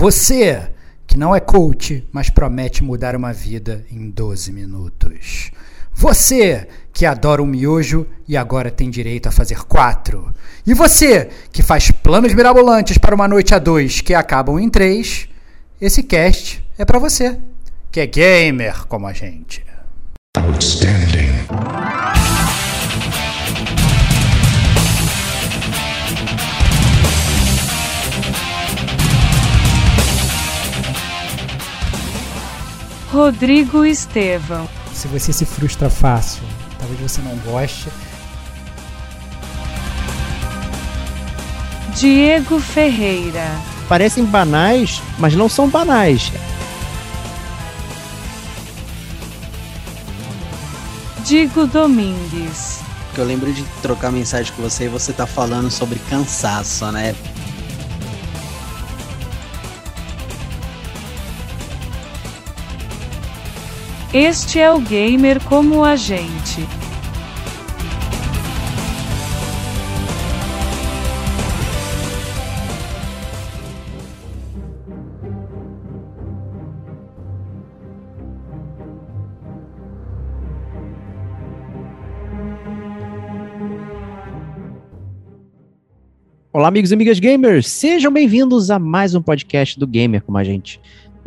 Você que não é coach, mas promete mudar uma vida em 12 minutos. Você que adora um miojo e agora tem direito a fazer quatro. E você que faz planos mirabolantes para uma noite a dois que acabam em três. Esse cast é para você, que é gamer como a gente. Outstanding. Rodrigo Estevão. Se você se frustra fácil, talvez você não goste. Diego Ferreira. Parecem banais, mas não são banais. Digo Domingues. Eu lembro de trocar mensagem com você e você tá falando sobre cansaço, né? Este é o gamer como a gente. Olá, amigos e amigas gamers, sejam bem-vindos a mais um podcast do Gamer como a gente.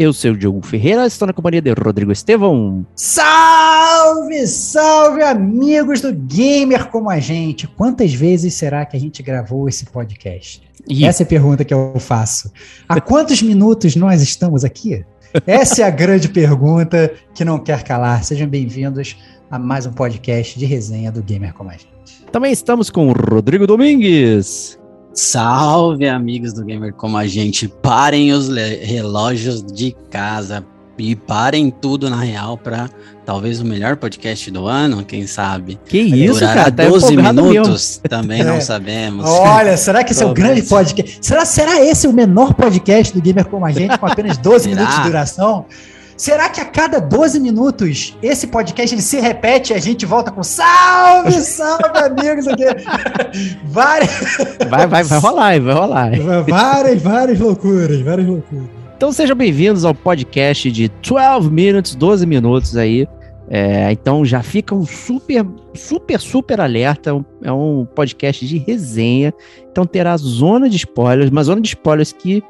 Eu sou o Diogo Ferreira, estou na companhia de Rodrigo Estevão. Salve, salve, amigos do Gamer como a gente. Quantas vezes será que a gente gravou esse podcast? E... Essa é a pergunta que eu faço. Há quantos minutos nós estamos aqui? Essa é a grande pergunta que não quer calar. Sejam bem-vindos a mais um podcast de resenha do Gamer como a gente. Também estamos com o Rodrigo Domingues. Salve, amigos do Gamer Como a Gente. Parem os relógios de casa e parem tudo, na real, para talvez o melhor podcast do ano, quem sabe. Que isso, Durará cara? Tá 12 minutos, mesmo. também é. não sabemos. Olha, será que esse é o grande podcast? Será, será esse o menor podcast do Gamer Como a Gente, com apenas 12 minutos de duração? Será que a cada 12 minutos esse podcast ele se repete e a gente volta com salve, salve, amigos aqui? várias... Vai, vai, vai rolar, vai rolar. Várias, várias loucuras, várias loucuras. Então sejam bem-vindos ao podcast de 12 minutos, 12 minutos aí. É, então já fica um super, super, super alerta. É um podcast de resenha. Então terá zona de spoilers, uma zona de spoilers que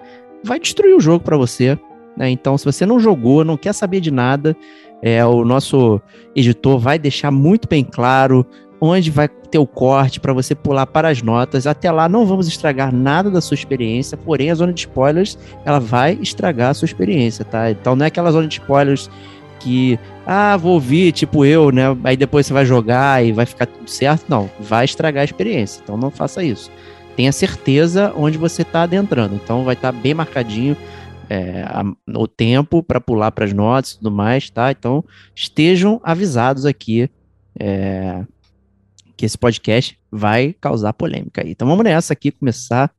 vai destruir o jogo para você. Né? Então, se você não jogou, não quer saber de nada, é, o nosso editor vai deixar muito bem claro onde vai ter o corte para você pular para as notas. Até lá não vamos estragar nada da sua experiência, porém a zona de spoilers ela vai estragar a sua experiência, tá? Então não é aquela zona de spoilers que ah, vou ouvir, tipo eu, né? Aí depois você vai jogar e vai ficar tudo certo. Não, vai estragar a experiência. Então não faça isso. Tenha certeza onde você está adentrando. Então vai estar tá bem marcadinho é, a, o tempo para pular para as notas e tudo mais, tá? Então estejam avisados aqui é, que esse podcast vai causar polêmica aí. Então vamos nessa aqui começar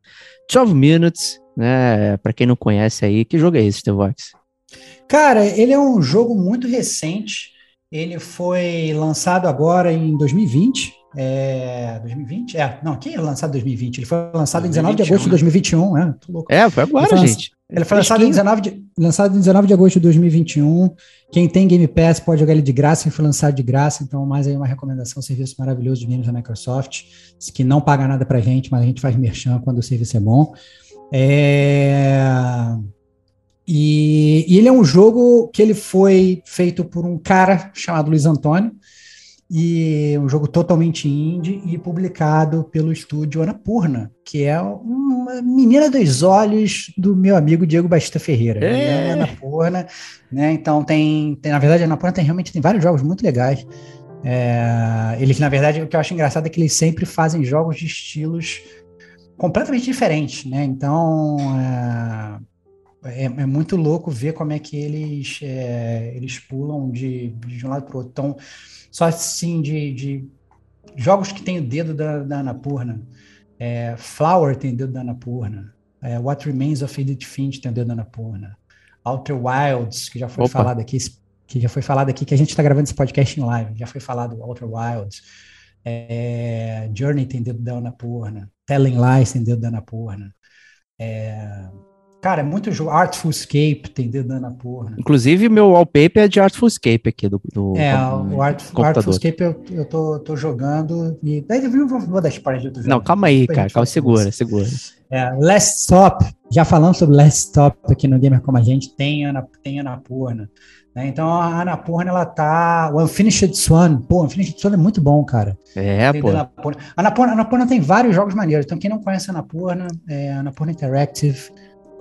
12 Minutes, né? Para quem não conhece aí, que jogo é esse, Stevox? Cara, ele é um jogo muito recente. Ele foi lançado agora em 2020. É, 2020? É, não, quem é lançado em 2020? Ele foi lançado 2021, em 19 de agosto de 2021, é, tô louco. É, foi agora, gente. Ele foi lançado em, 19 de, lançado em 19 de agosto de 2021. Quem tem Game Pass pode jogar ele de graça, ele foi lançado de graça, então mais aí uma recomendação, um serviço maravilhoso de games da Microsoft, que não paga nada pra gente, mas a gente faz merchan quando o serviço é bom. É... E, e ele é um jogo que ele foi feito por um cara chamado Luiz Antônio, e um jogo totalmente indie e publicado pelo estúdio Anapurna, que é uma menina dos olhos do meu amigo Diego Batista Ferreira. É. é Anapurna, né? Então tem, tem, na verdade, a Anapurna tem realmente tem vários jogos muito legais. É, eles, na verdade, o que eu acho engraçado é que eles sempre fazem jogos de estilos completamente diferentes, né? Então é, é, é muito louco ver como é que eles é, eles pulam de, de um lado para o outro. Então só assim de, de jogos que tem o dedo da, da Anapurna. É, Flower tem o dedo da Anapurna. É, What Remains of Edith Finch tem o dedo da Anapurna. Outer Wilds, que já foi Opa. falado aqui, que já foi falado aqui, que a gente está gravando esse podcast em live, já foi falado Outer Wilds. É, Journey tem dedo da Anapurna. Telling Lies tem dedo da Anapurna. É, Cara, é muito jogo. Artful Escape tem dedo na porra. Inclusive, meu wallpaper é de Artful Escape aqui do, do É, o Art. Artful Escape eu, eu tô, tô jogando. E daí eu vou, vou dar spoiler de outro jogo. Não, calma aí, Depois cara. Calma, segura, isso. segura. É, Last Stop, já falando sobre Last Stop aqui no Gamer Como a Gente, tem Ana, tem Anapurna. Né? Então a Anapurna, ela tá. O Unfinished Swan, pô, o Unfinished Swan é muito bom, cara. É, Tem pô. Anapurna, Anapurna tem vários jogos maneiros. Então, quem não conhece a Anapurna, é Anapurna Interactive,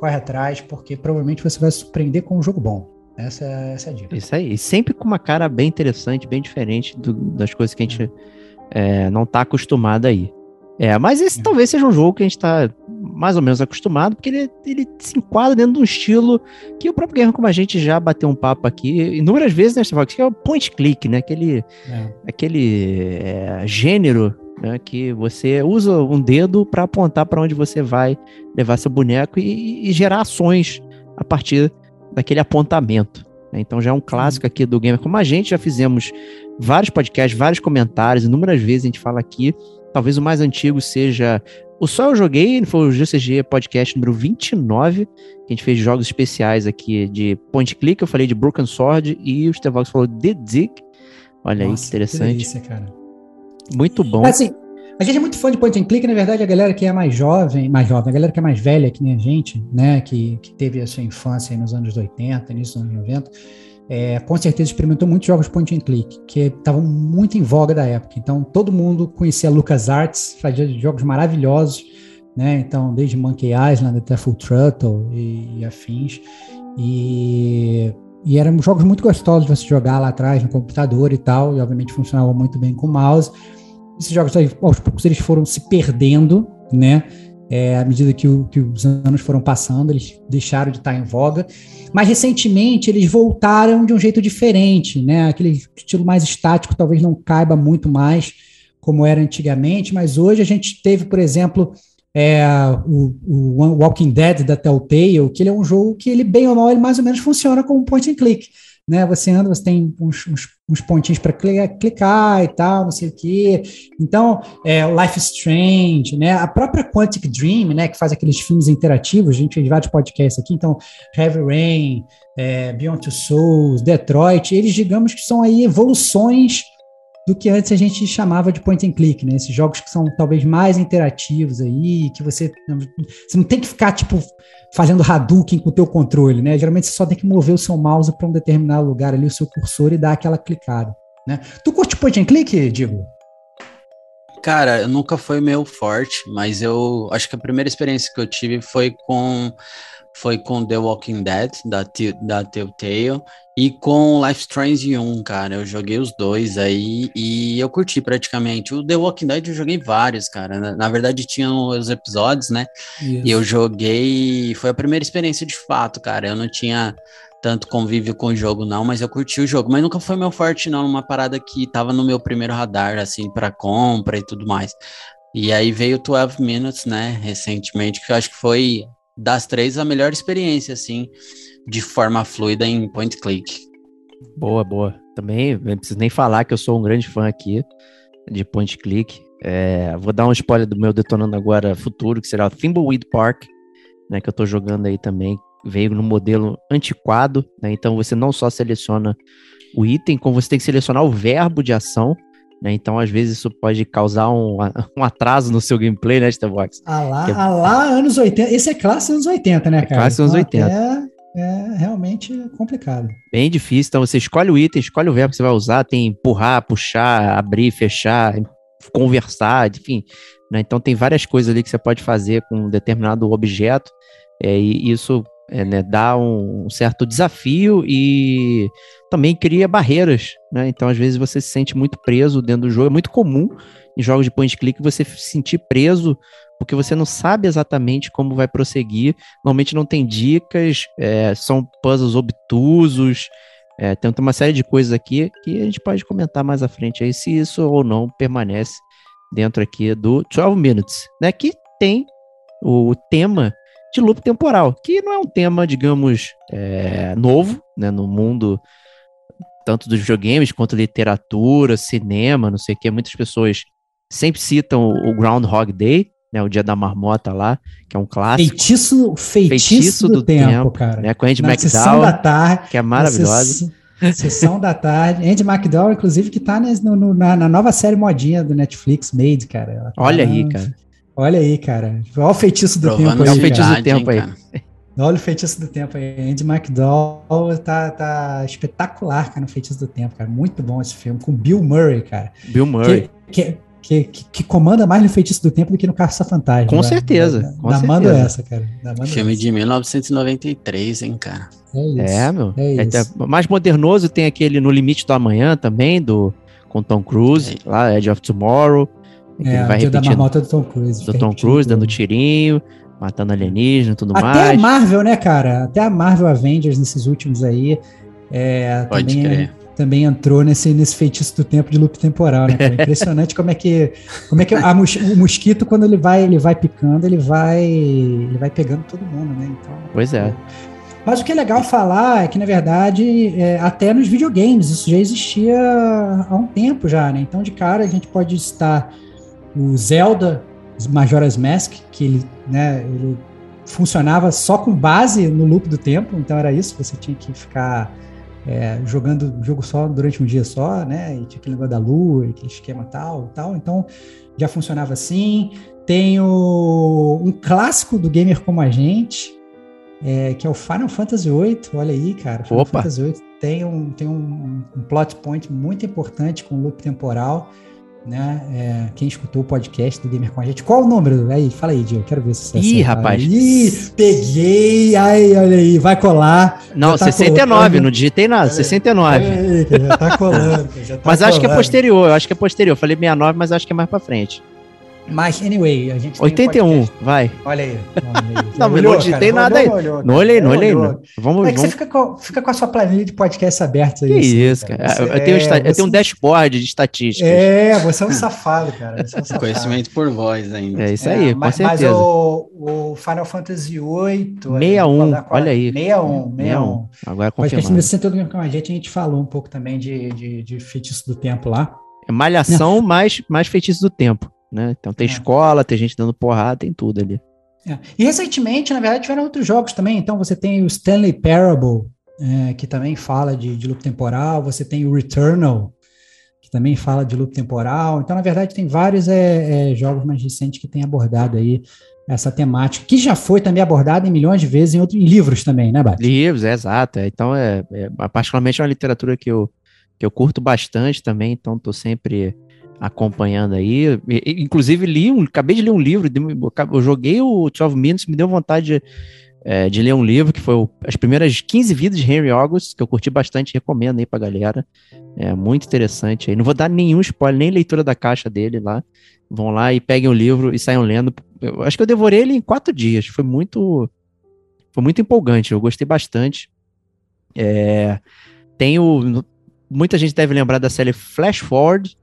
corre atrás, porque provavelmente você vai se surpreender com um jogo bom. Essa, essa é a dica. Isso aí. E sempre com uma cara bem interessante, bem diferente do- das coisas que a gente é, não tá acostumado aí. É, mas esse É. talvez seja um jogo que a gente tá mais ou menos acostumado, porque ele, ele se enquadra dentro de um estilo que o próprio Guerra como a gente já bateu um papo aqui inúmeras vezes, né, Stefan? Que é o point click, né? Aquele, É. aquele é, gênero né, que você usa um dedo para apontar para onde você vai levar seu boneco e, e gerar ações a partir daquele apontamento. né? Então já é um clássico aqui do Gamer Como a gente, já fizemos vários podcasts, vários comentários, inúmeras vezes a gente fala aqui. Talvez o mais antigo seja o Só Eu Joguei, foi o GCG Podcast número 29, que a gente fez jogos especiais aqui de point click, eu falei de Broken Sword e o Stevox falou de Zig. Olha aí Nossa, que interessante. delícia, cara. Muito bom. Assim, a gente é muito fã de point and click, na verdade, a galera que é mais jovem, mais jovem, a galera que é mais velha que nem a gente, né, que, que teve a sua infância nos anos 80, início dos anos 90, é, com certeza experimentou muitos jogos point and click, que estavam muito em voga da época. Então, todo mundo conhecia LucasArts, fazia jogos maravilhosos, né, então, desde Monkey Island até Full Throttle e, e afins, e... E eram jogos muito gostosos de você jogar lá atrás no computador e tal, e obviamente funcionavam muito bem com o mouse esses jogos aí, aos poucos eles foram se perdendo, né? É, à medida que, o- que os anos foram passando, eles deixaram de estar em voga. Mas recentemente eles voltaram de um jeito diferente, né? Aquele estilo mais estático talvez não caiba muito mais como era antigamente, mas hoje a gente teve, por exemplo, é, o, o Walking Dead da Telltale, que ele é um jogo que ele bem ou mal ele mais ou menos funciona como point and click né? Você anda, você tem uns, uns, uns pontinhos para clicar e tal, não sei o quê. Então, é, Life Strange, né? A própria Quantic Dream, né? Que faz aqueles filmes interativos, a gente fez vários podcasts aqui, então Heavy Rain, é, Beyond Two Souls, Detroit, eles digamos que são aí evoluções do que antes a gente chamava de point and click, né? Esses jogos que são talvez mais interativos aí, que você, você não tem que ficar tipo fazendo Hadouken com o teu controle, né? Geralmente você só tem que mover o seu mouse para um determinado lugar ali, o seu cursor e dar aquela clicada, né? Tu curte point and click, Diego? Cara, nunca foi meu forte, mas eu acho que a primeira experiência que eu tive foi com foi com The Walking Dead da, da Telltale e com Life Strange 1, cara. Eu joguei os dois aí e eu curti praticamente. O The Walking Dead eu joguei vários, cara. Na, na verdade tinham os episódios, né? E eu joguei. Foi a primeira experiência de fato, cara. Eu não tinha tanto convívio com o jogo, não, mas eu curti o jogo. Mas nunca foi meu forte, não. Uma parada que tava no meu primeiro radar, assim, para compra e tudo mais. E aí veio 12 Minutes, né, recentemente, que eu acho que foi das três a melhor experiência, assim, de forma fluida em point click. Boa, boa. Também não preciso nem falar que eu sou um grande fã aqui de point click. É, vou dar um spoiler do meu detonando agora futuro, que será o Thimbleweed Park, né, que eu tô jogando aí também. Veio no modelo antiquado, né? Então você não só seleciona o item, como você tem que selecionar o verbo de ação, né? Então às vezes isso pode causar um, um atraso no seu gameplay, né, Starbox? Ah lá, Que- ah lá, anos 80. Esse é classe anos 80, né, É cara? classe anos 80. É, é realmente complicado. Bem difícil. Então você escolhe o item, escolhe o verbo que você vai usar, tem empurrar, puxar, abrir, fechar, conversar, enfim. né? Então tem várias coisas ali que você pode fazer com um determinado objeto. é, e isso é, né, dá um certo desafio e também cria barreiras. Né? Então às vezes você se sente muito preso dentro do jogo. É muito comum em jogos de point click você se sentir preso porque você não sabe exatamente como vai prosseguir. Normalmente não tem dicas, é, são puzzles obtusos. É, tem uma série de coisas aqui que a gente pode comentar mais à frente aí se isso ou não permanece dentro aqui do 12 Minutes, né? Que tem o tema de loop temporal, que não é um tema, digamos, é, novo, né? No mundo tanto dos videogames quanto literatura, cinema, não sei o que. Muitas pessoas sempre citam o Groundhog Day, né? O Dia da Marmota lá, que é um clássico. Feitiço, feitiço, Feitiço do, do tempo, Tempo, cara. Né? Com Andy Na sessão da McDowell, tarde. que é maravilhosa. Sessão, da tarde. Andy McDowell, inclusive, que tá no- no- na, na nova série modinha do Netflix, Made, cara. Ela tá Olha aí, cara. Olha aí, cara. Olha o feitiço do Provando tempo É o aí, feitiço cara. do tempo aí. cara? Olha o feitiço do tempo aí. Andy McDowell tá, tá espetacular, cara, no feitiço do tempo, cara. Muito bom esse filme, com Bill Murray, cara. Bill Murray. Que, que, que, que comanda mais no feitiço do tempo do que no Caça Fantasma. Com certeza, com Da mando certeza. essa, cara. Da mando Filme essa. de 1993, hein, cara? É isso. É, meu. É É isso. até mais modernoso tem aquele No Limite do Amanhã também, do com Tom Cruise, É. lá, Edge of Tomorrow. É, ele vai o dia da repetindo marmota do Tom Cruise. do Tom Cruise, dando tirinho, matando alienígena e tudo Até a mais. Marvel, né, cara? Até a Marvel Avengers nesses últimos aí. é, Pode também, crer. também entrou nesse, nesse feitiço do tempo de loop temporal, né? cara? Impressionante como é que, como é que a o mosquito, quando ele vai, ele vai picando, ele vai, ele vai pegando todo mundo, né? Então, Pois é. Mas o que é legal falar é que, na verdade, é, até nos videogames, isso já existia há um tempo já, né? Então, de cara, a gente pode citar o Zelda Majora's Mask, que ele, né, ele funcionava só com base no loop do tempo, então era isso, você tinha que ficar é, jogando o jogo só durante um dia só, né? E tinha aquele negócio da lua, aquele esquema tal, tal. Então, já funcionava assim. Tem o, um clássico do gamer como a gente, é, que é o Final Fantasy VIII. Olha aí, cara. Final Opa. Fantasy VIII tem, um, tem um, um plot point muito importante com loop temporal. Né? É, quem escutou o podcast do Gamer com a gente, qual o número? Aí, fala aí, Diego, quero ver se você Ih, acerta. rapaz. Ih, peguei! Ai, olha aí, vai colar. Não, tá 69, colocando. não digitei nada, aí. 69. Olha aí, já tá colando. já tá Mas acho que é colando. posterior, eu acho que é posterior. Eu falei 69, mas acho que é mais pra frente. Mas, anyway, a gente tem um 81, podcast. vai. Olha aí. Não, Olhou, não digitei cara, nada olhou, aí. olhou, Não olhei, não olhei. não. Vamos, É que você vamos. fica com, fica com a sua planilha de podcast aberta aí. Que assim, isso, cara. Você- Eu tenho, esta- eu é, tenho um você- dashboard de estatísticas. É, você é um safado, cara. Você é um safado. Conhecimento por voz ainda. É isso É, aí, com mas, certeza. Mas o, o Final Fantasy VIII... 61, olha aí. 61, 61. Agora Podcast confirmado. 61 com a gente, a gente falou um pouco também de, de, de feitiço do tempo lá. É malhação mais, mais feitiço do tempo, né? Então tem É. escola, tem gente dando porrada, tem tudo ali. É. E recentemente, na verdade, tiveram outros jogos também. Então, você tem o Stanley Parable, é, que também fala de, de loop temporal. Você tem o Returnal, que também fala de loop temporal. Então, na verdade, tem vários é, é, jogos mais recentes que têm abordado aí essa temática, que já foi também abordada em milhões de vezes em, outros, em livros também, né, Bate? Livros, é exato. é. Então, é, é particularmente é uma literatura que eu, que eu curto bastante também, então tô sempre acompanhando aí. Inclusive, li um, acabei de ler um livro, eu joguei o 12 Minutes, me deu vontade de, é, de ler um livro, que foi o- as primeiras 15 vidas de Henry August, que eu curti bastante, recomendo aí pra galera. É muito interessante aí. Não vou dar nenhum spoiler, nem leitura da caixa dele lá. Vão lá e peguem o livro e saiam lendo. Eu acho que eu devorei ele em quatro dias. Foi muito. Foi muito empolgante. Eu gostei bastante. É, tem o. Muita gente deve lembrar da série Flash Forward,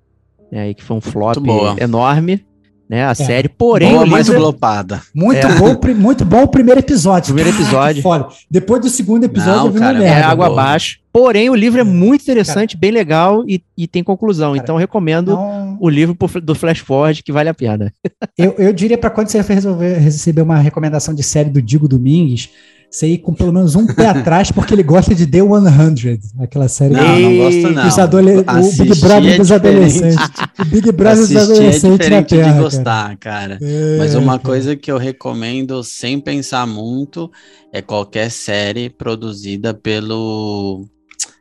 né, aí que foi um flop enorme, né? A série, porém, Boa, livro, flopada. Muito, É. bom, muito bom o primeiro episódio. Primeiro episódio. foda. Depois do segundo episódio, Não, eu vi uma cara, é merda. água boa. abaixo. Porém, o livro é muito interessante, bem legal e, e tem conclusão. Cara, então, eu recomendo Então, o livro do Flash Forward, que vale a pena. Eu, eu diria para quando você resolver receber uma recomendação de série do Digo Domingues, você ir com pelo menos um pé atrás, porque ele gosta de The 100, aquela série Não, não Ei, gosto não. dos adole- o Big Assistir Brother é dos adolescentes. O Big Brother dos é adolescentes na diferente Terra. de cara. gostar, cara. É, Mas uma cara. coisa que eu recomendo sem pensar muito é qualquer série produzida pelo.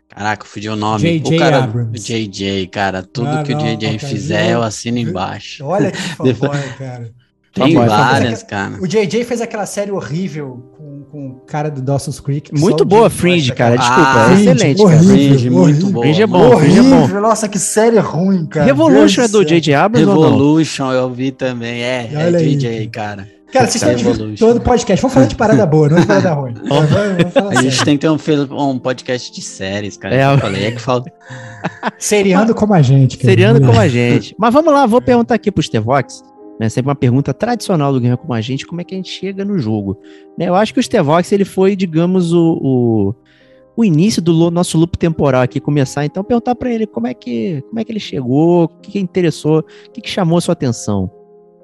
Caraca, fugiu o nome. J.J. o cara, Abrams. JJ, cara. Tudo Ah, que não, o JJ cara, fizer, eu assino embaixo. Olha que fanboy, cara. Tem várias, cara. O JJ fez aquela série horrível com, com o cara do Dawson's Creek. Muito boa, Fringe, cara. Desculpa, Ah, é Fringe, excelente, cara. horrível. Fringe, muito horrível. boa. Fringe é muito bom, boa. Fringe é bom. Nossa, que série ruim, cara. Revolution é do. J.J. Abrams? Revolution eu vi também. É, é JJ, cara. cara. Vocês estão dividindo todo o podcast. Vamos falar de parada boa, não de parada ruim. Vamos, vamos A gente tem que ter um, um podcast de séries, cara. É, eu- falei, é que falta. Seriando como a gente. cara. Seriando como a gente. Mas vamos lá, vou perguntar aqui pro Stevox, né? Sempre uma pergunta tradicional do Gamer como a gente, como é que a gente chega no jogo. Né, eu acho que o Stevox, ele foi, digamos, o, o, o início do nosso loop temporal aqui começar. Então, perguntar pra ele como é que, como é que ele chegou, o que, que interessou, o que, que chamou a sua atenção.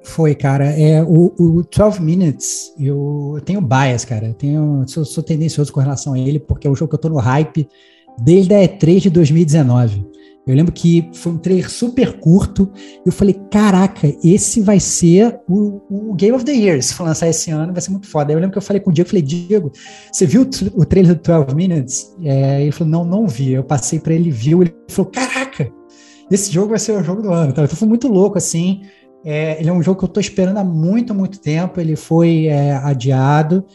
Foi, cara. É, o, o 12 Minutes, eu tenho bias, cara. Eu tenho, sou, sou tendencioso com relação a ele, porque é um jogo que eu tô no hype desde a E3 de 2019. Eu lembro que foi um trailer super curto. Eu falei, caraca, esse vai ser o, o Game of the Year. Se for lançar esse ano, vai ser muito foda. Aí eu lembro que eu falei com o Diego, falei, Diego, você viu o trailer do 12 Minutes? É, ele falou, não, não vi. Eu passei para ele, viu. Ele falou, caraca, esse jogo vai ser o jogo do ano. Então foi muito louco, assim. É, ele é um jogo que eu estou esperando há muito, muito tempo. Ele foi é, adiado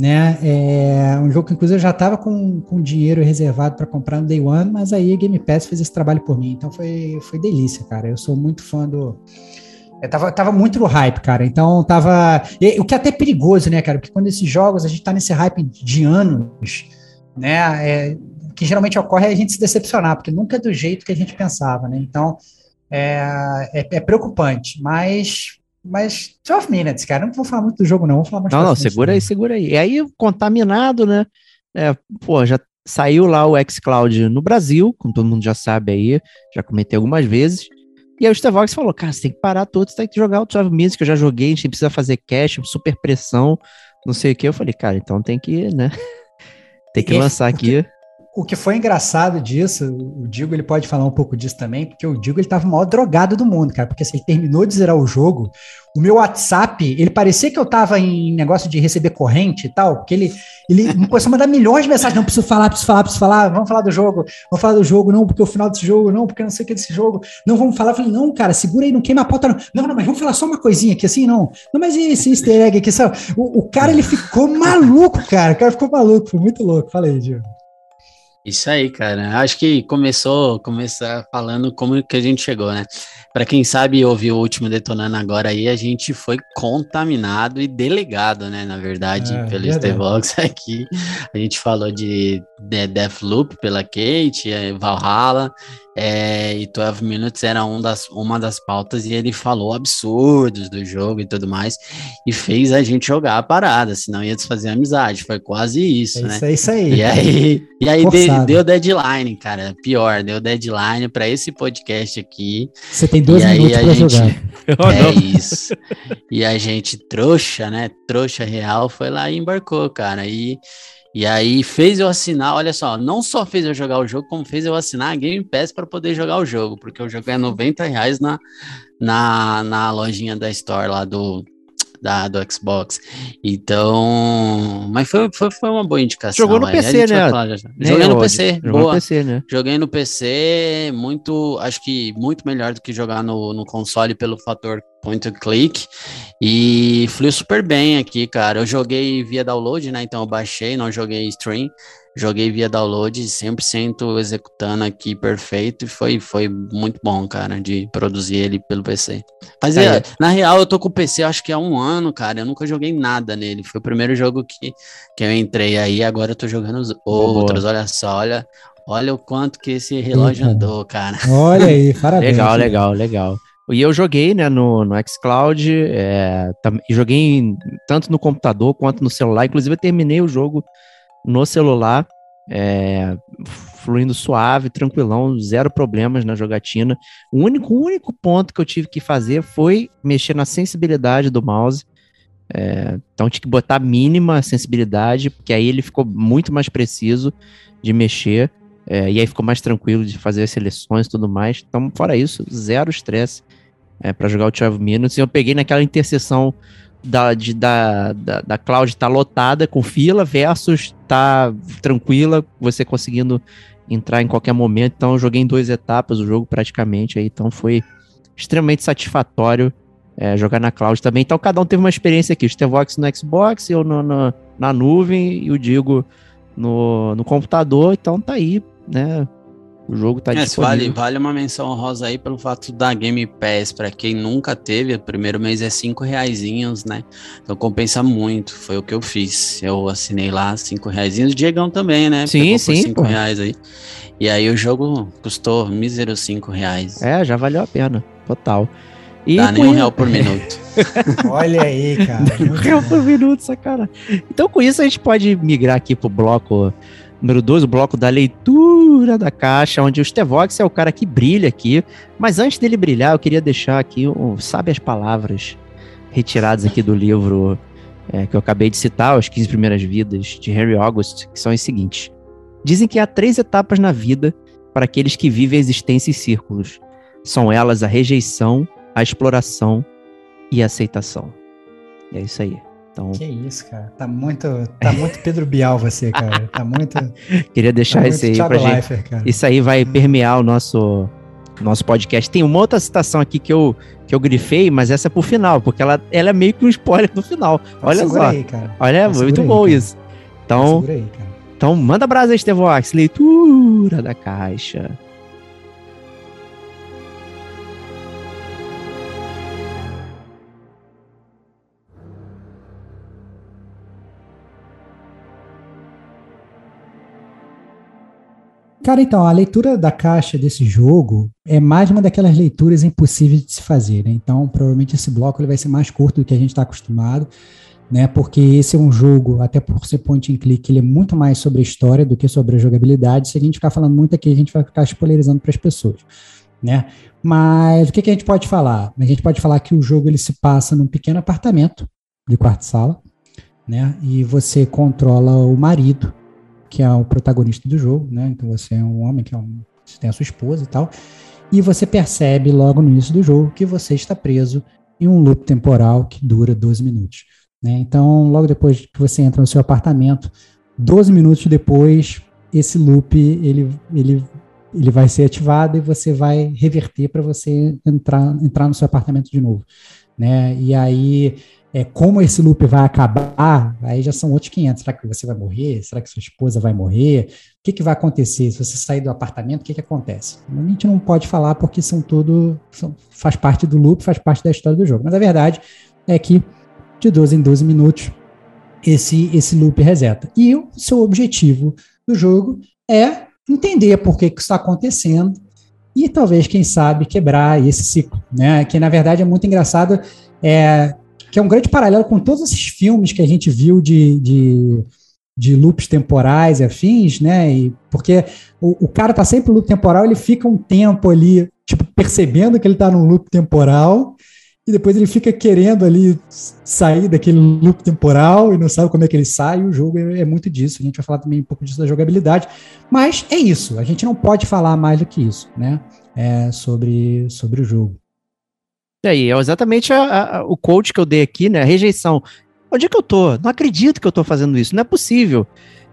né? É um jogo que inclusive eu já estava com, com dinheiro reservado para comprar no Day One, mas aí a Game Pass fez esse trabalho por mim, então foi, foi delícia, cara. Eu sou muito fã do. Eu tava, tava muito no hype, cara. Então tava. O que é até perigoso, né, cara? Porque quando esses jogos, a gente tá nesse hype de anos, né? É, que geralmente ocorre é a gente se decepcionar, porque nunca é do jeito que a gente pensava, né? Então é, é, é preocupante, mas mas 12 minutes, cara. Não vou falar muito do jogo, não. Vou falar mais Não, não, segura aí, segura aí. E aí, contaminado, né? É, pô, já saiu lá o xCloud no Brasil, como todo mundo já sabe aí, já comentei algumas vezes. E aí o Stevox falou, cara, você tem que parar tudo, você tem que jogar o 12 Minutes, que eu já joguei, a gente precisa fazer cache, super pressão, não sei o que. Eu falei, cara, então tem que, né? tem que e lançar aqui. O que foi engraçado disso, o Digo ele pode falar um pouco disso também, porque o Digo ele tava o maior drogado do mundo, cara, porque assim, ele terminou de zerar o jogo, o meu WhatsApp, ele parecia que eu tava em negócio de receber corrente e tal, porque ele, ele começou a mandar milhões de mensagens, não, preciso falar, preciso falar, preciso falar, vamos falar do jogo, vamos falar do jogo, não, porque o final desse jogo, não, porque não sei o que desse jogo, não, vamos falar, eu falei, não, cara, segura aí, não queima a pauta, não, não, não, mas vamos falar só uma coisinha aqui, assim, não, não, mas esse easter egg aqui, sabe? O, o cara, ele ficou maluco, cara, o cara ficou maluco, foi muito louco, fala aí, Diego. Isso aí, cara. Acho que começou, começar falando como que a gente chegou, né? Para quem sabe ouvir o último detonando agora aí, a gente foi contaminado e delegado, né? Na verdade, é, pelo Stevox aqui. A gente falou de, de Deathloop pela Kate, é, Valhalla, é, e 12 Minutes era um das, uma das pautas e ele falou absurdos do jogo e tudo mais e fez a gente jogar a parada, senão ia desfazer a amizade. Foi quase isso, é né? Isso, é isso aí. E aí, e aí de, deu deadline, cara. Pior, deu deadline para esse podcast aqui. Você tem dois minutos para jogar. É isso. E a gente, trouxa, né? Trouxa real, foi lá e embarcou, cara. E e aí fez eu assinar, olha só, não só fez eu jogar o jogo, como fez eu assinar a Game Pass para poder jogar o jogo, porque o jogo é 90 reais na, na, na lojinha da Store lá do, da, do Xbox. Então, mas foi, foi, foi uma boa indicação. Jogou no aí, PC, né? Falar, Joguei no PC, Jogou boa. no PC, né? Joguei no PC, muito, acho que muito melhor do que jogar no, no console pelo fator point and click e fluiu super bem aqui, cara. Eu joguei via download, né? Então eu baixei, não joguei stream. Joguei via download, 100% executando aqui perfeito e foi, foi muito bom, cara, de produzir ele pelo PC. Mas é, é, na real, eu tô com o PC acho que há um ano, cara. Eu nunca joguei nada nele. Foi o primeiro jogo que, que eu entrei aí. Agora eu tô jogando os outros. Olha só, olha, olha o quanto que esse relógio andou, cara. Olha aí, parabéns. legal, legal, legal. E eu joguei, né, no, no xCloud, é, joguei tanto no computador quanto no celular. Inclusive, eu terminei o jogo no celular, é, fluindo suave, tranquilão, zero problemas na jogatina. O único, único ponto que eu tive que fazer foi mexer na sensibilidade do mouse. É, então tinha que botar mínima sensibilidade, porque aí ele ficou muito mais preciso de mexer. É, e aí ficou mais tranquilo de fazer as seleções e tudo mais. Então, fora isso, zero estresse é, para jogar o 12 Minutes. E eu peguei naquela interseção da, de, da, da, da Cloud tá lotada com fila versus tá tranquila, você conseguindo entrar em qualquer momento. Então eu joguei em duas etapas o jogo praticamente, aí, então foi extremamente satisfatório é, jogar na cloud também. Então cada um teve uma experiência aqui. O Stevox no Xbox, eu no, no, na nuvem e o Digo no, no computador. Então tá aí, né? O jogo tá é, disponível. Vale, vale uma menção honrosa aí pelo fato da Game Pass, para quem nunca teve, o primeiro mês é cinco reaisinhos, né? Então compensa muito, foi o que eu fiz. Eu assinei lá cinco reaisinhos, o Diegão também, né? Sim, Pegou sim. cinco reais aí. E aí o jogo custou míseros cinco reais. É, já valeu a pena, total. E Dá nem um real por minuto. Olha aí, cara. um real por minuto, sacanagem. Então com isso a gente pode migrar aqui pro bloco Número 2, o bloco da leitura da caixa, onde o Stevox é o cara que brilha aqui. Mas antes dele brilhar, eu queria deixar aqui, um, sabe as palavras retirados aqui do livro é, que eu acabei de citar, As 15 Primeiras Vidas, de Henry August, que são os seguintes. Dizem que há três etapas na vida para aqueles que vivem a existência em círculos. São elas a rejeição, a exploração e a aceitação. E é isso aí. Então... Que isso, cara. Tá muito, tá muito Pedro Bial você, cara. Tá muito. Queria deixar tá esse aí Thiago pra Leifert, gente. Cara. Isso aí vai hum. permear o nosso nosso podcast. Tem uma outra citação aqui que eu, que eu grifei, mas essa é pro final, porque ela, ela é meio que um spoiler do final. Olha só. Aí, cara. Olha, muito bom cara. isso. Então, aí, então manda brasa aí, Estevox. Leitura da caixa. Cara, então, a leitura da caixa desse jogo é mais uma daquelas leituras impossíveis de se fazer, né? Então, provavelmente esse bloco ele vai ser mais curto do que a gente está acostumado, né? Porque esse é um jogo, até por ser point and click, ele é muito mais sobre a história do que sobre a jogabilidade. Se a gente ficar falando muito aqui, a gente vai ficar spoilerizando para as pessoas, né? Mas o que, que a gente pode falar? A gente pode falar que o jogo ele se passa num pequeno apartamento de quarto-sala, né? E você controla o marido que é o protagonista do jogo, né? Então você é um homem que é um, você tem a sua esposa e tal. E você percebe logo no início do jogo que você está preso em um loop temporal que dura 12 minutos. Né? Então, logo depois que você entra no seu apartamento, 12 minutos depois, esse loop ele, ele, ele vai ser ativado e você vai reverter para você entrar, entrar no seu apartamento de novo. Né? E aí é, como esse loop vai acabar, aí já são outros 500. Será que você vai morrer? Será que sua esposa vai morrer? O que, que vai acontecer se você sair do apartamento? O que, que acontece? A gente não pode falar porque são tudo. São, faz parte do loop, faz parte da história do jogo. Mas a verdade é que de 12 em 12 minutos esse, esse loop reseta. E o seu objetivo do jogo é entender por que, que isso está acontecendo e talvez, quem sabe, quebrar esse ciclo. Né? Que na verdade é muito engraçado. É, que é um grande paralelo com todos esses filmes que a gente viu de, de, de loops temporais e afins, né? E porque o, o cara tá sempre no loop temporal, ele fica um tempo ali, tipo, percebendo que ele tá num loop temporal, e depois ele fica querendo ali sair daquele loop temporal e não sabe como é que ele sai. O jogo é, é muito disso. A gente vai falar também um pouco disso da jogabilidade, mas é isso. A gente não pode falar mais do que isso, né? É sobre, sobre o jogo. E aí, é exatamente a, a, o coach que eu dei aqui, né? A rejeição. Onde é que eu tô? Não acredito que eu tô fazendo isso, não é possível.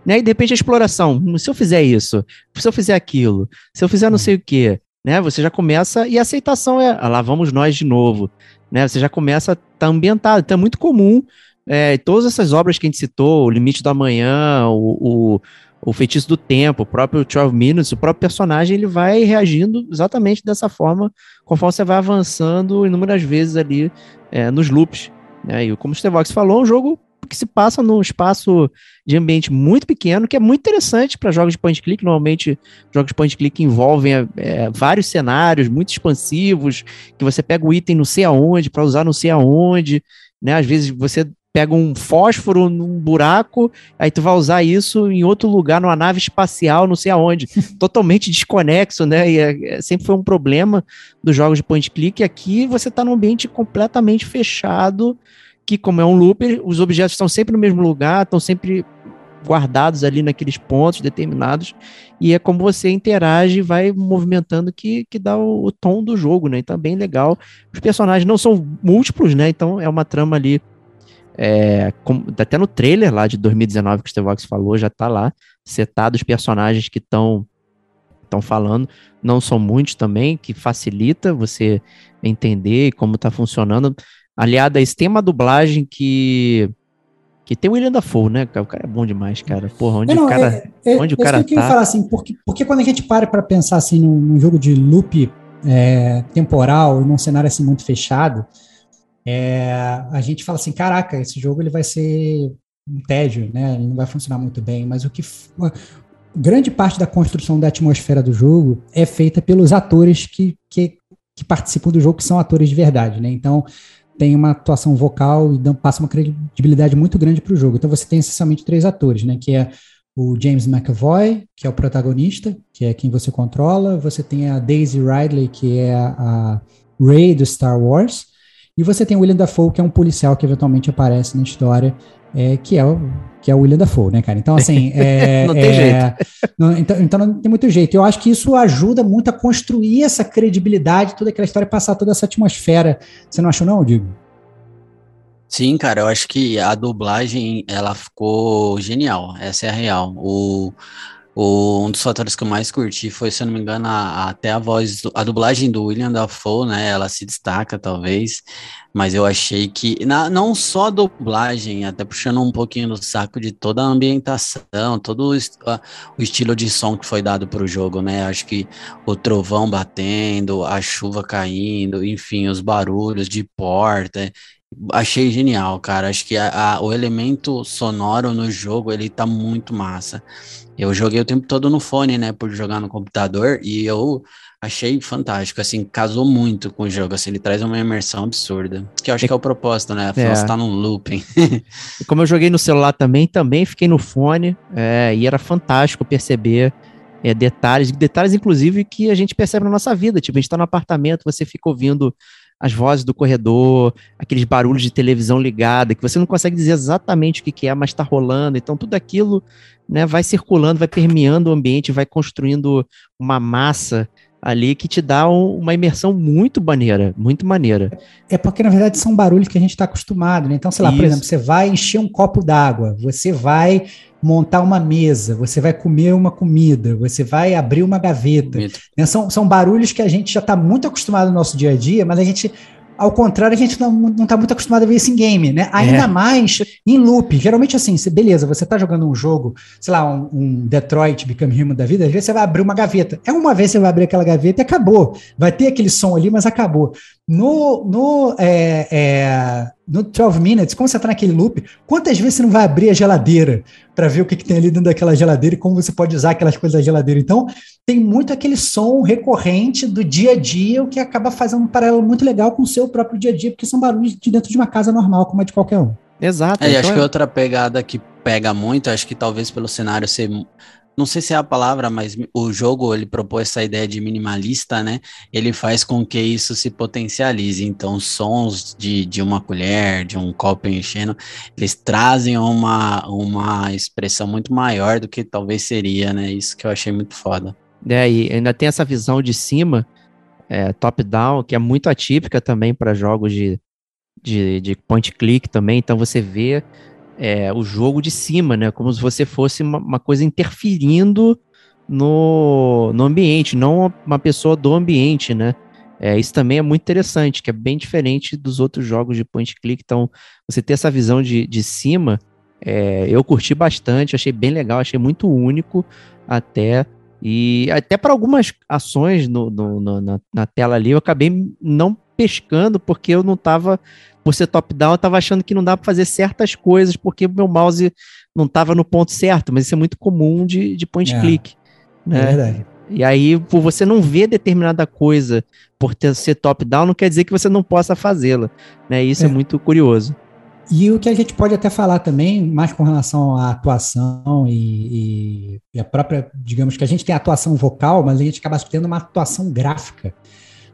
Né? E de repente a exploração. Se eu fizer isso, se eu fizer aquilo, se eu fizer não sei o quê, né? Você já começa. E a aceitação é, ah, lá vamos nós de novo. Né? Você já começa a estar tá ambientado. Então é muito comum. É, todas essas obras que a gente citou, O Limite do Amanhã, o, o o feitiço do tempo, o próprio 12 Minutes, o próprio personagem, ele vai reagindo exatamente dessa forma, conforme você vai avançando inúmeras vezes ali é, nos loops. Né? E como o Stevox falou, é um jogo que se passa num espaço de ambiente muito pequeno, que é muito interessante para jogos de point click. Normalmente, jogos de point click envolvem é, vários cenários muito expansivos, que você pega o item não sei aonde para usar não sei aonde. Né? Às vezes você pega um fósforo num buraco, aí tu vai usar isso em outro lugar, numa nave espacial, não sei aonde. Totalmente desconexo, né? E é, é, sempre foi um problema dos jogos de point click. Aqui você está num ambiente completamente fechado, que como é um loop, os objetos estão sempre no mesmo lugar, estão sempre guardados ali naqueles pontos determinados, e é como você interage vai movimentando que, que dá o, o tom do jogo, né? Então é bem legal. Os personagens não são múltiplos, né? Então é uma trama ali é, com, até no trailer lá de 2019 que o Stevox falou, já tá lá, setado os personagens que estão estão falando, não são muitos também, que facilita você entender como tá funcionando. Aliado a isso, tem uma dublagem que que tem o William Dafoe, né? O cara é bom demais, cara. Porra, onde não, o cara, é, é, onde o cara que tá? falar assim, porque, porque quando a gente para para pensar assim num, num, jogo de loop é, temporal, num cenário assim muito fechado, é, a gente fala assim, caraca, esse jogo ele vai ser um tédio, né? Ele não vai funcionar muito bem, mas o que grande parte da construção da atmosfera do jogo é feita pelos atores que, que, que participam do jogo, que são atores de verdade, né? Então tem uma atuação vocal e passa uma credibilidade muito grande para o jogo. Então você tem essencialmente três atores, né? Que é o James McAvoy, que é o protagonista, que é quem você controla. Você tem a Daisy Ridley, que é a Rey do Star Wars E você tem o William Dafoe, que é um policial que eventualmente aparece na história, é, que é o que é o William Dafoe, né, cara? Então, assim. É, não tem é, jeito. Não, então, então não tem muito jeito. Eu acho que isso ajuda muito a construir essa credibilidade, toda aquela história, passar toda essa atmosfera. Você não achou, não, Digo? Sim, cara, eu acho que a dublagem ela ficou genial. Essa é a real. O, o, um dos fatores que eu mais curti foi, se eu não me engano, a, até a voz, a dublagem do William Dafoe, né? Ela se destaca, talvez, mas eu achei que, na, não só a dublagem, até puxando um pouquinho do saco de toda a ambientação, todo o, a, o estilo de som que foi dado para o jogo, né? Acho que o trovão batendo, a chuva caindo, enfim, os barulhos de porta, Achei genial, cara. Acho que a, a, o elemento sonoro no jogo ele tá muito massa. Eu joguei o tempo todo no fone, né, por jogar no computador, e eu achei fantástico, assim, casou muito com o jogo, assim, ele traz uma imersão absurda, que eu acho é, que é o propósito, né, é. você tá num looping. e como eu joguei no celular também, também fiquei no fone, é, e era fantástico perceber é, detalhes, detalhes inclusive que a gente percebe na nossa vida, tipo, a gente tá no apartamento, você fica ouvindo as vozes do corredor, aqueles barulhos de televisão ligada, que você não consegue dizer exatamente o que, que é, mas está rolando. Então, tudo aquilo né, vai circulando, vai permeando o ambiente, vai construindo uma massa ali que te dá um, uma imersão muito maneira, muito maneira. É porque, na verdade, são barulhos que a gente está acostumado, né? Então, sei lá, Isso. por exemplo, você vai encher um copo d'água, você vai montar uma mesa, você vai comer uma comida, você vai abrir uma gaveta. Né? São, são barulhos que a gente já está muito acostumado no nosso dia a dia, mas a gente ao contrário, a gente não, está muito acostumado a ver isso em game, né? Ainda é. mais em loop. Geralmente, assim, beleza, você está jogando um jogo, sei lá, um, um, Detroit Become Human da vida, às vezes você vai abrir uma gaveta. É uma vez você vai abrir aquela gaveta e acabou. Vai ter aquele som ali, mas acabou. No, no, é, é, no 12 Minutes, como você está naquele loop, quantas vezes você não vai abrir a geladeira para ver o que, que, tem ali dentro daquela geladeira e como você pode usar aquelas coisas da geladeira? Então, tem muito aquele som recorrente do dia a dia, o que acaba fazendo um paralelo muito legal com o seu próprio dia a dia, porque são barulhos de dentro de uma casa normal, como a de qualquer um. Exato. É, então acho é... que outra pegada que pega muito, acho que talvez pelo cenário ser não sei se é a palavra, mas o jogo ele propõe essa ideia de minimalista, né? Ele faz com que isso se potencialize. Então, sons de, de uma colher, de um copo enchendo, eles trazem uma, uma expressão muito maior do que talvez seria, né? Isso que eu achei muito foda. É, e ainda tem essa visão de cima, é, top-down, que é muito atípica também para jogos de, de, de point-click também. Então, você vê é, o jogo de cima, né? Como se você fosse uma, uma, coisa interferindo no, no ambiente, não uma pessoa do ambiente, né? É, isso também é muito interessante, que é bem diferente dos outros jogos de point click. Então, você ter essa visão de, de cima, é, eu curti bastante, achei bem legal, achei muito único até. E até para algumas ações no, no, no na, na, tela ali, eu acabei não pescando, porque eu não estava por ser top-down, eu tava achando que não dá para fazer certas coisas porque o meu mouse não tava no ponto certo, mas isso é muito comum de, de point é. Né? É verdade. E aí, por você não ver determinada coisa por ter, ser top-down, não quer dizer que você não possa fazê-la. Né? Isso é. é muito curioso. E o que a gente pode até falar também, mais com relação à atuação e, e, e, a própria, digamos que a gente tem atuação vocal, mas a gente acaba tendo uma atuação gráfica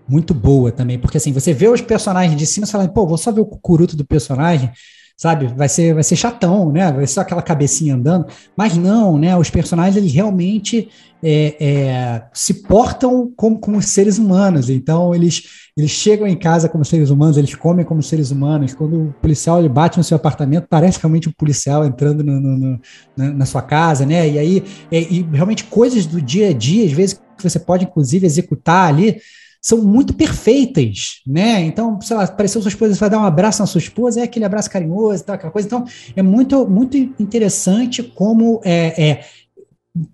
muito boa também, porque assim, você vê os personagens de cima e fala, pô, vou só ver o cucuruto do personagem, sabe? Vai ser, vai ser chatão, né? Vai ser só aquela cabecinha andando, mas não, né? Os personagens eles realmente é, é, se portam como, como seres humanos, então eles, eles chegam em casa como seres humanos, eles comem como seres humanos. Quando o policial ele bate no seu apartamento, parece realmente um policial entrando no, no, no, na, na, sua casa, né? E aí, é, e realmente coisas do dia a dia, às vezes que você pode inclusive executar ali são muito perfeitas, né? Então, sei lá, apareceu sua esposa, você vai dar um abraço na sua esposa, é aquele abraço carinhoso tal, aquela coisa. Então, é muito, muito interessante como é, é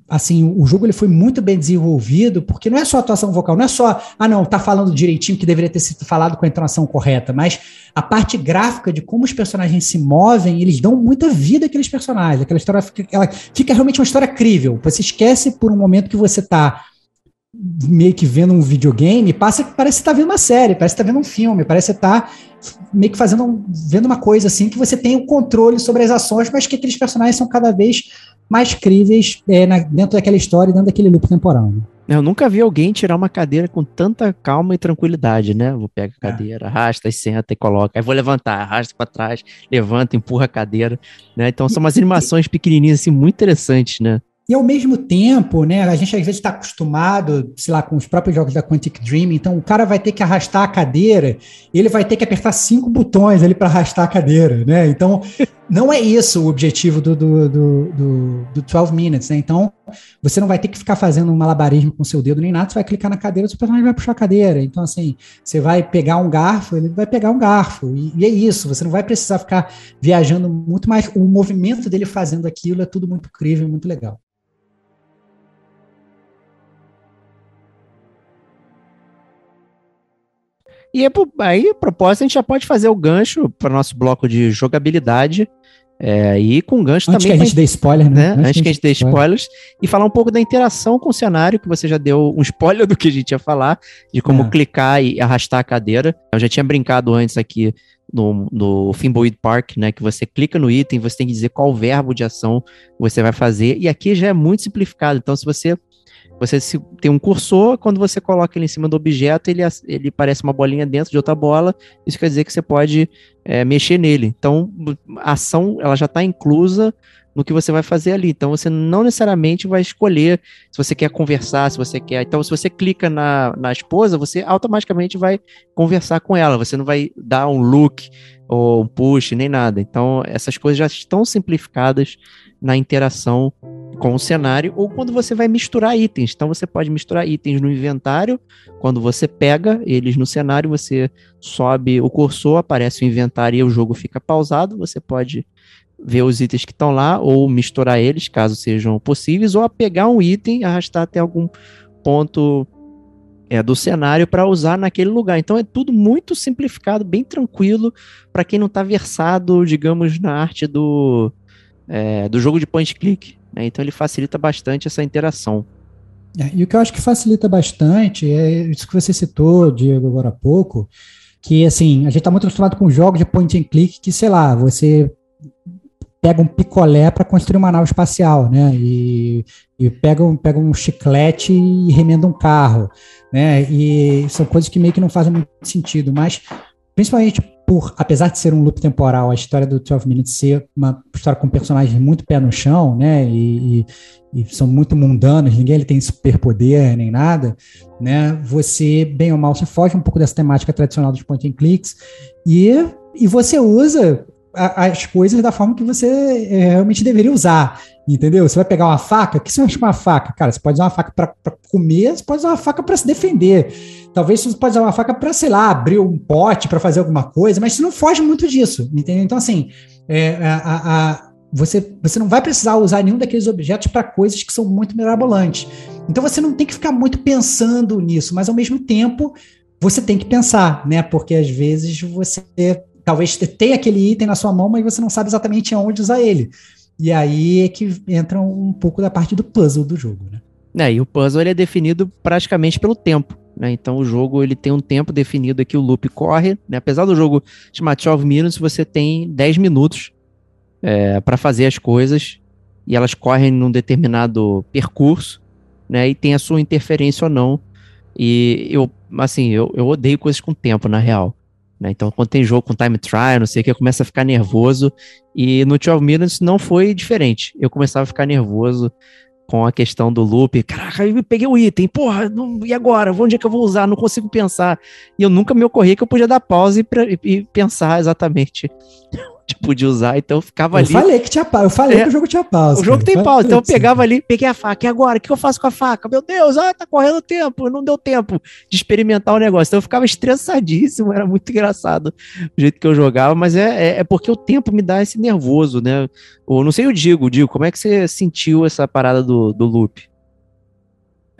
assim, o jogo ele foi muito bem desenvolvido, porque não é só atuação vocal, não é só, ah não, tá falando direitinho que deveria ter sido falado com a entonação correta, mas a parte gráfica de como os personagens se movem, eles dão muita vida àqueles personagens, aquela história fica, ela fica realmente uma história crível, você esquece por um momento que você tá meio que vendo um videogame, passa que parece que tá vendo uma série, parece que tá vendo um filme, parece que tá meio que fazendo vendo uma coisa assim que você tem o controle sobre as ações, mas que aqueles personagens são cada vez mais críveis é, na, dentro daquela história, dentro daquele loop temporal. Né? Eu nunca vi alguém tirar uma cadeira com tanta calma e tranquilidade, né? Vou pegar a É. cadeira, arrasta e senta e coloca. Aí vou levantar, arrasta para trás, levanta, empurra a cadeira, né? Então são umas animações pequenininhas assim muito interessantes, né? E ao mesmo tempo, né, a gente às vezes está acostumado, sei lá, com os próprios jogos da Quantic Dream, então o cara vai ter que arrastar a cadeira, ele vai ter que apertar cinco botões ali para arrastar a cadeira, né? Então, não é isso o objetivo do, do, do, do, do 12 Minutes, né? Então, você não vai ter que ficar fazendo um malabarismo com seu dedo nem nada, você vai clicar na cadeira, o seu personagem vai puxar a cadeira. Então, assim, você vai pegar um garfo, ele vai pegar um garfo. E, e é isso, você não vai precisar ficar viajando muito mais. O movimento dele fazendo aquilo é tudo muito incrível, muito legal. E é aí, a propósito, a gente já pode fazer o gancho para nosso bloco de jogabilidade. É, e com gancho Antes que também a pra gente dê spoiler, né? né? Antes que a gente dê spoilers e falar um pouco da interação com o cenário, que você já deu um spoiler do que a gente ia falar, de como É. clicar e arrastar a cadeira. Eu já tinha brincado antes aqui no, no Finboid Park, né? Que você clica no item, você tem que dizer qual verbo de ação você vai fazer, e aqui já é muito simplificado. Então, se você você se- tem um cursor, quando você coloca ele em cima do objeto, ele, ele parece uma bolinha dentro de outra bola. Isso quer dizer que você pode é, mexer nele. Então, a ação ela já está inclusa no que você vai fazer ali. Então, você não necessariamente vai escolher se você quer conversar, se você quer. Então, se você clica na, na esposa, você automaticamente vai conversar com ela. Você não vai dar um look ou um push, nem nada. Então, essas coisas já estão simplificadas na interação com o cenário ou quando você vai misturar itens. Então você pode misturar itens no inventário. Quando você pega eles no cenário, você sobe o cursor, aparece o inventário e o jogo fica pausado. Você pode ver os itens que estão lá ou misturar eles, caso sejam possíveis, ou pegar um item arrastar até algum ponto é, do cenário para usar naquele lugar. Então é tudo muito simplificado, bem tranquilo para quem não está versado, digamos, na arte do, é, do jogo de point click. Né? Então ele facilita bastante essa interação. É, e o que eu acho que facilita bastante é isso que você citou, Diego, agora há pouco, que assim, a gente está muito acostumado com jogos de point and click que, sei lá, você pega um picolé para construir uma nave espacial, né? E, e pega, um, pega um chiclete e remenda um carro, né? E são coisas que meio que não fazem muito sentido, mas principalmente por, apesar de ser um loop temporal, a história do 12 Minutes ser uma história com personagens muito pé no chão, né? E, e, e são muito mundanos, ninguém ele tem superpoder nem nada, né? Você, bem ou mal, você foge um pouco dessa temática tradicional dos point and clicks e, e você usa a, as coisas da forma que você é, realmente deveria usar, entendeu? Você vai pegar uma faca, o que você acha com uma faca? Cara, você pode usar uma faca para comer, você pode usar uma faca para se defender. Talvez você pode usar uma faca para, sei lá, abrir um pote para fazer alguma coisa, mas você não foge muito disso, entendeu? Então, assim, é, a, a, você, você não vai precisar usar nenhum daqueles objetos para coisas que são muito mirabolantes. Então, você não tem que ficar muito pensando nisso, mas ao mesmo tempo você tem que pensar, né? Porque às vezes você talvez tenha aquele item na sua mão, mas você não sabe exatamente aonde usar ele. E aí é que entra um pouco da parte do puzzle do jogo, né? É, e o puzzle ele é definido praticamente pelo tempo. Né? Então o jogo ele tem um tempo definido aqui, o loop corre. Né? Apesar do jogo chamar 12 minutes, você tem 10 minutos é, para fazer as coisas e elas correm num determinado percurso, né? E tem a sua interferência ou não. E eu, assim, eu, eu odeio coisas com tempo, na real. Né? Então, quando tem jogo com time trial, não sei o que, eu começo a ficar nervoso. E no 12 Minutes não foi diferente. Eu começava a ficar nervoso com a questão do loop. Caraca, eu peguei o item, porra, não, e agora? Onde é que eu vou usar? Não consigo pensar. E eu nunca me ocorri que eu podia dar pausa e, e pensar exatamente podia usar. Então eu ficava eu ali. Falei que tinha pausa. Eu falei É, que o jogo tinha pausa. O jogo cara. tem pausa, então eu pegava ali, peguei a faca, e agora? O que eu faço com a faca? Meu Deus, ah, tá correndo tempo, não deu tempo de experimentar o negócio. Então eu ficava estressadíssimo, era muito engraçado o jeito que eu jogava, mas é, é, é porque o tempo me dá esse nervoso, né? Ou não sei o Digo, Digo, como é que você sentiu essa parada do, do loop?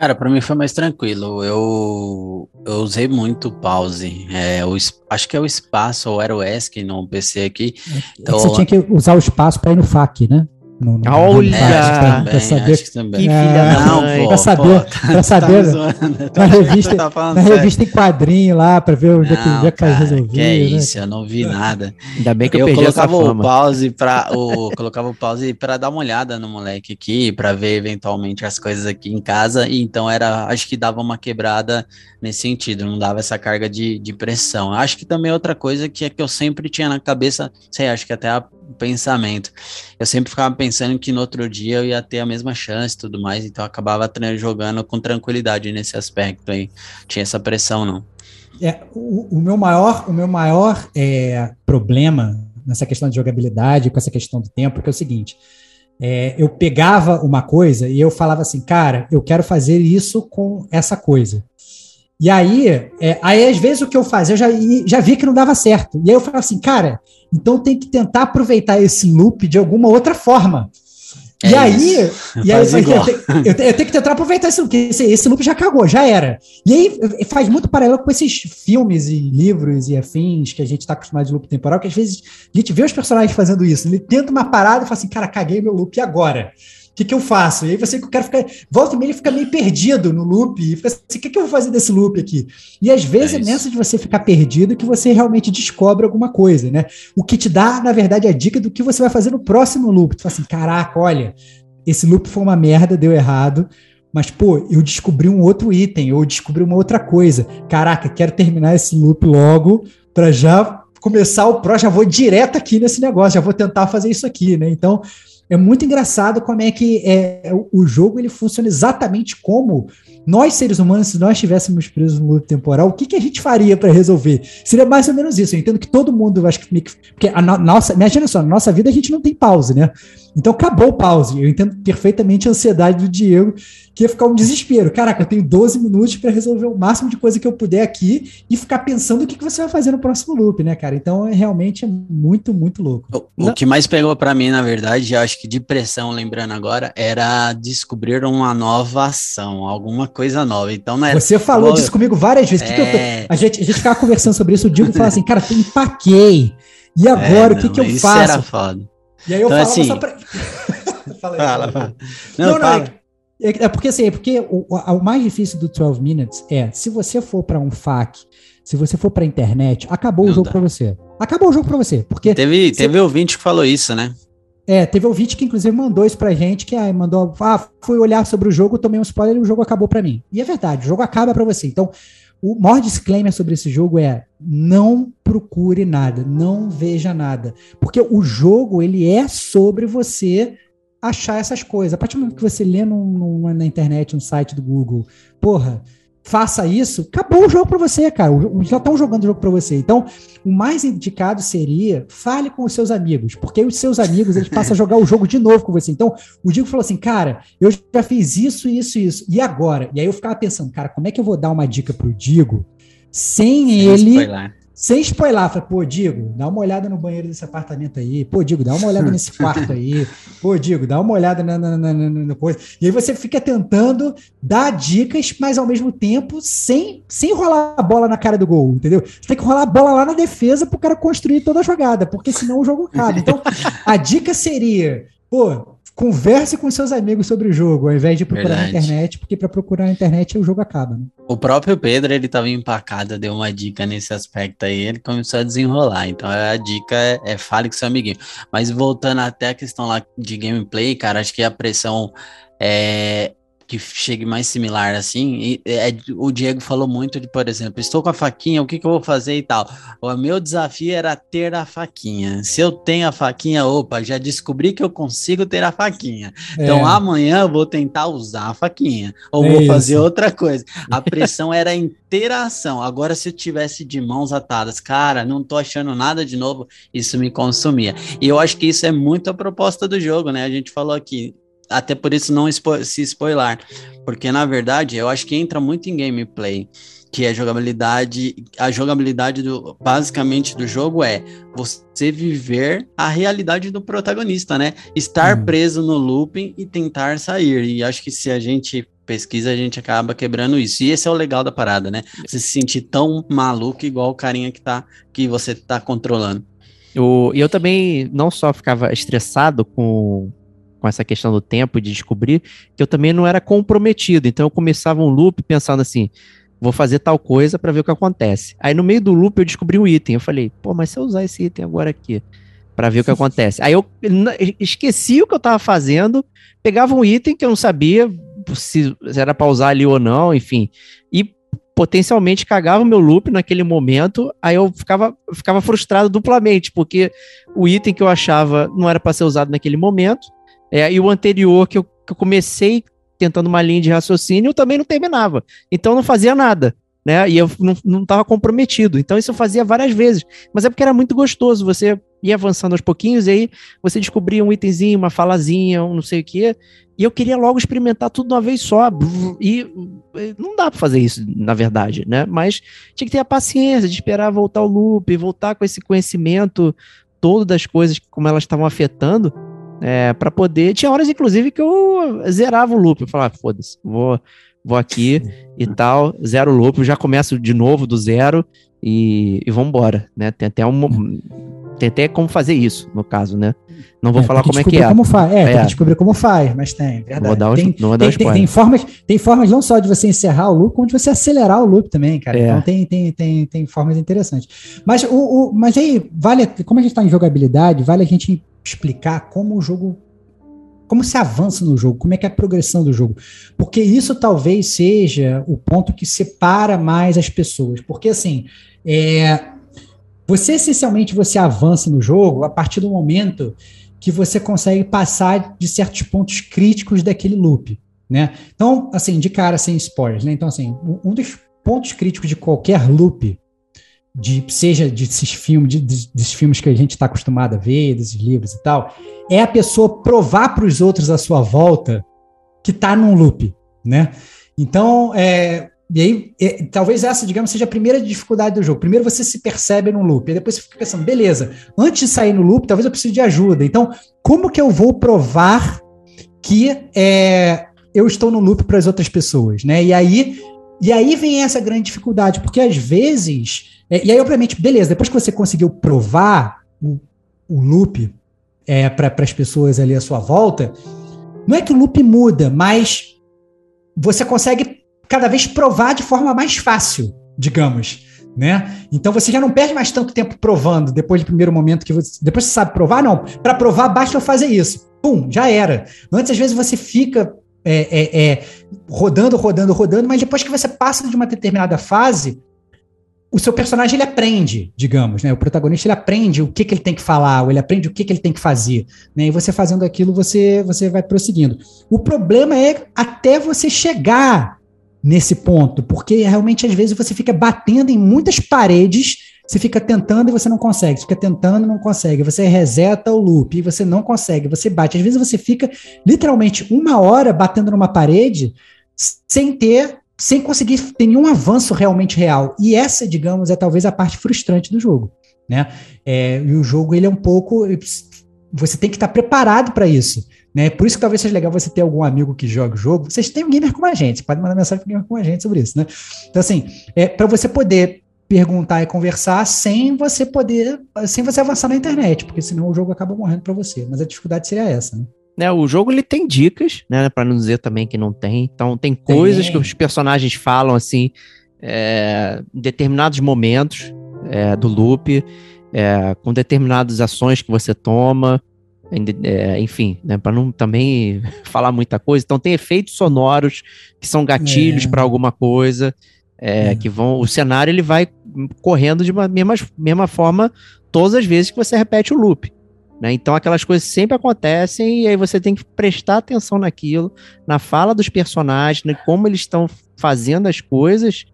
Cara, pra mim foi mais tranquilo. Eu, eu usei muito o pause. É, o, acho que é o espaço ou era o ESC no PC aqui. É que você tinha que usar o espaço para ir no FAQ, né? No, no Olha! pra, pra saber, acho que também. Que É, filha da Não, mãe. pô, pra saber, pô, pra saber tá eu tô na revista, tá na revista em quadrinho lá, pra ver onde é que, Não, onde é que cara, resolver. que é né? isso, eu não vi nada. Ainda bem que eu, Eu perdi essa colocava o pause para o colocava o pause para dar uma olhada no moleque aqui, para ver eventualmente as coisas aqui em casa, e então era, acho que dava uma quebrada nesse sentido, não dava essa carga de, de pressão. Acho que também outra coisa que é que eu sempre tinha na cabeça, sei, acho que até a pensamento. Eu sempre ficava pensando que no outro dia eu ia ter a mesma chance e tudo mais, então eu acabava jogando com tranquilidade nesse aspecto aí. Tinha essa pressão, não. É, o, o meu maior, o meu maior é, problema nessa questão de jogabilidade, com essa questão do tempo, que é o seguinte: é, eu pegava uma coisa e eu falava assim, cara, eu quero fazer isso com essa coisa. E aí, é, aí às vezes o que eu fazia, eu já, e- já vi que não dava certo. E aí eu falava assim, cara, então tem que tentar aproveitar esse loop de alguma outra forma. e É aí, e aí eu, falei, igual. eu, te- eu te- eu tenho que tentar aproveitar esse loop, porque esse, esse loop já cagou, já era. E aí faz muito paralelo com esses filmes e livros e afins que a gente está acostumado de loop temporal, que às vezes a gente vê os personagens fazendo isso. Ele tenta uma parada e fala assim, cara, caguei meu loop e agora? O que, que eu faço? E aí você que o cara fica. Volta e meia ele fica meio perdido no loop e fica assim: o que, que eu vou fazer desse loop aqui? E às vezes É é, nessa de você ficar perdido que você realmente descobre alguma coisa, né? O que te dá, na verdade, a dica do que você vai fazer no próximo loop. Tu fala assim: caraca, olha, esse loop foi uma merda, deu errado. Mas, pô, eu descobri um outro item, eu descobri uma outra coisa. Caraca, quero terminar esse loop logo para já começar o pró, já vou direto aqui nesse negócio, já vou tentar fazer isso aqui, né? Então, é muito engraçado como é que é, o- jogo ele funciona exatamente como nós, seres humanos, se nós estivéssemos presos no loop temporal, o que, que a gente faria para resolver? Seria mais ou menos isso. Eu entendo que todo mundo, acho que- Porque a no- nossa, imagina só, na nossa vida a gente não tem pause, né? Então acabou o pause. Eu entendo perfeitamente a ansiedade do Diego, que ia ficar um desespero. Caraca, eu tenho 12 minutos para resolver o máximo de coisa que eu puder aqui e ficar pensando o que, que você vai fazer no próximo loop, né, cara? Então é realmente é muito, muito louco. O, o que mais pegou pra mim, na verdade, eu acho que de pressão, lembrando agora, era descobrir uma nova ação, alguma coisa nova. Então não era. Você falou disso comigo várias vezes. Que que eu tô- É. a, gente, a gente ficava conversando sobre isso, o Diego falava assim, cara, eu empaquei. E agora, É, o que, não, que eu isso faço? era foda. E aí eu Então, falava assim- só pra... fala aí, Fala, fala. fala. Não, Não, não, fala. é, é- é porque assim, é porque o, o- mais difícil do 12 Minutes é, se você for para um FAQ, se você for para internet, acabou Não o jogo para você. Acabou o jogo para você, porque Teve, Você- teve ouvinte que falou isso, né? é, teve ouvinte que inclusive mandou isso pra gente, que ah, mandou, ah, fui olhar sobre o jogo, tomei um spoiler e o jogo acabou pra mim. E é verdade, o jogo acaba pra você. Então, o maior disclaimer sobre esse jogo é não procure nada, não veja nada, porque o jogo ele é sobre você achar essas coisas. A partir do momento que você lê num- num- na internet, um site do Google, porra, faça isso, acabou o jogo pra você, cara. Já estão jogando o jogo pra você. Então, o mais indicado seria fale com os seus amigos, porque aí os seus amigos eles passam a jogar o jogo de novo com você. Então, o Diego falou assim, cara, eu já fiz isso, isso, isso. E agora? E aí eu ficava pensando, cara, como é que eu vou dar uma dica pro Digo sem, Sem ele, spoiler. Sem spoiler? Falei, pô, Digo, dá uma olhada no banheiro desse apartamento aí. Pô, Digo, dá uma olhada nesse quarto aí. Pô, Digo, dá uma olhada na, na, na, na- coisa. E aí você fica tentando dar dicas, mas ao mesmo tempo sem, sem rolar a bola na cara do gol, entendeu? Você tem que rolar a bola lá na defesa pro cara construir toda a jogada, porque senão o jogo acaba. Então, a dica seria, pô, converse com seus amigos sobre o jogo, ao invés de procurar Verdade. na internet, porque para procurar na internet o jogo acaba, né? O próprio Pedro, ele tava empacado, deu uma dica nesse aspecto aí, ele começou a desenrolar. Então a dica é, é fale com seu amiguinho. Mas voltando até a questão lá de gameplay, cara, acho que a pressão é que chegue mais similar assim. e é, o Diego falou muito de, por exemplo, estou com a faquinha, o que, que eu vou fazer e tal. O meu desafio era ter a faquinha. Se eu tenho a faquinha, opa, já descobri que eu consigo ter a faquinha. Então É. amanhã eu vou tentar usar a faquinha. Ou É vou fazer isso. outra coisa. A pressão era a interação. Agora, se eu tivesse de mãos atadas, cara, não tô achando nada de novo, isso me consumia. E eu acho que isso é muito a proposta do jogo, né? A gente falou aqui. Até por isso não expo se spoiler. Porque, na verdade, eu acho que entra muito em gameplay. Que é jogabilidade. A jogabilidade do basicamente do jogo é você viver a realidade do protagonista, né? Estar Uhum. preso no looping e tentar sair. E acho que se a gente pesquisa, a gente acaba quebrando isso. E esse é o legal da parada, né? Você se sentir tão maluco igual o carinha que, tá, que você tá controlando. E eu também não só ficava estressado com, com essa questão do tempo de descobrir, que eu também não era comprometido. Então eu começava um loop pensando assim, vou fazer tal coisa para ver o que acontece. Aí no meio do loop eu descobri um item. Eu falei, pô, mas se eu usar esse item agora aqui para ver o que acontece. Aí eu esqueci o que eu tava fazendo, pegava um item que eu não sabia se era para usar ali ou não, enfim, e potencialmente cagava o meu loop naquele momento, aí eu ficava, ficava frustrado duplamente, porque o item que eu achava não era para ser usado naquele momento, é, e o anterior que eu, que eu comecei tentando uma linha de raciocínio, eu também não terminava. Então eu não fazia nada né? E eu não estava comprometido. Então isso eu fazia várias vezes. Mas é porque era muito gostoso. Você ia avançando aos pouquinhos e aí você descobria um itemzinho, uma falazinha, um não sei o quê. E eu queria logo experimentar tudo de uma vez só. E não dá para fazer isso, na verdade, né? Mas tinha que ter a paciência de esperar voltar o loop, voltar com esse conhecimento todo das coisas, como elas estavam afetando. É, para poder. Tinha horas, inclusive, que eu zerava o loop. Eu falava, foda-se, vou vou aqui e tal, zero loop, já começo de novo do zero e, e vambora, né? Tem até um, tem até como fazer isso, no caso, né? Não vou é, falar como é que é. Como faz. É, é, tem que descobrir como faz, mas tem, verdade. Vou dar um, tem, não vou dar tem, tem, tem, formas, tem formas não só de você encerrar o loop, como de você acelerar o loop também, cara. É. Então tem, tem, tem, tem formas interessantes. Mas, o, o, mas aí, vale, como a gente está em jogabilidade, vale a gente explicar como o jogo como se avança no jogo, como é que é a progressão do jogo. Porque isso talvez seja o ponto que separa mais as pessoas. Porque assim, é, você essencialmente você avança no jogo a partir do momento que você consegue passar de certos pontos críticos daquele loop, né? Então, assim, de cara sem spoilers, né? Então, assim, um dos pontos críticos de qualquer loop, de seja desses filmes, de, desses filmes que a gente está acostumado a ver, desses livros e tal, é a pessoa provar para os outros à sua volta que está num loop, né? Então, é, e aí, é, talvez essa, digamos, seja a primeira dificuldade do jogo. Primeiro você se percebe num loop, e depois você fica pensando, beleza, antes de sair no loop, talvez eu precise de ajuda. Então, como que eu vou provar que é, eu estou no loop para as outras pessoas, né? E aí, e aí vem essa grande dificuldade, porque às vezes, é, e aí, obviamente, beleza, depois que você conseguiu provar o, o loop é, para as pessoas ali à sua volta, não é que o loop muda, mas você consegue cada vez provar de forma mais fácil, digamos. Né? Então você já não perde mais tanto tempo provando depois do primeiro momento que você. Depois você sabe provar, não. Para provar, basta eu fazer isso. Pum, já era. Antes, às vezes, você fica é, é, é, rodando, rodando, rodando, mas depois que você passa de uma determinada fase, o seu personagem ele aprende, digamos, né? O protagonista ele aprende o que, que ele tem que falar, ou ele aprende o que, que ele tem que fazer, né? E você fazendo aquilo, você você vai prosseguindo. O problema é até você chegar nesse ponto, porque realmente às vezes você fica batendo em muitas paredes, você fica tentando e você não consegue, você fica tentando e não consegue, você reseta o loop e você não consegue, você bate. Às vezes você fica literalmente uma hora batendo numa parede sem ter sem conseguir ter nenhum avanço realmente real. E essa, digamos, é talvez a parte frustrante do jogo. Né? É, e o jogo ele é um pouco. Você tem que estar preparado para isso. Né? Por isso que talvez seja legal você ter algum amigo que joga o jogo. Vocês têm um gamer como a gente, pode mandar mensagem para gamer como a gente sobre isso. Né? Então, assim, é, para você poder perguntar e conversar sem você poder, sem você avançar na internet, porque senão o jogo acaba morrendo para você. Mas a dificuldade seria essa, né? Né, o jogo ele tem dicas, né, para não dizer também que não tem. Então tem coisas tem. que os personagens falam assim é, em determinados momentos é, do loop, é, com determinadas ações que você toma, é, enfim, né, para não também falar muita coisa. Então tem efeitos sonoros que são gatilhos é. para alguma coisa, é, que vão. O cenário ele vai correndo de uma mesma, mesma forma todas as vezes que você repete o loop. Né? Então aquelas coisas sempre acontecem e aí você tem que prestar atenção naquilo, na fala dos personagens, né? como eles estão fazendo as coisas,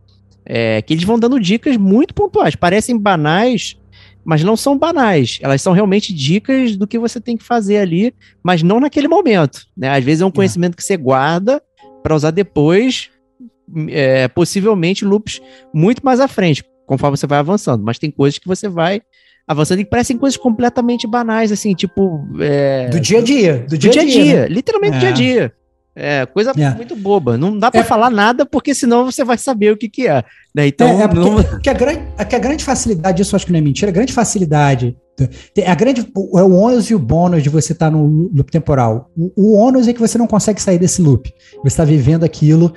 é, que eles vão dando dicas muito pontuais. Parecem banais, mas não são banais. Elas são realmente dicas do que você tem que fazer ali, mas não naquele momento. Né? Às vezes é um é. conhecimento é. que você guarda para usar depois, é, possivelmente loops muito mais à frente, conforme você vai avançando. Mas tem coisas que você vai avançando e parecem coisas completamente banais, assim, tipo. É... Do dia a dia. Do dia, do dia a dia. dia né? Literalmente é. dia a dia. É, coisa é. muito boba. Não dá para é. falar nada, porque senão você vai saber o que, que é. Né? Então, é, é porque, não... que, a grande, que a grande facilidade, isso eu acho que não é mentira, a grande facilidade A grande, é o ônus e o bônus de você estar no loop temporal. O, o ônus é que você não consegue sair desse loop. Você está vivendo aquilo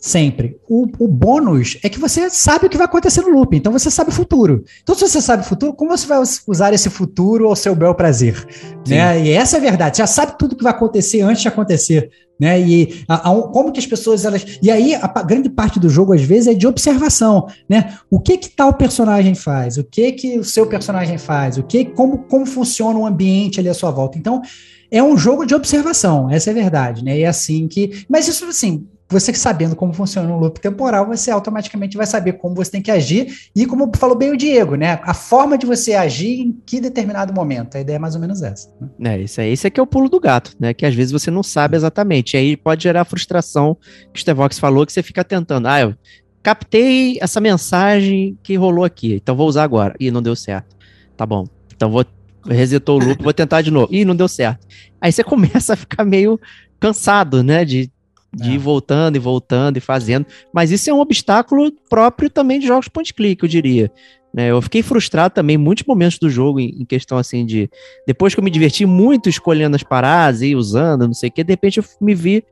sempre. O, o, bônus é que você sabe o que vai acontecer no loop, então você sabe o futuro. Então, se você sabe o futuro, como você vai usar esse futuro ao seu bel prazer? Né? E essa é a verdade. Você já sabe tudo que vai acontecer antes de acontecer. Né? E a, a, como que as pessoas elas. E aí, a, a, grande parte do jogo, às vezes, é de observação. Né? O que que tal personagem faz? O que que o seu personagem faz? O que, como, como funciona o ambiente ali à sua volta? Então, é um jogo de observação, essa é a verdade, né? E é assim que. Mas isso, assim, você sabendo como funciona um loop temporal, você automaticamente vai saber como você tem que agir e como falou bem o Diego, né? A forma de você agir em que determinado momento. A ideia é mais ou menos essa. Né? É, isso aí. Esse aqui é o pulo do gato, né? Que às vezes você não sabe exatamente. E aí pode gerar a frustração que o Stevox falou, que você fica tentando. Ah, eu captei essa mensagem que rolou aqui, então vou usar agora. Ih, não deu certo. Tá bom. Então vou resetou o loop, vou tentar de novo. Ih, não deu certo. Aí você começa a ficar meio cansado, né? De de é. ir voltando e voltando e fazendo. Mas isso é um obstáculo próprio também de jogos point click, eu diria. Né? Eu fiquei frustrado também em muitos momentos do jogo, em, em, questão assim de. Depois que eu me diverti muito escolhendo as paradas e usando, não sei o que, de repente eu me vi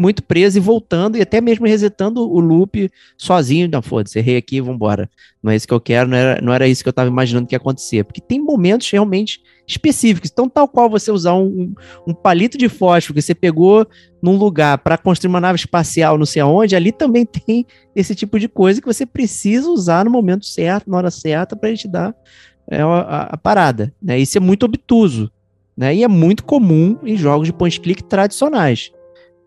muito preso e voltando, e até mesmo resetando o loop sozinho. Não, foda-se, errei aqui, vambora. Não é isso que eu quero, não era, não era isso que eu estava imaginando que ia acontecer. Porque tem momentos realmente específicos. Então, tal qual você usar um, um palito de fósforo que você pegou num lugar para construir uma nave espacial, não sei aonde, ali também tem esse tipo de coisa que você precisa usar no momento certo, na hora certa, para te dar é, a, a, parada. Né? Isso é muito obtuso. Né? E é muito comum em jogos de point-click tradicionais.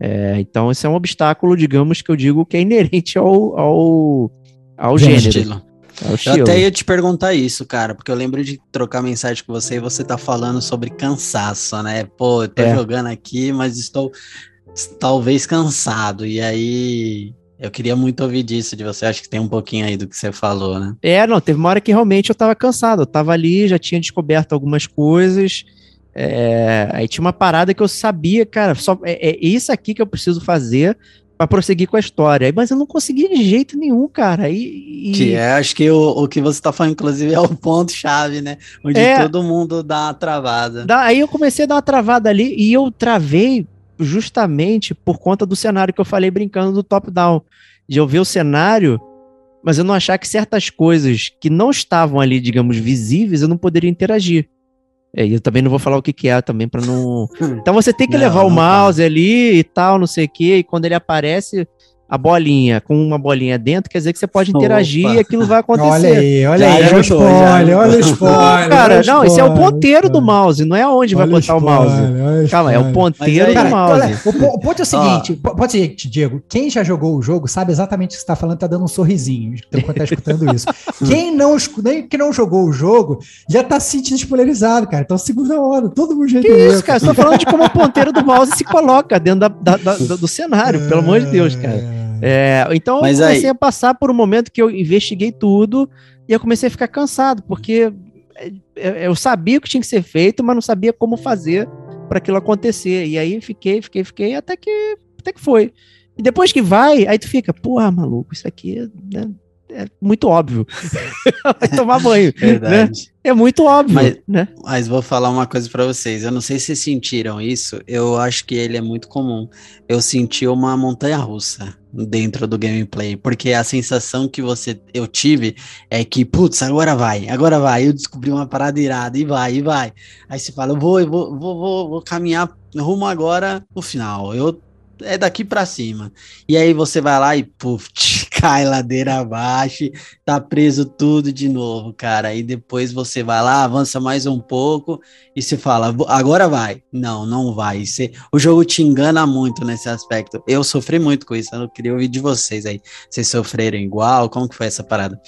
É, então, esse é um obstáculo, digamos, que eu digo que é inerente ao, ao, ao gênero. Estilo. Eu até ia te perguntar isso, cara, porque eu lembro de trocar mensagem com você e você tá falando sobre cansaço, né? Pô, eu tô é. jogando aqui, mas estou talvez cansado. E aí eu queria muito ouvir disso de você. Acho que tem um pouquinho aí do que você falou, né? É, não, teve uma hora que realmente eu tava cansado. Eu tava ali, já tinha descoberto algumas coisas. É, aí tinha uma parada que eu sabia, cara, só é, é isso aqui que eu preciso fazer para prosseguir com a história. Mas eu não consegui de jeito nenhum, cara. E, e... Que é, acho que o, o que você tá falando, inclusive, é o ponto-chave, né? Onde é, todo mundo dá uma travada. Da, aí eu comecei a dar uma travada ali e eu travei justamente por conta do cenário que eu falei brincando do top-down. De eu ver o cenário, mas eu não achar que certas coisas que não estavam ali, digamos, visíveis, eu não poderia interagir. É, eu também não vou falar o que, que é também para não. Então você tem que não, levar o mouse ali e tal, não sei o quê, e quando ele aparece, a bolinha com uma bolinha dentro, quer dizer que você pode interagir Opa. e aquilo vai acontecer. Olha aí, olha já aí, olha o spoiler, olha o spoiler. Cara, olha não, esse é o ponteiro do mouse, não é onde vai botar o mouse. Calma, é o ponteiro aí, do mouse. Olha, o, ponto é o seguinte, ah. pode ser, Diego, quem já jogou o jogo sabe exatamente o que você está falando, tá dando um sorrisinho enquanto tá escutando isso. quem não, quem não jogou o jogo já tá se sentindo spoilerizado, cara. Então segunda hora, todo mundo já Que isso, cara? Estou falando de como o ponteiro do mouse se coloca dentro da, da, da, do cenário, pelo amor de Deus, cara. É, então Mas eu comecei aí... a passar por um momento que eu investiguei tudo e eu comecei a ficar cansado, porque é, é, eu sabia o que tinha que ser feito, mas não sabia como fazer para aquilo acontecer. E aí fiquei, fiquei, fiquei, até que, até que foi. E depois que vai, aí tu fica, porra, maluco, isso aqui né, é muito óbvio. Vai tomar banho. Né? Verdade. Né? É muito óbvio. Mas, né? mas vou falar uma coisa para vocês. Eu não sei se vocês sentiram isso. Eu acho que ele é muito comum. Eu senti uma montanha russa dentro do gameplay, porque a sensação que você eu tive é que, putz, agora vai, agora vai. Eu descobri uma parada irada e vai, e vai. Aí você fala, eu vou, eu vou, vou, vou, vou caminhar rumo agora no final. Eu é daqui para cima. E aí você vai lá e puf, cai ladeira abaixo, tá preso tudo de novo, cara. E depois você vai lá, avança mais um pouco e se fala, agora vai. Não, não vai. Você, o jogo te engana muito nesse aspecto. Eu sofri muito com isso, eu queria ouvir de vocês aí. Vocês sofreram igual? Como que foi essa parada?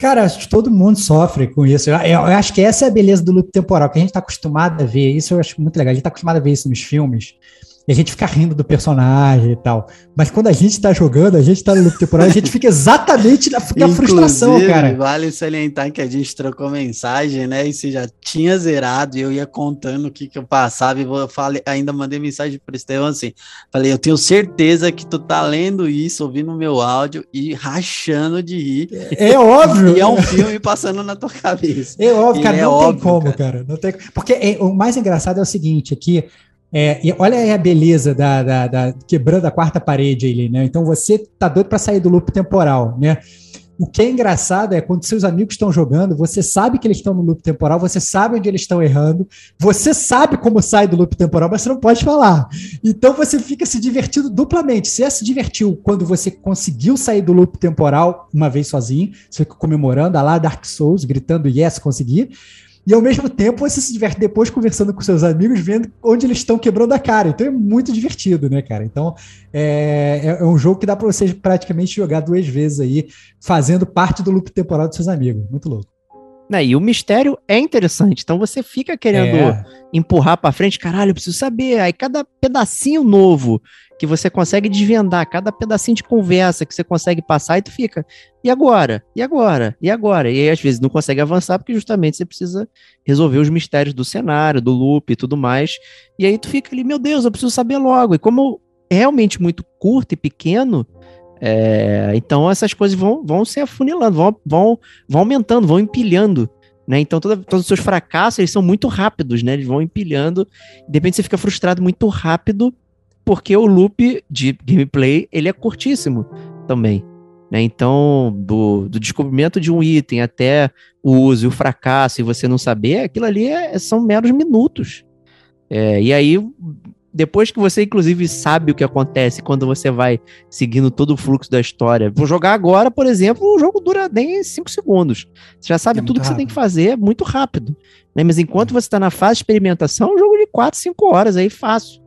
Cara, acho que todo mundo sofre com isso. Eu, eu, acho que essa é a beleza do loop temporal, que a gente está acostumado a ver. Isso eu acho muito legal. A gente está acostumado a ver isso nos filmes. E a gente fica rindo do personagem e tal. Mas quando a gente tá jogando, a gente tá no loop temporal, a gente fica exatamente na, na frustração, cara. Vale salientar que a gente trocou mensagem, né? E você já tinha zerado e eu ia contando o que, que eu passava. E eu falei, ainda mandei mensagem pro Estevão assim: falei, eu tenho certeza que tu tá lendo isso, ouvindo o meu áudio e rachando de rir. É, é óbvio. E é um filme passando na tua cabeça. É óbvio, cara. É não tem como, cara. cara. Não tem... Porque é, o mais engraçado é o seguinte: aqui. É, e olha aí a beleza da, da, da, quebrando a quarta parede ali, né? Então você tá doido para sair do loop temporal, né? O que é engraçado é quando seus amigos estão jogando, você sabe que eles estão no loop temporal, você sabe onde eles estão errando, você sabe como sai do loop temporal, mas você não pode falar. Então você fica se divertindo duplamente. Você se divertiu quando você conseguiu sair do loop temporal uma vez sozinho, você fica comemorando, a lá Dark Souls, gritando yes, consegui. E ao mesmo tempo você se diverte depois conversando com seus amigos, vendo onde eles estão quebrando a cara. Então é muito divertido, né, cara? Então é, é, é um jogo que dá para você praticamente jogar duas vezes aí, fazendo parte do loop temporal dos seus amigos. Muito louco. Né, e o mistério é interessante, então você fica querendo é. empurrar para frente, caralho, eu preciso saber. Aí cada pedacinho novo que você consegue desvendar, cada pedacinho de conversa que você consegue passar, e tu fica, e agora? E agora? E agora? E aí às vezes não consegue avançar porque justamente você precisa resolver os mistérios do cenário, do loop e tudo mais. E aí tu fica ali, meu Deus, eu preciso saber logo. E como é realmente muito curto e pequeno, é, então essas coisas vão, vão se afunilando, vão, vão, vão aumentando, vão empilhando. Né? Então toda, todos os seus fracassos eles são muito rápidos, né? Eles vão empilhando. De repente você fica frustrado muito rápido, porque o loop de gameplay ele é curtíssimo também. Né? Então, do, do, descobrimento de um item até o uso e o fracasso e você não saber, aquilo ali é, são meros minutos. É, e aí depois que você, inclusive, sabe o que acontece quando você vai seguindo todo o fluxo da história. Vou jogar agora, por exemplo, o jogo dura nem 5 segundos. Você já sabe é tudo que rápido. você tem que fazer muito rápido. Né? Mas enquanto você está na fase de experimentação, é um jogo de 4, 5 horas aí fácil.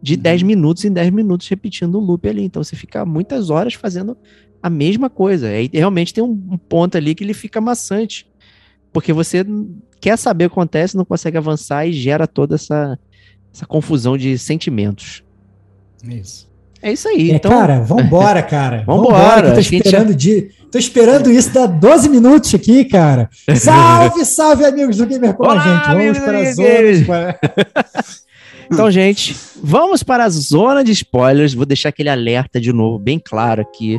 De uhum. 10 minutos em 10 minutos repetindo o loop ali. Então você fica muitas horas fazendo a mesma coisa. E realmente tem um ponto ali que ele fica maçante. Porque você quer saber o que acontece, não consegue avançar e gera toda essa essa confusão de sentimentos. Isso. É isso aí. É, então... Cara, vambora, cara. vambora. vambora tô esperando, de... tô esperando isso dá 12 minutos aqui, cara. Salve, salve, amigos do Gamer com a gente. Vamos para as zonas. então, gente, vamos para a zona de spoilers. Vou deixar aquele alerta de novo, bem claro aqui.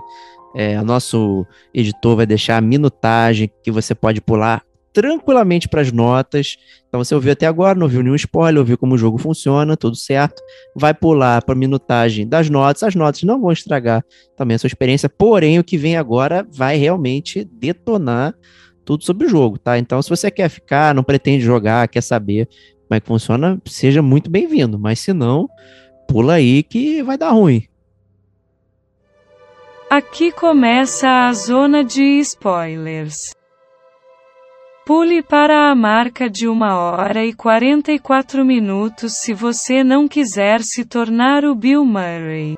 É, o nosso editor vai deixar a minutagem que você pode pular tranquilamente para as notas. Então você ouviu até agora, não ouviu nenhum spoiler, ouviu como o jogo funciona, tudo certo. Vai pular para a minutagem das notas. As notas não vão estragar também a sua experiência, porém o que vem agora vai realmente detonar tudo sobre o jogo, tá? Então se você quer ficar, não pretende jogar, quer saber como é que funciona, seja muito bem-vindo. Mas se não, pula aí que vai dar ruim. Aqui começa a zona de spoilers. Pule para a marca de 1 hora e 44 minutos se você não quiser se tornar o Bill Murray.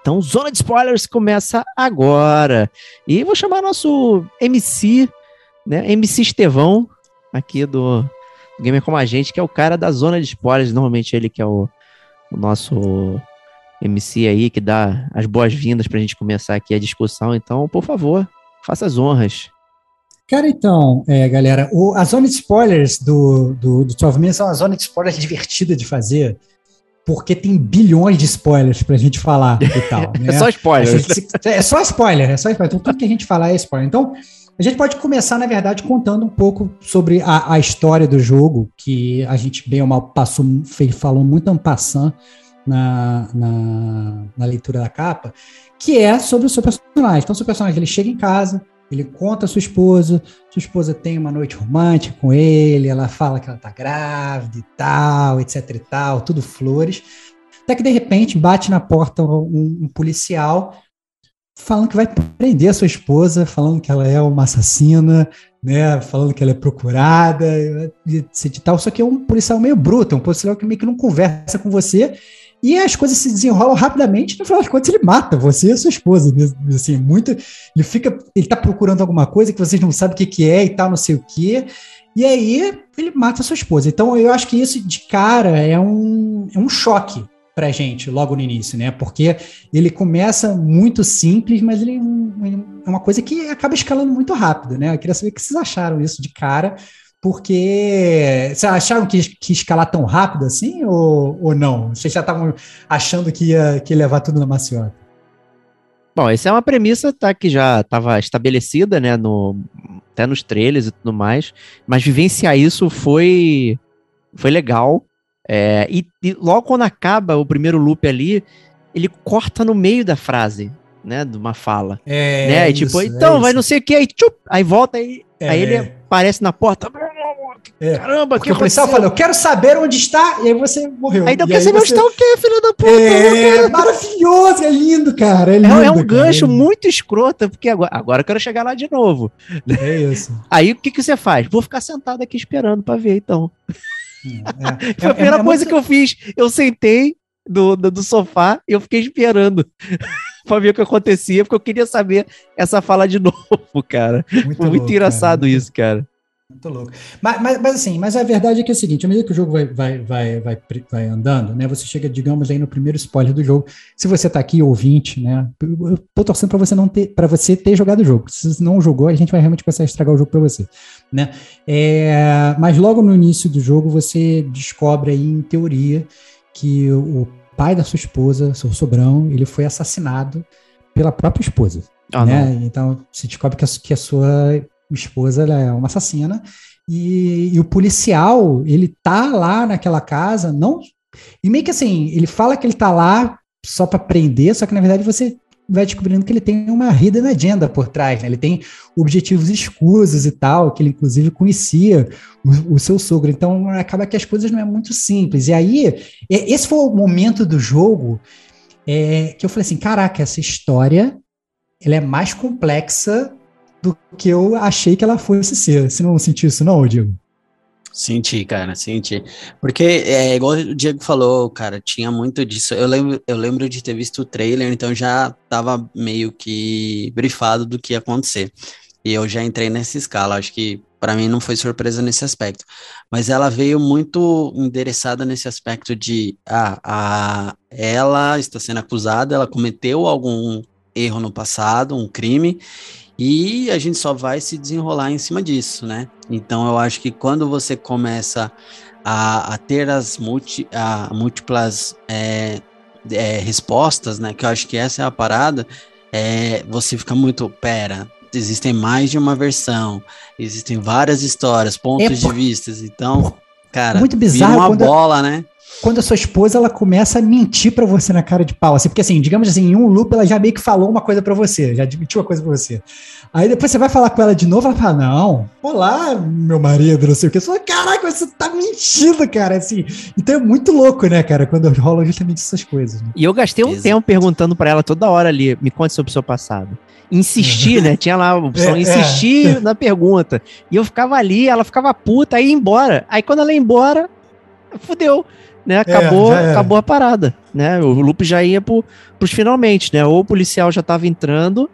Então, Zona de Spoilers começa agora. E vou chamar nosso MC, né? MC Estevão, aqui do, do Gamer Como a Gente, que é o cara da Zona de Spoilers. Normalmente ele que é o, o nosso MC aí, que dá as boas-vindas para a gente começar aqui a discussão. Então, por favor, faça as honras. Cara, então, é, galera, o, a zona de spoilers do, do, do 12 Minutes é uma zona de spoilers divertida de fazer, porque tem bilhões de spoilers pra gente falar e tal. Né? é só spoiler. É só spoiler, é só spoiler. Então, tudo que a gente falar é spoiler. Então, a gente pode começar, na verdade, contando um pouco sobre a, a história do jogo, que a gente bem ou mal passou, fez, falou muito ampassant na, na, na leitura da capa, que é sobre o seu personagem. Então, o seu personagem ele chega em casa, ele conta a sua esposa, sua esposa tem uma noite romântica com ele, ela fala que ela tá grávida e tal, etc e tal, tudo flores. Até que de repente bate na porta um, um policial falando que vai prender a sua esposa, falando que ela é uma assassina, né, falando que ela é procurada, etc e tal. Só que é um policial meio bruto, é um policial que meio que não conversa com você e as coisas se desenrolam rapidamente, no final das contas ele mata você e a sua esposa, assim, muito, ele fica, ele tá procurando alguma coisa que vocês não sabem o que que é e tal, não sei o que, E aí ele mata sua esposa. Então eu acho que isso de cara é um, é um choque pra gente logo no início, né? Porque ele começa muito simples, mas ele é uma coisa que acaba escalando muito rápido, né? Eu queria saber o que vocês acharam isso de cara, porque vocês acharam que, que escalar tão rápido assim ou, ou não? Vocês já estavam achando que ia, que ia levar tudo na maciota? Bom, essa é uma premissa tá, que já estava estabelecida, né, no, até nos trailers e tudo mais, mas vivenciar isso foi, foi legal. É, e, e, logo quando acaba o primeiro loop ali, ele corta no meio da frase, né, de uma fala. É, né? Tipo, isso, tipo, então, é vai não sei o que, aí, tchup, aí volta, aí, é. aí ele aparece na porta, é. Caramba, Porque que o policial falou, eu quero saber onde está, e aí você morreu. Ainda quer saber onde está o quê, filho da puta? É, maravilhoso, é lindo, cara. É, lindo, é, é um gancho muito escroto, porque agora, agora eu quero chegar lá de novo. É isso. Aí o que, que você faz? Vou ficar sentado aqui esperando para ver, então. É, Foi a primeira é, coisa muito... que eu fiz. Eu sentei do, do, do sofá e eu fiquei esperando pra ver o que acontecia, porque eu queria saber essa fala de novo, cara. Muito, Foi muito louco, engraçado cara. isso, cara. Muito louco. Mas, mas, mas, assim, mas a verdade é que é o seguinte, à medida que o jogo vai, vai, vai, vai, vai andando, né? Você chega, digamos, aí no primeiro spoiler do jogo. Se você tá aqui, ouvinte, né? Eu tô torcendo para você não ter, para você ter jogado o jogo. Se não jogou, a gente vai realmente começar a estragar o jogo para você, né? É, mas logo no início do jogo você descobre aí, em teoria, que o pai da sua esposa, seu sobrão, ele foi assassinado pela própria esposa. Ah, né? Então se descobre que a, que a sua esposa é uma assassina, e, e, o policial, ele tá lá naquela casa, não. E meio que assim, ele fala que ele tá lá só para prender, só que na verdade você vai descobrindo que ele tem uma hidden agenda por trás, né? Ele tem objetivos escusos e tal, que ele inclusive conhecia o, o, seu sogro. Então acaba que as coisas não é muito simples. E aí, esse foi o momento do jogo é, que eu falei assim: caraca, essa história ela é mais complexa do que eu achei que ela fosse ser. Você não sentiu isso, não, Diego? Senti, cara, senti. Porque, é, igual o Diego falou, cara, tinha muito disso. Eu lembro, eu lembro de ter visto o trailer, então já tava meio que brifado do que ia acontecer. E eu já entrei nessa escala. Acho que para mim não foi surpresa nesse aspecto. Mas ela veio muito endereçada nesse aspecto de ah, a, ela está sendo acusada, ela cometeu algum erro no passado, um crime, e a gente só vai se desenrolar em cima disso, né? Então eu acho que quando você começa a, a ter as multi, a, múltiplas é, é, respostas, né? Que eu acho que essa é a parada, é, você fica muito, pera, existem mais de uma versão, existem várias histórias, pontos é, de vista, então, cara, muito bizarro uma bola, né? Quando a sua esposa ela começa a mentir para você na cara de pau, assim, porque assim, digamos assim, em um loop ela já meio que falou uma coisa para você, já admitiu uma coisa para você. Aí depois você vai falar com ela de novo, ela fala: "Não, olá, meu marido, não sei o que". Você fala: "Caraca, você tá mentindo, cara", assim. Então é muito louco, né, cara, quando rolam justamente essas coisas. Né? E eu gastei um Exato. tempo perguntando para ela toda hora ali: "Me conte sobre o seu passado" insistir, né? Tinha lá a opção é, insistir é. na pergunta. E eu ficava ali, ela ficava puta, aí ia embora. Aí quando ela ia embora, fudeu né? É, acabou, é, acabou a parada, né? O loop já ia pro, pros finalmente, né? Ou o policial já tava entrando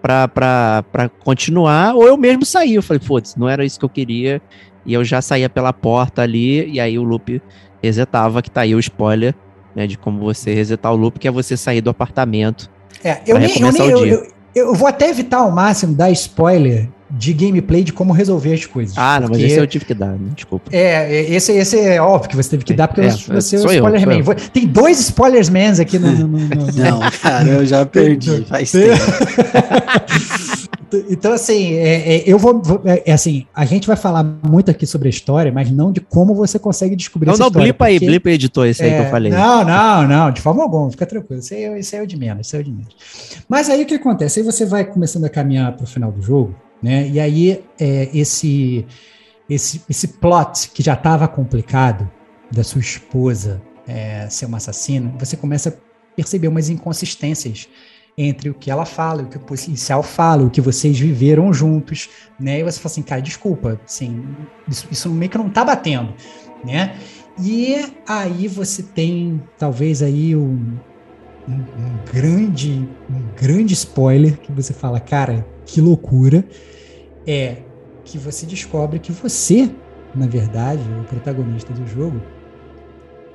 pra, pra, pra continuar, ou eu mesmo saí. Eu falei, foda-se, não era isso que eu queria. E eu já saía pela porta ali, e aí o loop resetava, que tá aí o spoiler, né? De como você resetar o loop, que é você sair do apartamento. É, eu nem, eu, nem eu, eu, eu vou até evitar ao máximo dar spoiler de gameplay de como resolver as coisas. Ah, não, mas esse eu tive que dar, né? desculpa. É, é, esse, esse é óbvio que você teve que dar, porque é, você é o spoiler man. Tem dois spoilers mans aqui no. no, no, no não, cara, eu já perdi, faz tempo. então, assim, é, é, eu vou. É, é, assim, a gente vai falar muito aqui sobre a história, mas não de como você consegue descobrir não, essa não, história. Não, blipa aí, blipa editor, esse aí que eu falei. Não, não, não, de forma alguma, fica tranquilo. Isso aí, isso aí é o de menos, isso aí é o de menos. Mas aí o que acontece? Aí você vai começando a caminhar para o final do jogo. Né? E aí, é, esse, esse, esse plot que já estava complicado, da sua esposa é, ser uma assassina, você começa a perceber umas inconsistências entre o que ela fala, o que o policial fala, o que vocês viveram juntos, né? E você fala assim, cara, desculpa, assim, isso, isso meio que não tá batendo, né? E aí você tem, talvez aí um, um, um grande, um grande spoiler que você fala, cara, que loucura, é que você descobre que você, na verdade, o protagonista do jogo,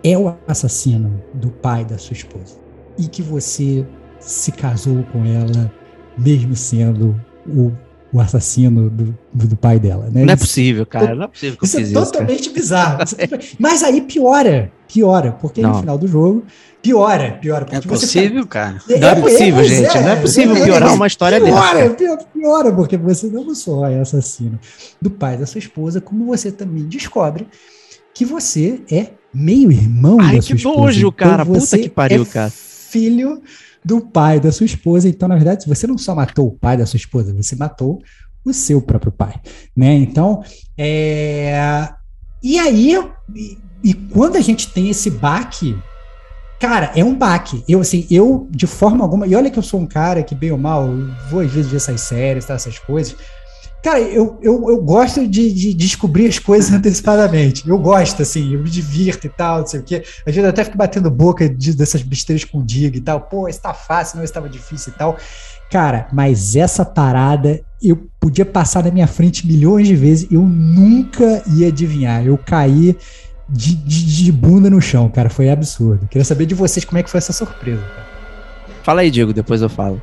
é o assassino do pai da sua esposa. E que você se casou com ela, mesmo sendo o, o assassino do, do, pai dela. Né? Não é possível, cara. Não é possível que isso eu fiz é totalmente isso, bizarro. Mas aí piora, piora, porque não. no final do jogo piora, piora. É possível, tá... cara. É, não é, possível, gente. não é possível piorar uma história piora, dessa. Piora, piora, porque você não só é assassino do pai da sua esposa, como você também descobre que você é meio irmão Ai, da sua esposa. Ai, que nojo, cara. Então, Puta que pariu, é cara. Filho do pai da sua esposa. Então, na verdade, você não só matou o pai da sua esposa, você matou o seu próprio pai, né? Então, é... e aí, e, e quando a gente tem esse baque, cara, é um baque. Eu, assim, eu, de forma alguma, e olha que eu sou um cara que, bem ou mal, vou às vezes ver essas séries, tá, essas coisas, Cara, eu, eu, eu gosto de, de, descobrir as coisas antecipadamente. Eu gosto, assim, eu me divirto e tal, não sei o quê. Às vezes eu até fico batendo boca de, dessas besteiras com o Digo e tal. Pô, está fácil, não estava difícil e tal. Cara, mas essa parada eu podia passar na minha frente milhões de vezes, eu nunca ia adivinhar. Eu caí de, de, de bunda no chão, cara. Foi absurdo. Queria saber de vocês como é que foi essa surpresa. Cara. Fala aí, Diego, depois eu falo.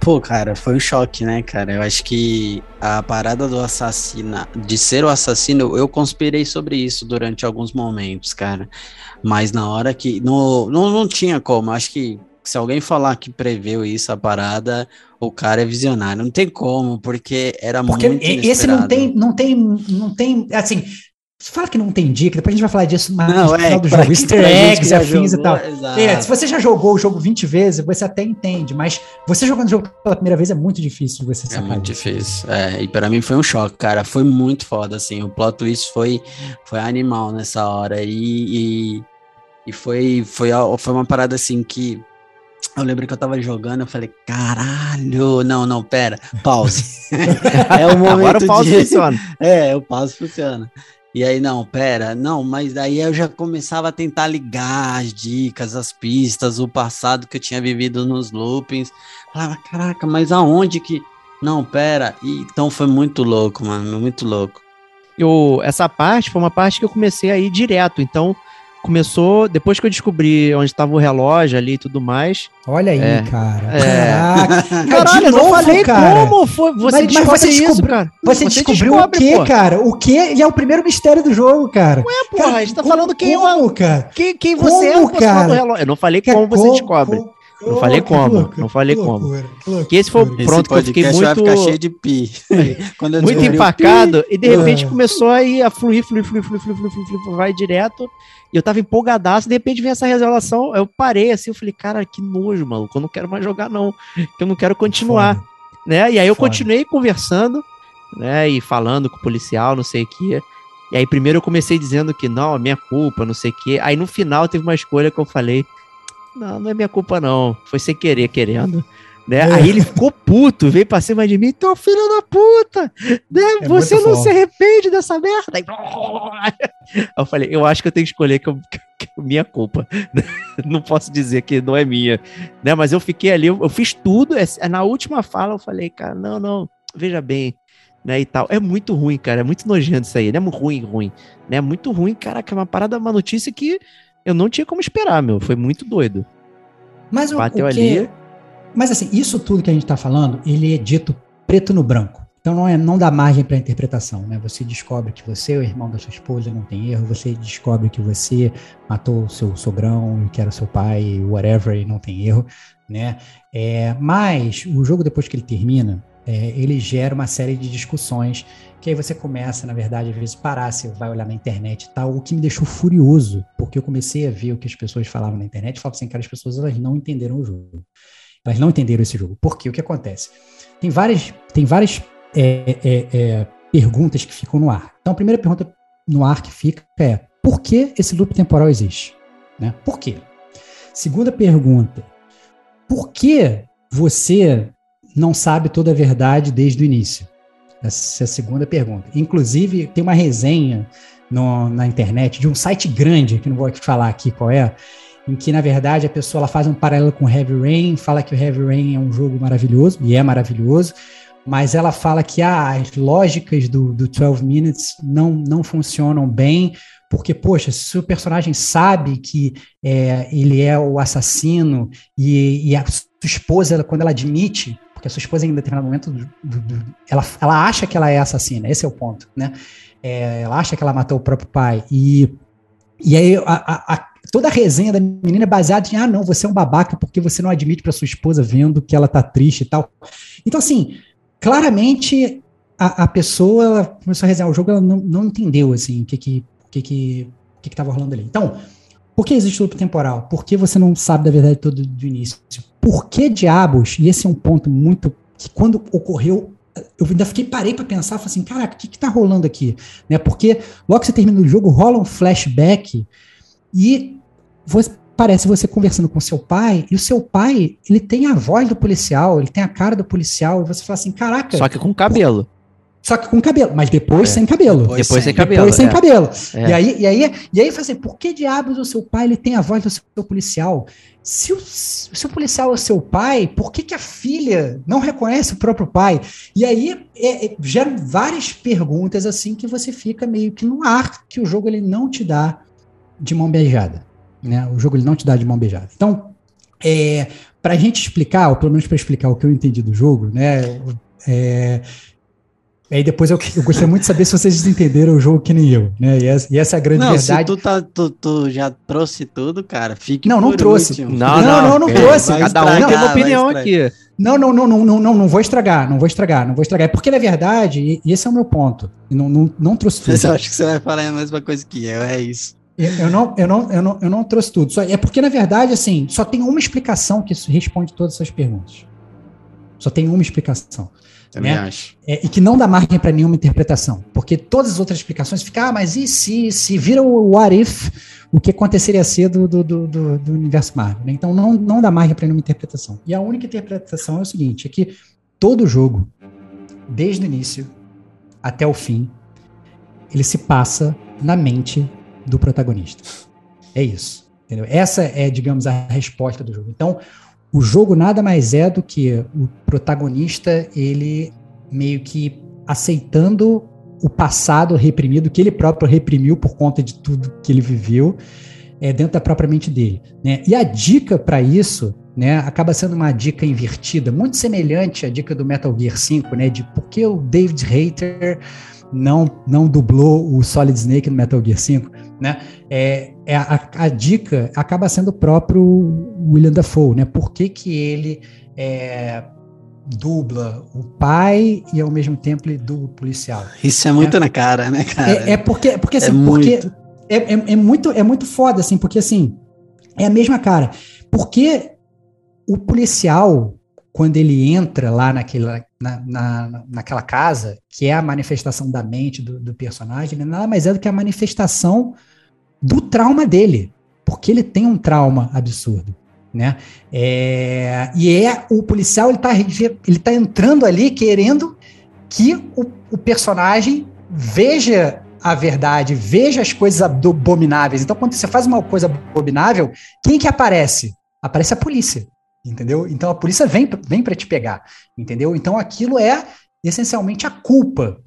Pô, cara, foi um choque, né, cara? Eu acho que a parada do assassino, de ser o assassino, eu conspirei sobre isso durante alguns momentos, cara. Mas na hora que. Não, não, não tinha como. Acho que se alguém falar que preveu isso, a parada, o cara é visionário. Não tem como, porque era porque muito. Porque esse não tem, não tem, não tem. Assim, fala que não tem dica, depois a gente vai falar disso mais não, no final é, do jogo. Easter eggs, afins e tal. É, se você já jogou o jogo 20 vezes, você até entende, mas você jogando o jogo pela primeira vez é muito difícil de você sacar. É muito difícil. É, e para mim foi um choque, cara. Foi muito foda, assim. O plot twist foi, foi animal nessa hora. E, e, e foi, foi, foi uma parada assim que. Eu lembro que eu tava jogando, eu falei, caralho, não, não, pera, pause. é o momento Agora o pause de... funciona. É, o pause funciona. E aí, não, pera, não, mas daí eu já começava a tentar ligar as dicas, as pistas, o passado que eu tinha vivido nos loopings. Falava, caraca, mas aonde que. Não, pera. E, então foi muito louco, mano, muito louco. Eu, essa parte foi uma parte que eu comecei a ir direto, então começou depois que eu descobri onde estava o relógio ali e tudo mais. Olha aí, é, cara. É. Caraca. Caralho, eu não falei cara. como foi. Você mas, mas você isso, cara. Você, você descobriu descobre, o quê, pô. cara? O quê? E é o primeiro mistério do jogo, cara. Ué, porra, cara, a gente tá como, falando quem, como, cara? Quem, quem você é como, é cara? Eu não falei como você descobre. Não falei como, não falei que como. Loucura, que, esse foi o pronto que eu fiquei muito. Vai ficar cheio de pi. muito empacado, pi. e de repente é. começou a, ir, a fluir, fluir, fluir, fluir, fluir, fluir, fluir, vai direto. E eu tava empolgadaço, de repente vem essa revelação. Eu parei assim, eu falei, cara, que nojo, maluco. Eu não quero mais jogar, não. Que eu não quero continuar. Foda. Né? E aí eu Foda. continuei conversando, né? E falando com o policial, não sei o que. E aí primeiro eu comecei dizendo que não, minha culpa, não sei o que. Aí no final teve uma escolha que eu falei não, não é minha culpa, não. Foi sem querer, querendo. Né? É. Aí ele ficou puto, veio pra cima de mim, então filho da puta, né? É você não se arrepende dessa merda. Aí, eu falei, eu acho que eu tenho que escolher que, eu, que é minha culpa. não posso dizer que não é minha, né? Mas eu fiquei ali, eu, eu fiz tudo. Na última fala eu falei, cara, não, não, veja bem, né, e tal. É muito ruim, cara, é muito nojento isso aí, né? Ruim, ruim, né? Muito ruim, cara, que é uma parada, uma notícia que eu não tinha como esperar, meu. Foi muito doido. Mas o, Bateu o que... ali. Mas assim, isso tudo que a gente está falando, ele é dito preto no branco. Então não, é, não dá margem para interpretação, né? Você descobre que você é o irmão da sua esposa, não tem erro. Você descobre que você matou o seu sogrão, que era seu pai, whatever, e não tem erro, né? É, mas o jogo depois que ele termina, é, ele gera uma série de discussões que aí você começa, na verdade, às vezes parar, você vai olhar na internet e tal, o que me deixou furioso, porque eu comecei a ver o que as pessoas falavam na internet e falavam assim, cara, as pessoas elas não entenderam o jogo. Elas não entenderam esse jogo. Por quê? O que acontece? Tem várias, tem várias é, é, é, perguntas que ficam no ar. Então, a primeira pergunta no ar que fica é, por que esse loop temporal existe? Né? Por quê? Segunda pergunta, por que você não sabe toda a verdade desde o início? Essa é a segunda pergunta. Inclusive, tem uma resenha no, na internet de um site grande, que não vou falar aqui qual é, em que, na verdade, a pessoa ela faz um paralelo com Heavy Rain, fala que o Heavy Rain é um jogo maravilhoso, e é maravilhoso, mas ela fala que ah, as lógicas do, do 12 Minutes não, não funcionam bem, porque, poxa, se o personagem sabe que é, ele é o assassino e, e, a sua esposa, quando ela admite, porque a sua esposa em determinado momento, do, do, ela, ela acha que ela é assassina, esse é o ponto, né? É, ela acha que ela matou o próprio pai. E, e aí a, a, toda a resenha da menina é baseada em, ah, não, você é um babaca porque você não admite para sua esposa vendo que ela tá triste e tal. Então, assim, claramente a, a pessoa começou a resenhar o jogo, ela não, não entendeu, assim, o que que, que, que, que, que tava rolando ali. Então, por que existe loop temporal? Por que você não sabe da verdade todo do início? Por que diabos, e esse é um ponto muito que quando ocorreu, eu ainda fiquei, parei para pensar, falei assim, caraca, o que que tá rolando aqui? Né? Porque logo que você termina o jogo, rola um flashback e você, parece você conversando com seu pai, e o seu pai, ele tem a voz do policial, ele tem a cara do policial, e você fala assim, caraca. Só que com cabelo. Só que com cabelo, mas depois é. sem cabelo. Depois, depois sem, cabelo. Depois sem é. cabelo. É. E aí, e aí, e aí assim, por que diabos o seu pai ele tem a voz do seu policial? Se o, se o seu policial é seu pai, por que, que a filha não reconhece o próprio pai? E aí é, é, geram várias perguntas assim que você fica meio que no ar que o jogo ele não te dá de mão beijada. Né? O jogo ele não te dá de mão beijada. Então, é, para a gente explicar, ou pelo menos para explicar o que eu entendi do jogo, né? É, e aí depois eu, eu gostaria muito de saber se vocês entenderam o jogo que nem eu, né? E essa, e essa é a grande não, verdade. Se tu, tá, tu, tu, já trouxe tudo, cara, fique Não, não trouxe. Não, não, não, não, não é, trouxe. Cada um tem uma opinião aqui. Não, não, não, não, não, não, não vou estragar, não vou estragar, não vou estragar. É porque, na verdade, e, esse é o meu ponto. Não, não, não trouxe tudo. Eu acho que você vai falar a mesma coisa que eu, é isso. Eu não, eu, não, eu, não, eu não trouxe tudo. Só, é porque, na verdade, assim, só tem uma explicação que responde todas essas perguntas. Só tem uma explicação. Também né? acho. É, e que não dá margem para nenhuma interpretação. Porque todas as outras explicações ficam, ah, mas e se, se vira o what if, o que aconteceria ser do, do, do, do universo Marvel? Né? Então não, não dá margem para nenhuma interpretação. E a única interpretação é o seguinte: é que todo jogo, desde o início até o fim, ele se passa na mente do protagonista. É isso. Entendeu? Essa é, digamos, a resposta do jogo. Então, o jogo nada mais é do que o protagonista, ele meio que aceitando o passado reprimido, que ele próprio reprimiu por conta de tudo que ele viveu, é, dentro da própria mente dele. Né? E a dica para isso né, acaba sendo uma dica invertida, muito semelhante à dica do Metal Gear 5, né, de por que o David Hayter não, não dublou o Solid Snake no Metal Gear 5, né? É, é a, a, dica acaba sendo o próprio William Dafoe, né? Por que, que ele é, dubla o pai e ao mesmo tempo ele dubla o policial? Isso é muito é, na cara, né, cara? É, é porque, porque assim, é porque muito. É, é, é, muito é muito foda assim, porque assim é a mesma cara. Porque o policial quando ele entra lá naquela, na, na, naquela casa, que é a manifestação da mente do, do personagem, ele nada mais é do que a manifestação do trauma dele, porque ele tem um trauma absurdo. Né? É, e é o policial ele está ele tá entrando ali querendo que o, o, personagem veja a verdade, veja as coisas abomináveis. Então, quando você faz uma coisa abominável, quem que aparece? Aparece a polícia entendeu? Então a polícia vem, vem para te pegar, entendeu? Então aquilo é essencialmente a culpa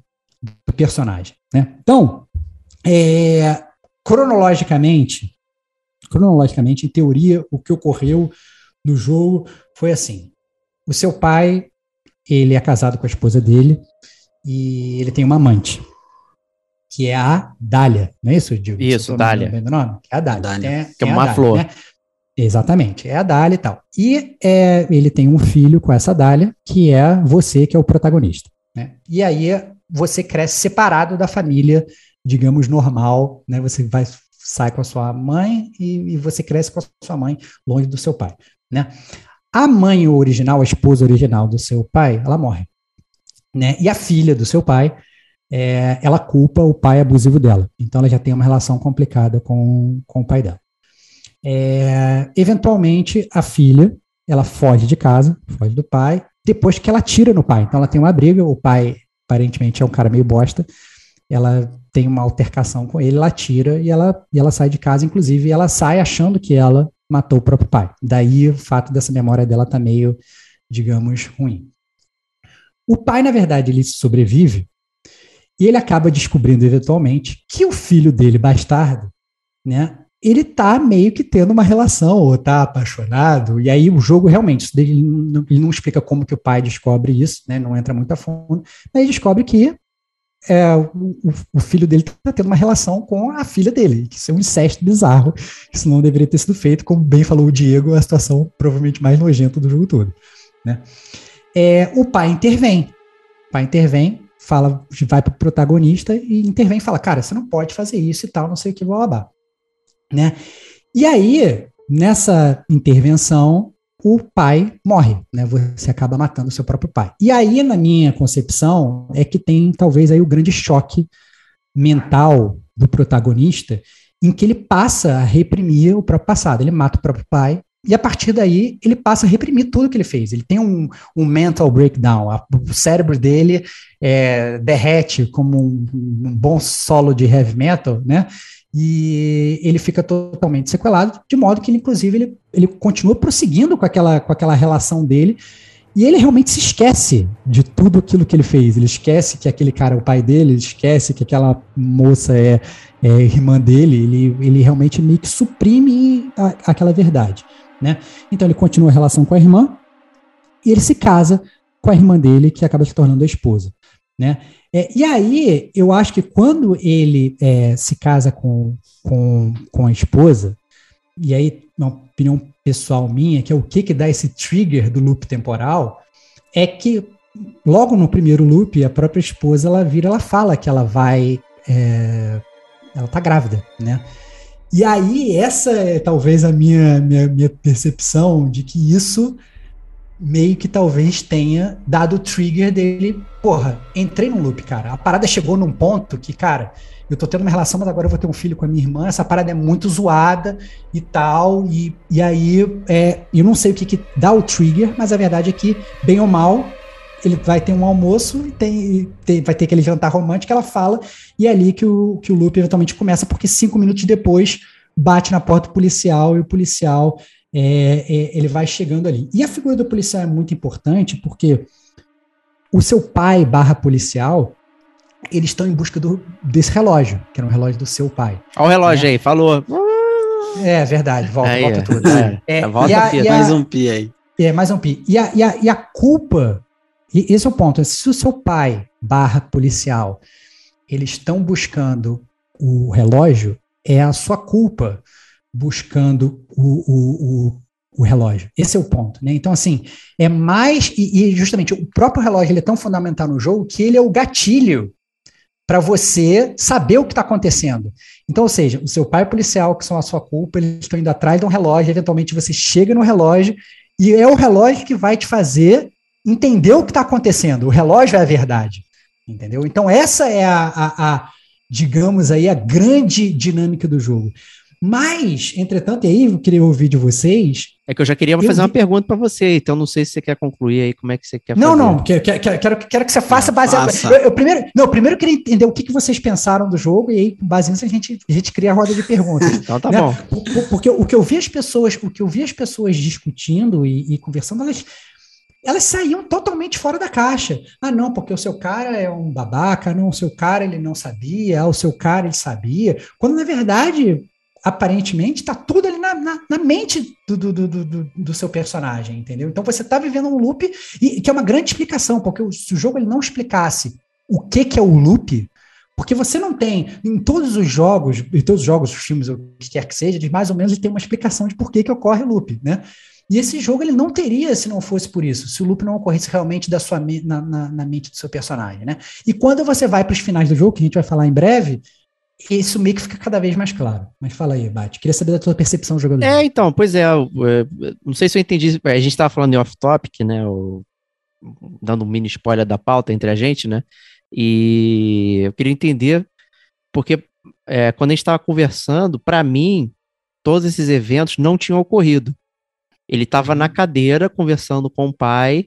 do personagem, né? Então, é, cronologicamente, cronologicamente, em teoria, o que ocorreu no jogo foi assim: o seu pai, ele é casado com a esposa dele e ele tem uma amante. Que é a Dália, não é isso, Diego? Isso, Dália. É a Dália. Dália. É, que é uma Dália, flor. Né? Exatamente, é a Dália e tal. E é, ele tem um filho com essa Dália, que é você, que é o protagonista. Né? E aí você cresce separado da família, digamos, normal, né? Você vai sai com a sua mãe e, e, você cresce com a sua mãe longe do seu pai, né? A mãe original, a esposa original do seu pai, ela morre, né? E a filha do seu pai, é, ela culpa o pai abusivo dela. Então ela já tem uma relação complicada com, com o pai dela. É, eventualmente, a filha, ela foge de casa, foge do pai, depois que ela tira no pai. Então ela tem uma briga, o pai aparentemente é um cara meio bosta, ela tem uma altercação com ele, ela tira e ela, e ela sai de casa, inclusive, ela sai achando que ela matou o próprio pai. Daí o fato dessa memória dela tá meio, digamos, ruim. O pai, na verdade, ele sobrevive e ele acaba descobrindo eventualmente que o filho dele, bastardo, né, ele tá meio que tendo uma relação, ou tá apaixonado, e aí o jogo realmente, ele não, ele não explica como que o pai descobre isso, né, não entra muito a fundo, mas ele descobre que é, o, o, filho dele está tendo uma relação com a filha dele, que isso é um incesto bizarro, isso não deveria ter sido feito, como bem falou o Diego, a situação provavelmente mais nojenta do jogo todo. Né? É, o pai intervém, o pai intervém, fala, vai para o protagonista e intervém fala, cara, você não pode fazer isso e tal, não sei o que, blá, blá, blá. Né? E aí, nessa intervenção, o pai morre, né? Você acaba matando o seu próprio pai. E aí, na minha concepção, é que tem talvez aí o grande choque mental do protagonista, em que ele passa a reprimir o próprio passado. Ele mata o próprio pai, e a partir daí ele passa a reprimir tudo que ele fez. Ele tem um, um mental breakdown. o cérebro dele é, derrete como um, um, bom solo de heavy metal, né? E ele fica totalmente sequelado, de modo que ele, inclusive, ele, ele continua prosseguindo com aquela, com aquela relação dele, e ele realmente se esquece de tudo aquilo que ele fez. Ele esquece que aquele cara é o pai dele, ele esquece que aquela moça é, é irmã dele, ele, ele realmente meio que suprime a, aquela verdade. Né? Então ele continua a relação com a irmã, e ele se casa com a irmã dele, que acaba se tornando a esposa. Né? É, e aí, eu acho que quando ele é, se casa com, com, com a esposa, e aí, uma opinião pessoal minha, que é o que, que dá esse trigger do loop temporal, é que logo no primeiro loop, a própria esposa, ela vira, ela fala que ela vai. É, ela tá grávida, né? E aí, essa é talvez a minha, minha, minha percepção de que isso meio que talvez tenha dado o trigger dele. Porra, entrei num loop, cara. A parada chegou num ponto que, cara, eu tô tendo uma relação, mas agora eu vou ter um filho com a minha irmã. Essa parada é muito zoada e tal. E, e aí, é, eu não sei o que, que dá o trigger, mas a verdade é que, bem ou mal, ele vai ter um almoço e tem, tem, vai ter aquele jantar romântico ela fala, e é ali que o, que o loop eventualmente começa, porque cinco minutos depois bate na porta policial e o policial é, é, ele vai chegando ali. E a figura do policial é muito importante porque o seu pai barra policial, eles estão em busca do, desse relógio, que era um relógio do seu pai. Olha o relógio né? aí, falou. É verdade, volta, aí, volta tudo. É, é, volta a, a, mais um pi aí. É, mais um pi. E a, e a, e a culpa, e esse é o ponto, se o seu pai barra policial, eles estão buscando o relógio, é a sua culpa buscando o, o, o, o, relógio. Esse é o ponto, né? Então, assim, é mais. E, e, justamente o próprio relógio ele é tão fundamental no jogo que ele é o gatilho para você saber o que está acontecendo. Então, ou seja, o seu pai policial, que são a sua culpa, eles estão indo atrás de um relógio, eventualmente você chega no relógio, e é o relógio que vai te fazer entender o que está acontecendo. O relógio é a verdade. Entendeu? Então, essa é a, a, a digamos aí, a grande dinâmica do jogo. Mas, entretanto, e aí eu queria ouvir de vocês. É que eu já queria fazer uma pergunta para você, então não sei se você quer concluir aí como é que você quer não, fazer. Não, não, quero, quero, quero, que você faça baseado. Eu, eu, primeiro, não, primeiro eu queria entender o que, que vocês pensaram do jogo e aí, baseado nisso, a gente, a gente cria a roda de perguntas. então tá né? bom. Porque o que eu vi as pessoas, o que eu vi as pessoas discutindo e, e conversando, elas elas saíam totalmente fora da caixa. Ah, não, porque o seu cara é um babaca, não, o seu cara ele não sabia, ah, o seu cara ele sabia. Quando na verdade aparentemente está tudo ali na, na, na mente do, do, do, do, seu personagem, entendeu? Então você está vivendo um loop, e que é uma grande explicação, porque o, se o jogo ele não explicasse o que, que é o loop, porque você não tem, em todos os jogos, em todos os jogos, os filmes, o que quer que seja, de mais ou menos tem uma explicação de por que, que ocorre o loop, né? E esse jogo ele não teria se não fosse por isso, se o loop não ocorresse realmente da sua, na, na, na mente do seu personagem, né? E quando você vai para os finais do jogo, que a gente vai falar em breve, isso meio que fica cada vez mais claro. Mas fala aí, Bate. Queria saber da tua percepção do jogador. É, então, pois é, eu, eu, não sei se eu entendi. A gente estava falando em off-topic, né? O, dando um mini spoiler da pauta entre a gente, né? E eu queria entender, porque é, quando a gente estava conversando, para mim, todos esses eventos não tinham ocorrido. Ele estava na cadeira conversando com o pai.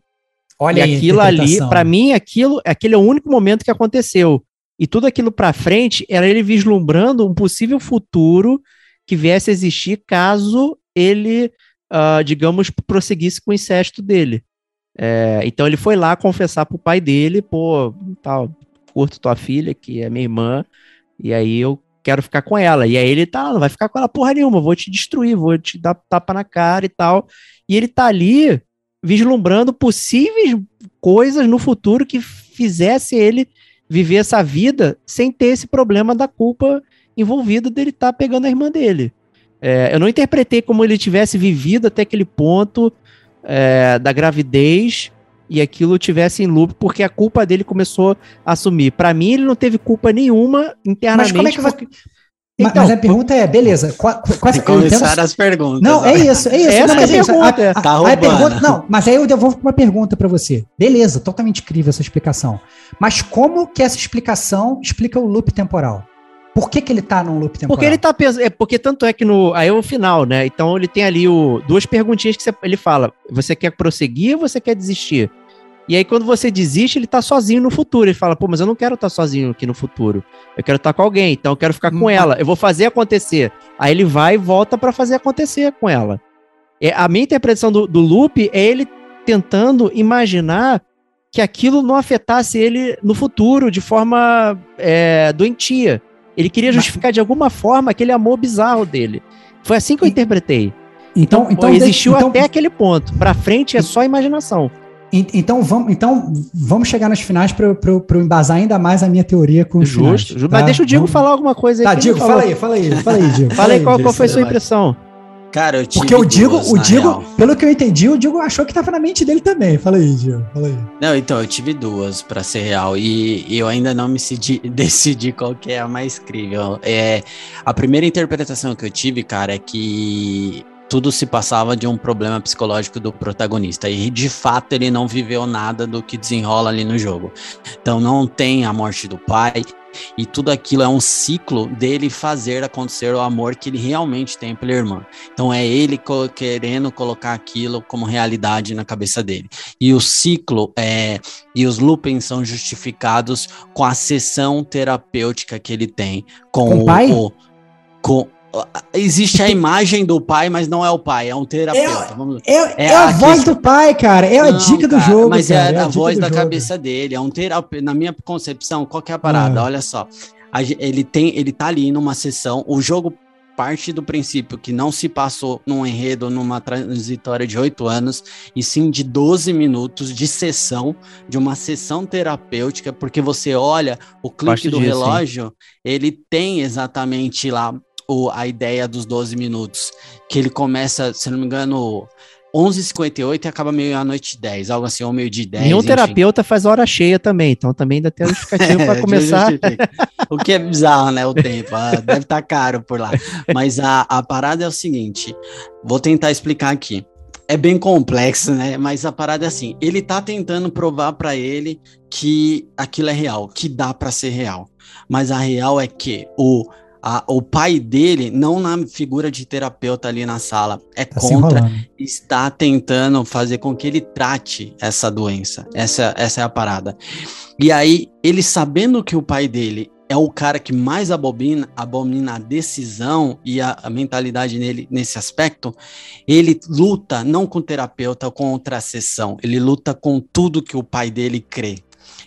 Olha e aquilo ali, para mim, aquilo, aquele é o único momento que aconteceu. E tudo aquilo para frente era ele vislumbrando um possível futuro que viesse a existir caso ele, uh, digamos, prosseguisse com o incesto dele. É, então ele foi lá confessar pro pai dele, pô, tal, curto tua filha, que é minha irmã, e aí eu quero ficar com ela. E aí ele tá, não vai ficar com ela porra nenhuma, vou te destruir, vou te dar tapa na cara e tal. E ele tá ali vislumbrando possíveis coisas no futuro que fizesse ele viver essa vida sem ter esse problema da culpa envolvida dele estar tá pegando a irmã dele. É, eu não interpretei como ele tivesse vivido até aquele ponto é, da gravidez e aquilo tivesse em loop, porque a culpa dele começou a assumir. Para mim, ele não teve culpa nenhuma internamente. Mas como é que porque... Então, mas a pergunta é, beleza, qual, qual, começar as perguntas. Não, é isso, é isso. Essa não, é a pergunta. A, tá a, a pergunta, não, mas aí eu devolvo uma pergunta para você. Beleza, totalmente incrível essa explicação. Mas como que essa explicação explica o loop temporal? Por que, que ele tá num loop temporal? Porque ele tá pensando. É, porque tanto é que no. Aí é o final, né? Então ele tem ali o, duas perguntinhas que você, ele fala: você quer prosseguir ou você quer desistir? E aí, quando você desiste, ele tá sozinho no futuro. Ele fala, pô, mas eu não quero estar tá sozinho aqui no futuro. Eu quero estar tá com alguém, então eu quero ficar com hum. ela. Eu vou fazer acontecer. Aí ele vai e volta para fazer acontecer com ela. É, a minha interpretação do, do loop é ele tentando imaginar que aquilo não afetasse ele no futuro de forma é, doentia. Ele queria justificar de alguma forma aquele amor bizarro dele. Foi assim que eu interpretei. Então, então, então existiu então, até aquele ponto. Para frente é só imaginação. Então vamos, então vamos chegar nas finais para eu embasar ainda mais a minha teoria com os Justo, finais, tá? Mas deixa o Diego vamos... falar alguma coisa aí. Tá, Diego, fala aí, fala aí, fala aí, Diego. fala aí qual, qual foi a sua impressão. Cara, eu tive Porque o Diego, duas, o Diego, real. pelo que eu entendi, o Diego achou que tava na mente dele também. Fala aí, Diego. Fala aí. Não, então, eu tive duas, para ser real, e, e, eu ainda não me decidi, decidi qual que é a mais crível. É, a primeira interpretação que eu tive, cara, é que tudo se passava de um problema psicológico do protagonista. E de fato ele não viveu nada do que desenrola ali no jogo. Então não tem a morte do pai. E tudo aquilo é um ciclo dele fazer acontecer o amor que ele realmente tem pela irmã. Então é ele querendo colocar aquilo como realidade na cabeça dele. E o ciclo é e os loopings são justificados com a sessão terapêutica que ele tem com, com o, pai? o com Existe a imagem do pai, mas não é o pai, é um terapeuta. É, é, é, é a, a voz do pai, cara. É a não, dica do cara, jogo. Mas cara, é, a, a voz da jogo. cabeça dele. É um terapeuta. Na minha concepção, qual que é a parada? Ah. Olha só. A, ele tem, ele tá ali numa sessão. O jogo parte do princípio que não se passou num enredo, numa transitória de oito anos, e sim de 12 minutos de sessão, de uma sessão terapêutica, porque você olha o clique do relógio, ele tem exatamente lá o, a ideia dos 12 minutos, que ele começa, se não me engano, 11h58 e acaba meio-noite 10, algo assim, ou meio de 10. Nenhum enfim. terapeuta faz hora cheia também, então também ainda tem justificativo para começar. o que é bizarro, né? O tempo, ah, deve estar tá caro por lá. Mas a, a parada é o seguinte: vou tentar explicar aqui. É bem complexo, né? Mas a parada é assim: ele tá tentando provar para ele que aquilo é real, que dá para ser real. Mas a real é que o a, o pai dele, não na figura de terapeuta ali na sala, é tá contra, está tentando fazer com que ele trate essa doença. Essa, essa é a parada. E aí, ele sabendo que o pai dele é o cara que mais abomina, abomina a decisão e a, a, mentalidade nele nesse aspecto, ele luta não com o terapeuta, contra a sessão, ele luta com tudo que o pai dele crê.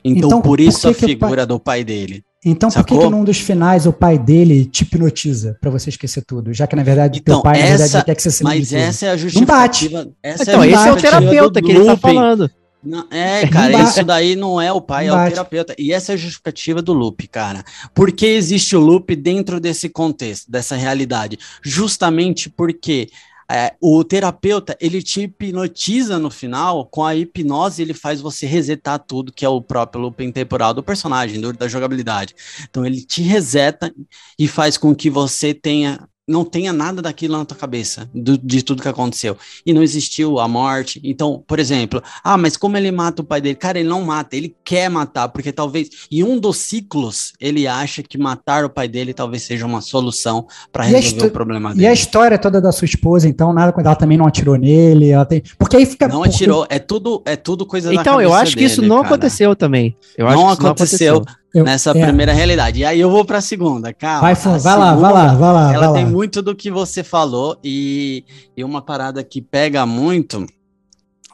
Então, então por isso por a figura pai... do pai dele. Então, Sacou? por que, que num dos finais o pai dele te hipnotiza para você esquecer tudo? Já que, na verdade, então, teu pai, essa, na verdade, quer que você se Mas essa é a justificativa. Não bate. Essa então, é esse é o terapeuta que ele tá falando. Não, é, cara, isso daí não é o pai, é o terapeuta. E essa é a justificativa do loop, cara. Por que existe o loop dentro desse contexto, dessa realidade? Justamente porque é, o terapeuta, ele te hipnotiza no final, com a hipnose ele faz você resetar tudo, que é o próprio looping temporal do personagem, do, da jogabilidade. Então ele te reseta e faz com que você tenha não tenha nada daquilo na tua cabeça, do, de tudo que aconteceu. E não existiu a morte. Então, por exemplo, ah, mas como ele mata o pai dele? Cara, ele não mata, ele quer matar, porque talvez. E um dos ciclos, ele acha que matar o pai dele talvez seja uma solução para resolver o problema dele. E a história toda da sua esposa, então, nada ela também não atirou nele, ela tem. Porque aí fica. Não porque... atirou, é tudo, é tudo coisa então, da Então, eu acho que isso não cara. aconteceu também. Eu não, acho que aconteceu. não aconteceu. Eu, nessa é. primeira realidade. E aí eu vou para a segunda, calma. Vai, vai segunda, lá, vai lá, vai lá. Ela vai tem lá. muito do que você falou e, e uma parada que pega muito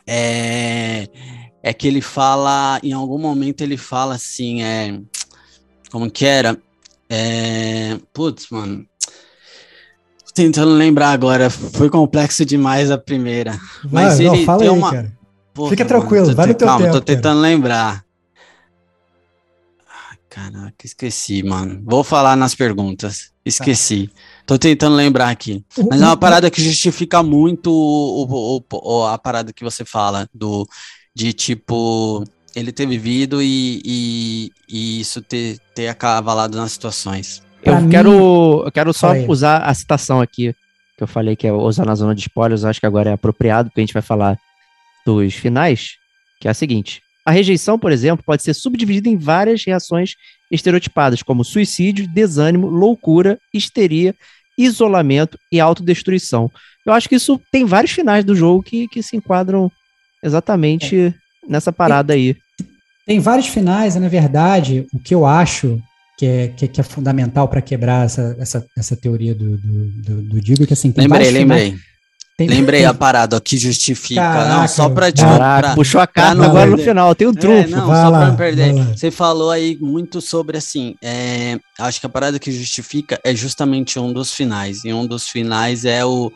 é, é que ele fala, em algum momento ele fala assim, é, como que era? É, putz, mano, Tô tentando lembrar agora, foi complexo demais a primeira. Mas não, ele fala tem aí, uma. cara. Porra, Fica mano, tranquilo, tô vai no teu calma, tempo, tô cara. tentando lembrar. Caraca, esqueci, mano. Vou falar nas perguntas. Esqueci. Tô tentando lembrar aqui. Mas é uma parada que justifica muito o, o- o- a parada que você fala, do de tipo, ele ter vivido e, e, e isso ter, ter acavalado nas situações. Eu Pra mim- quero, eu quero só usar a citação aqui, que eu falei que é usar na zona de spoilers, eu acho que agora é apropriado, porque a gente vai falar dos finais, que é a seguinte. A rejeição, por exemplo, pode ser subdividida em várias reações estereotipadas, como suicídio, desânimo, loucura, histeria, isolamento e autodestruição. Eu acho que isso tem vários finais do jogo que, que se enquadram exatamente nessa parada aí. Tem vários finais, e na verdade, o que eu acho que é, que, que é fundamental para quebrar essa, essa, essa teoria do, do, do, do Digo, é que assim, tem Lembrei, vários finais- lembrei. Tem- Lembrei a parada ó, que justifica. não, Caraca, só pra te. Caraca, pra- puxou a carta não agora no perder. final, tem um É, trunfo. não, Vai só lá, pra não perder. Você falou aí muito sobre assim. é, acho que a parada que justifica é justamente um dos finais. E um dos finais é o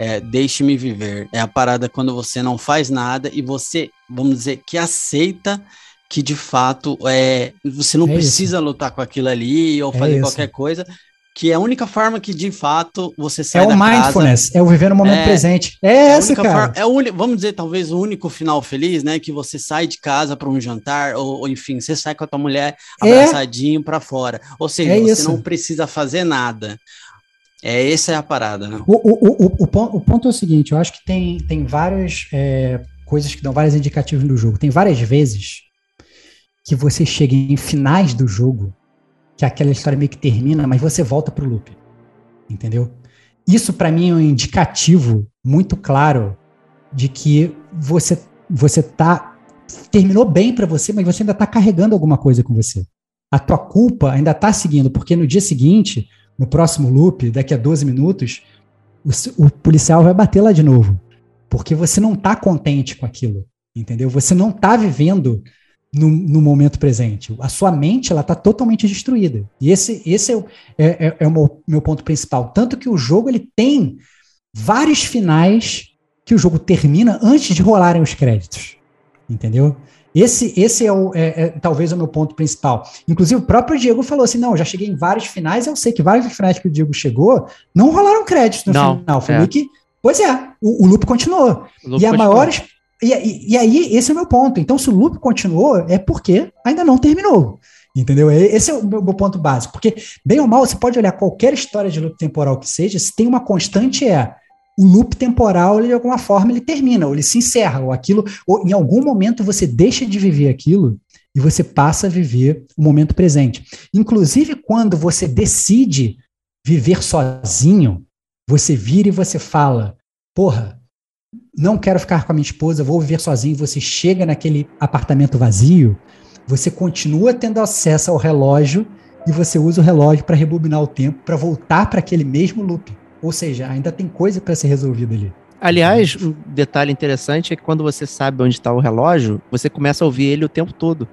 é, Deixe-me viver. É a parada quando você não faz nada e você, vamos dizer, que aceita que de fato é, você não É precisa lutar com aquilo ali ou É fazer isso. qualquer coisa. Que é a única forma que de fato você É sai o da casa. mindfulness, é o viver no momento É. presente. É, É essa, cara. forma- é o vamos dizer, talvez o único final feliz, né? Que você sai de casa para um jantar, ou, ou, enfim, você sai com a tua mulher É. abraçadinho para fora. Ou seja, É você isso. não precisa fazer nada. É, essa é a parada, né? O, o, o, o, o ponto, o ponto é o seguinte: eu acho que tem, tem várias é, coisas que dão vários indicativos no jogo. Tem várias vezes que você chega em finais do jogo, que aquela história meio que termina, mas você volta pro loop. Entendeu? Isso para mim é um indicativo muito claro de que você você tá terminou bem para você, mas você ainda tá carregando alguma coisa com você. A tua culpa ainda tá seguindo, porque no dia seguinte, no próximo loop, daqui a 12 minutos, o, o policial vai bater lá de novo. Porque você não tá contente com aquilo, entendeu? Você não tá vivendo no, no momento presente. A sua mente, ela tá totalmente destruída. E esse, esse é, o, é, é- é o meu, meu ponto principal. Tanto que o jogo, ele tem vários finais que o jogo termina antes de rolarem os créditos, entendeu? Esse, esse é, o, é- é talvez o meu ponto principal. Inclusive, o próprio Diego falou assim: não, já cheguei em vários finais, eu sei que vários finais que o Diego chegou não rolaram créditos no Não, final. Foi é. que. Pois é, o, o loop continuou. O Lucas e a pode maior. E, e- e aí, esse é o meu ponto. Então, se o loop continuou, é porque ainda não terminou. Entendeu? Esse é o meu, meu ponto básico. Porque, bem ou mal, você pode olhar qualquer história de loop temporal que seja, se tem uma constante é o loop temporal, ele, de alguma forma, ele termina, ou ele se encerra, ou aquilo, ou em algum momento você deixa de viver aquilo e você passa a viver o momento presente. Inclusive, quando você decide viver sozinho, você vira e você fala: porra, não quero ficar com a minha esposa, vou viver sozinho. Você chega naquele apartamento vazio, você continua tendo acesso ao relógio e você usa o relógio para rebobinar o tempo, para voltar para aquele mesmo loop. Ou seja, ainda tem coisa para ser resolvida ali. Aliás, um detalhe interessante é que quando você sabe onde está o relógio, você começa a ouvir ele o tempo todo,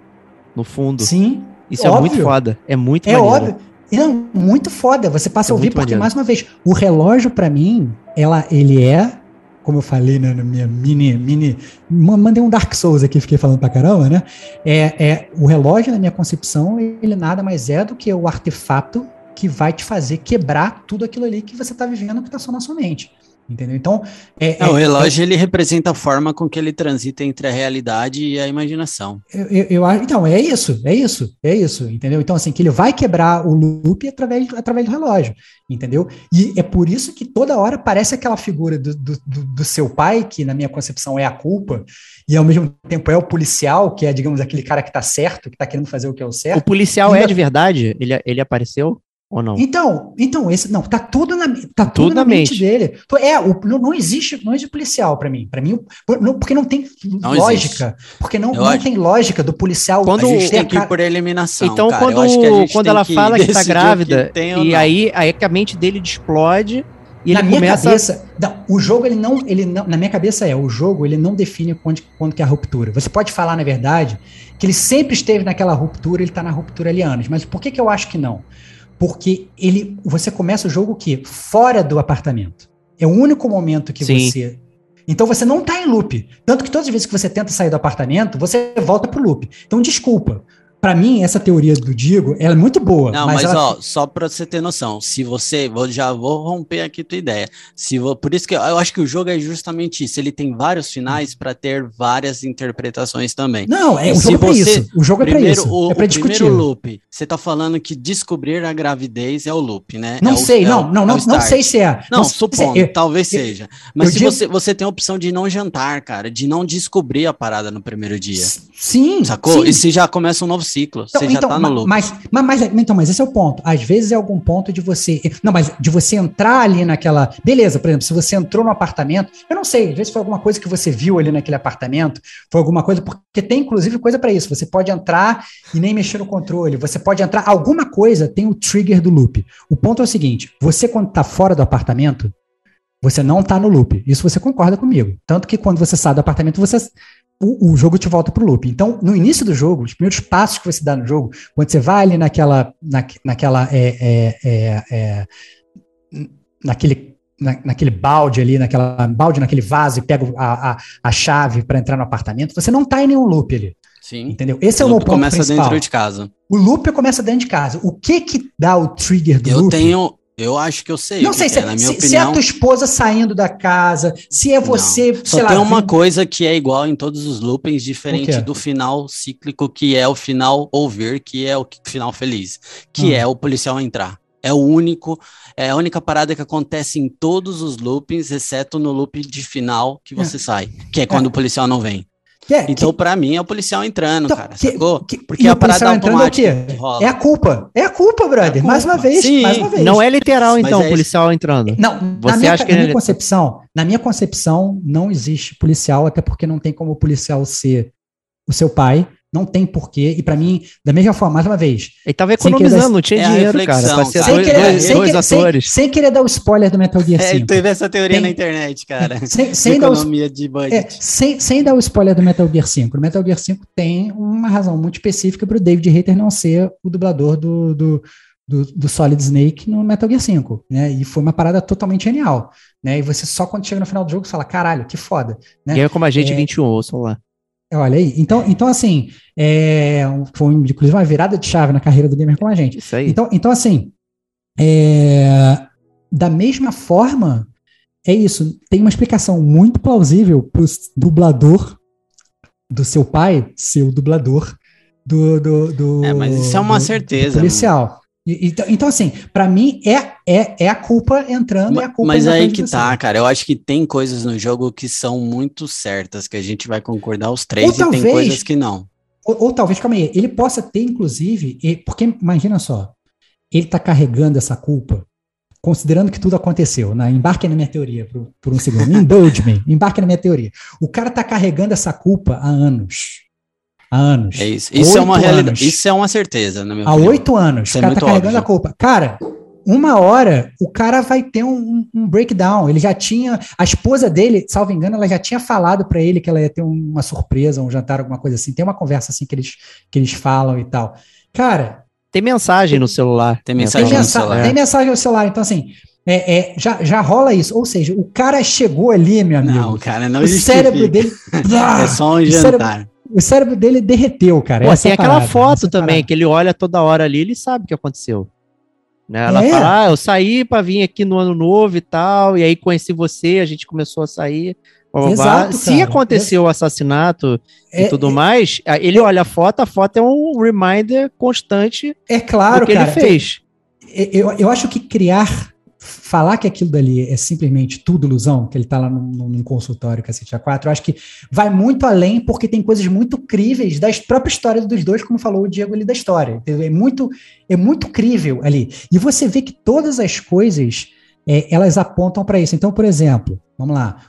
no fundo. Sim, Isso é óbvio. muito foda. É muito é maneiro. óbvio. Não, muito foda. Você passa É a ouvir porque, maneiro. mais uma vez, o relógio, para mim, ela, ele é, como eu falei né, na minha mini, mini. ma- Mandei um Dark Souls aqui, fiquei falando pra caramba, né? É, é, o relógio, na minha concepção, ele nada mais é do que o artefato que vai te fazer quebrar tudo aquilo ali que você tá vivendo que tá só na sua mente. Entendeu? Então. É, É, o é- relógio ele representa a forma com que ele transita entre a realidade e a imaginação. Eu, eu, eu acho- então, é isso, é isso, é isso, entendeu? Então, assim, que ele vai quebrar o loop através, através do relógio, entendeu? E é por isso que toda hora parece aquela figura do, do, do- do seu pai, que na minha concepção é a culpa, e ao mesmo tempo é o policial, que é, digamos, aquele cara que tá certo, que tá querendo fazer o que é o O certo. policial Ainda- é de verdade? Ele, ele apareceu ou não? Então, então esse não, tá tudo na tá tudo, Tudo na mente, mente. dele. É, o, não, não existe, não existe policial para mim. Para mim, porque não tem Não lógica, porque não, Eu não tem lógica do policial. Quando- a gente tem que ir por eliminação. Então, cara. Eu quando, acho que a gente quando ela que fala que tá grávida, tem ou e não. aí, aí que a mente dele explode E na minha começa. cabeça, não, o jogo ele não, ele não, na minha cabeça é, o jogo ele não define quando, quando que é a ruptura. Você pode falar, na verdade, que ele sempre esteve naquela ruptura, ele tá na ruptura ali anos. Mas por que que eu acho que não? Porque ele, você começa o jogo o quê? Fora do apartamento. É o único momento que Sim. você então você não tá em loop. Tanto que todas as vezes que você tenta sair do apartamento, você volta pro loop. Então desculpa. Pra mim, essa teoria do Digo, ela é muito boa. Não, mas, ela- ó, só pra você ter noção, se você, vou, já vou romper aqui tua ideia. Se vo- por isso que eu, eu acho que o jogo é justamente isso. Ele tem vários finais pra ter várias interpretações também. Não, é, o Se jogo é pra você- isso. O jogo é pra Primeiro, isso. o, é pra o discutir. primeiro loop, você tá falando que descobrir a gravidez é o loop, né? Não É sei, é o- não, não, é o não, não start. sei se é. Não, se supondo, é. talvez eu- seja. Mas se digo- você, você tem a opção de não jantar, cara, de não descobrir a parada no primeiro dia. Sim, Sacou? sim. E se já começa um novo ciclo, Então, você já então, tá no loop. Mas, mas, mas, então, mas esse é o ponto. Às vezes é algum ponto de você. Não, mas de você entrar ali naquela. Beleza, por exemplo, se você entrou no apartamento, eu não sei, às vezes foi alguma coisa que você viu ali naquele apartamento, foi alguma coisa, porque tem inclusive coisa para isso. Você pode entrar e nem mexer no controle. Você pode entrar. Alguma coisa tem o trigger do loop. O ponto é o seguinte: você, quando tá fora do apartamento, você não tá no loop. Isso você concorda comigo. Tanto que quando você sai do apartamento, você o, o jogo te volta pro loop. Então, no início do jogo, os primeiros passos que você dá no jogo, quando você vai ali naquela, na, naquela, é, é, é, é, naquele, na, naquele balde ali, naquela balde, naquele vaso e pega a, a, a chave para entrar no apartamento, você não tá em nenhum loop ali, Sim. entendeu? Esse é o O meu ponto começa principal. dentro de casa. O loop começa dentro de casa. O que que dá o trigger do Eu loop? tenho. Eu acho que eu sei. Não sei se, é, na minha se, se é a opinião. tua esposa saindo da casa, se é você, Não. sei Só lá. tem uma vindo- coisa que é igual em todos os loopings, diferente do final cíclico, que é o final ouvir, que é o final feliz, que Hum. é o policial entrar. É o único, é a única parada que acontece em todos os loopings, exceto no loop de final que você sai, que é quando o policial não vem. Que é- que- Então, pra mim, é o policial entrando, Então, cara, que- sacou? que- Porque e a o policial parada entrando é o automática quê? que rola. É a culpa. É a culpa, brother. É a mais uma culpa. vez, Sim. mais uma vez. Não é literal, então, é o policial entrando. Não, na Você minha, acha que na minha concepção, na minha concepção, não existe policial, até porque não tem como o policial ser o seu pai, não tem porquê. E pra mim, da mesma forma, mais uma vez, Ele tava economizando, dar- não tinha É dinheiro, cara. Pra ser dois, querer, dois- sem, dois querer- sem- atores. sem querer dar o spoiler do Metal Gear É, 5. teve essa teoria Tem- na internet, cara. Sem, de sem dar o economia de É, budget. sem, sem dar o spoiler do Metal Gear 5. O Metal Gear 5 tem uma razão muito específica para o David Hayter não ser o dublador do, do, do, do Solid Snake no Metal Gear 5. Né? E foi uma parada totalmente genial. Né? E você só quando chega no final do jogo você fala, caralho, que foda. Né? Ganha como a gente É. 21, ouçam lá. Olha aí. Então, então assim, é, foi inclusive uma virada de chave na carreira do gamer como a gente. Isso aí. Então, então assim, é, da mesma forma, é isso. Tem uma explicação muito plausível para o dublador do seu pai ser o dublador do. do, do É, mas isso é uma certeza, policial. E- Então, então, assim, para mim é, é, é a culpa entrando, é a culpa Mas aí que tá, cara. Eu acho que tem coisas no jogo que são muito certas, que a gente vai concordar os três, Ou e tem talvez- coisas que não. Ou, ou talvez, calma aí, ele possa ter, inclusive, e- porque imagina só, ele tá carregando essa culpa, considerando que tudo aconteceu, né? embarque na minha teoria por, por um segundo, indulge me, embarque na minha teoria. O cara tá carregando essa culpa há anos. Há anos. É isso. Isso é uma realidade. Isso é uma certeza, na minha Há oito anos. Isso o é cara tá muito carregando óbvio. a culpa. Cara, uma hora o cara vai ter um, um breakdown. Ele já tinha. A esposa dele, salvo engano, ela já tinha falado pra ele que ela ia ter uma surpresa, um jantar, alguma coisa assim. Tem uma conversa assim que eles, que eles falam e tal. Cara, Tem mensagem no celular. Tem tem, mensagem no mensa celular. tem mensagem no celular. Então, assim, é, é, já, já rola isso. Ou seja, o cara chegou ali, meu amigo. Não, cara, não o existe. cérebro dele. É só um o cérebro- jantar. O cérebro dele derreteu, cara. Pô, tem é aquela parada, foto é também, parada. que ele olha toda hora ali, ele sabe o que aconteceu. Né? Ela É. fala, ah, eu saí pra vir aqui no ano novo e tal, e aí conheci você, a gente começou a sair. Exato, Se cara. aconteceu o assassinato É- e tudo mais, a- ele olha a foto, a foto é um reminder constante É claro, do que cara. ele fez. Eu, eu acho que criar, falar que aquilo dali é simplesmente tudo ilusão, que ele tá lá num, num consultório cacete A4, eu acho que vai muito além, porque tem coisas muito críveis da própria história dos dois, como falou o Diego ali da história. É muito, é muito crível ali. E você vê que todas as coisas. é, elas apontam para isso. Então, por exemplo, vamos lá.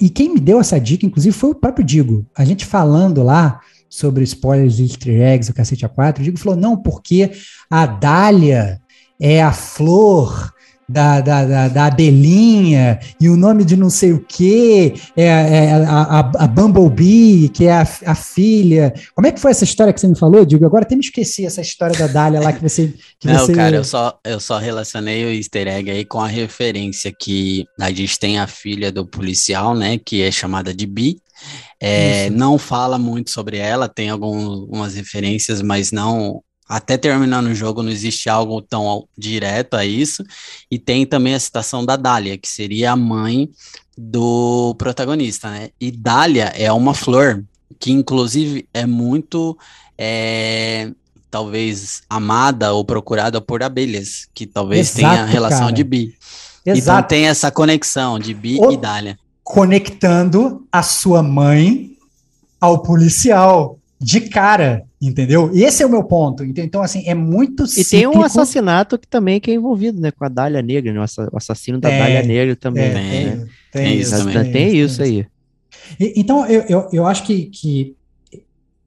e quem me deu essa dica, inclusive, foi o próprio Digo. A gente falando lá sobre spoilers easter eggs, o cacete A4, o Digo falou: não, porque a Dália é a flor da, da, da, da abelhinha e o nome de não sei o que, é, é a, a, Bumblebee, que é a, a, filha. Como é que foi essa história que você me falou, Diego? Agora até me esqueci essa história da Dália lá que você. Que não, você... cara, eu só, eu só relacionei o easter egg aí com a referência que a gente tem a filha do policial, né, que é chamada de Bi. É, não fala muito sobre ela, tem algumas referências, mas não até terminando o jogo não existe algo tão direto a isso. E tem também a citação da Dália, que seria a mãe do protagonista, né? E Dália é uma flor que, inclusive, é muito. É, talvez amada ou procurada por abelhas, que talvez Exato, tenha relação cara. de bi. Então Exato. Então tem essa conexão de bi o, e Dália. Conectando a sua mãe ao policial de cara, entendeu? Esse é o meu ponto. Então, assim, é muito E tem um assassinato que também que é envolvido, né? Com a Dália Negra, né? O assassino da é, Dália Negra também. É, né? Tem, tem, tem, isso, também. tem isso aí. E, então, eu, eu, eu acho que, que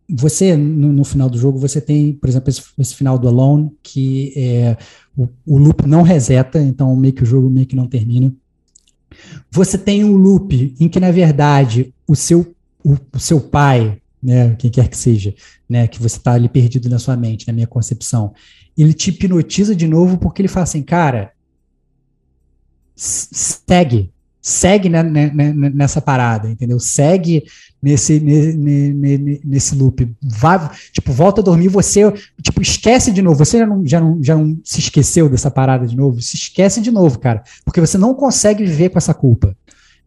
você, no, no, final do jogo, você tem, por exemplo, esse, esse final do Alone, que é, o, o, loop não reseta, então meio que o jogo meio que não termina. Você tem um loop em que, na verdade, o seu, o, o seu pai, né, quem quer que seja, né, que você está ali perdido na sua mente, na minha concepção, ele te hipnotiza de novo porque ele fala assim, cara, segue, segue né, nessa parada, entendeu? Segue nesse, nesse, nesse loop, vai, tipo, volta a dormir, você, tipo, esquece de novo, você já não, já, não, já não se esqueceu dessa parada de novo, se esquece de novo, cara, porque você não consegue viver com essa culpa,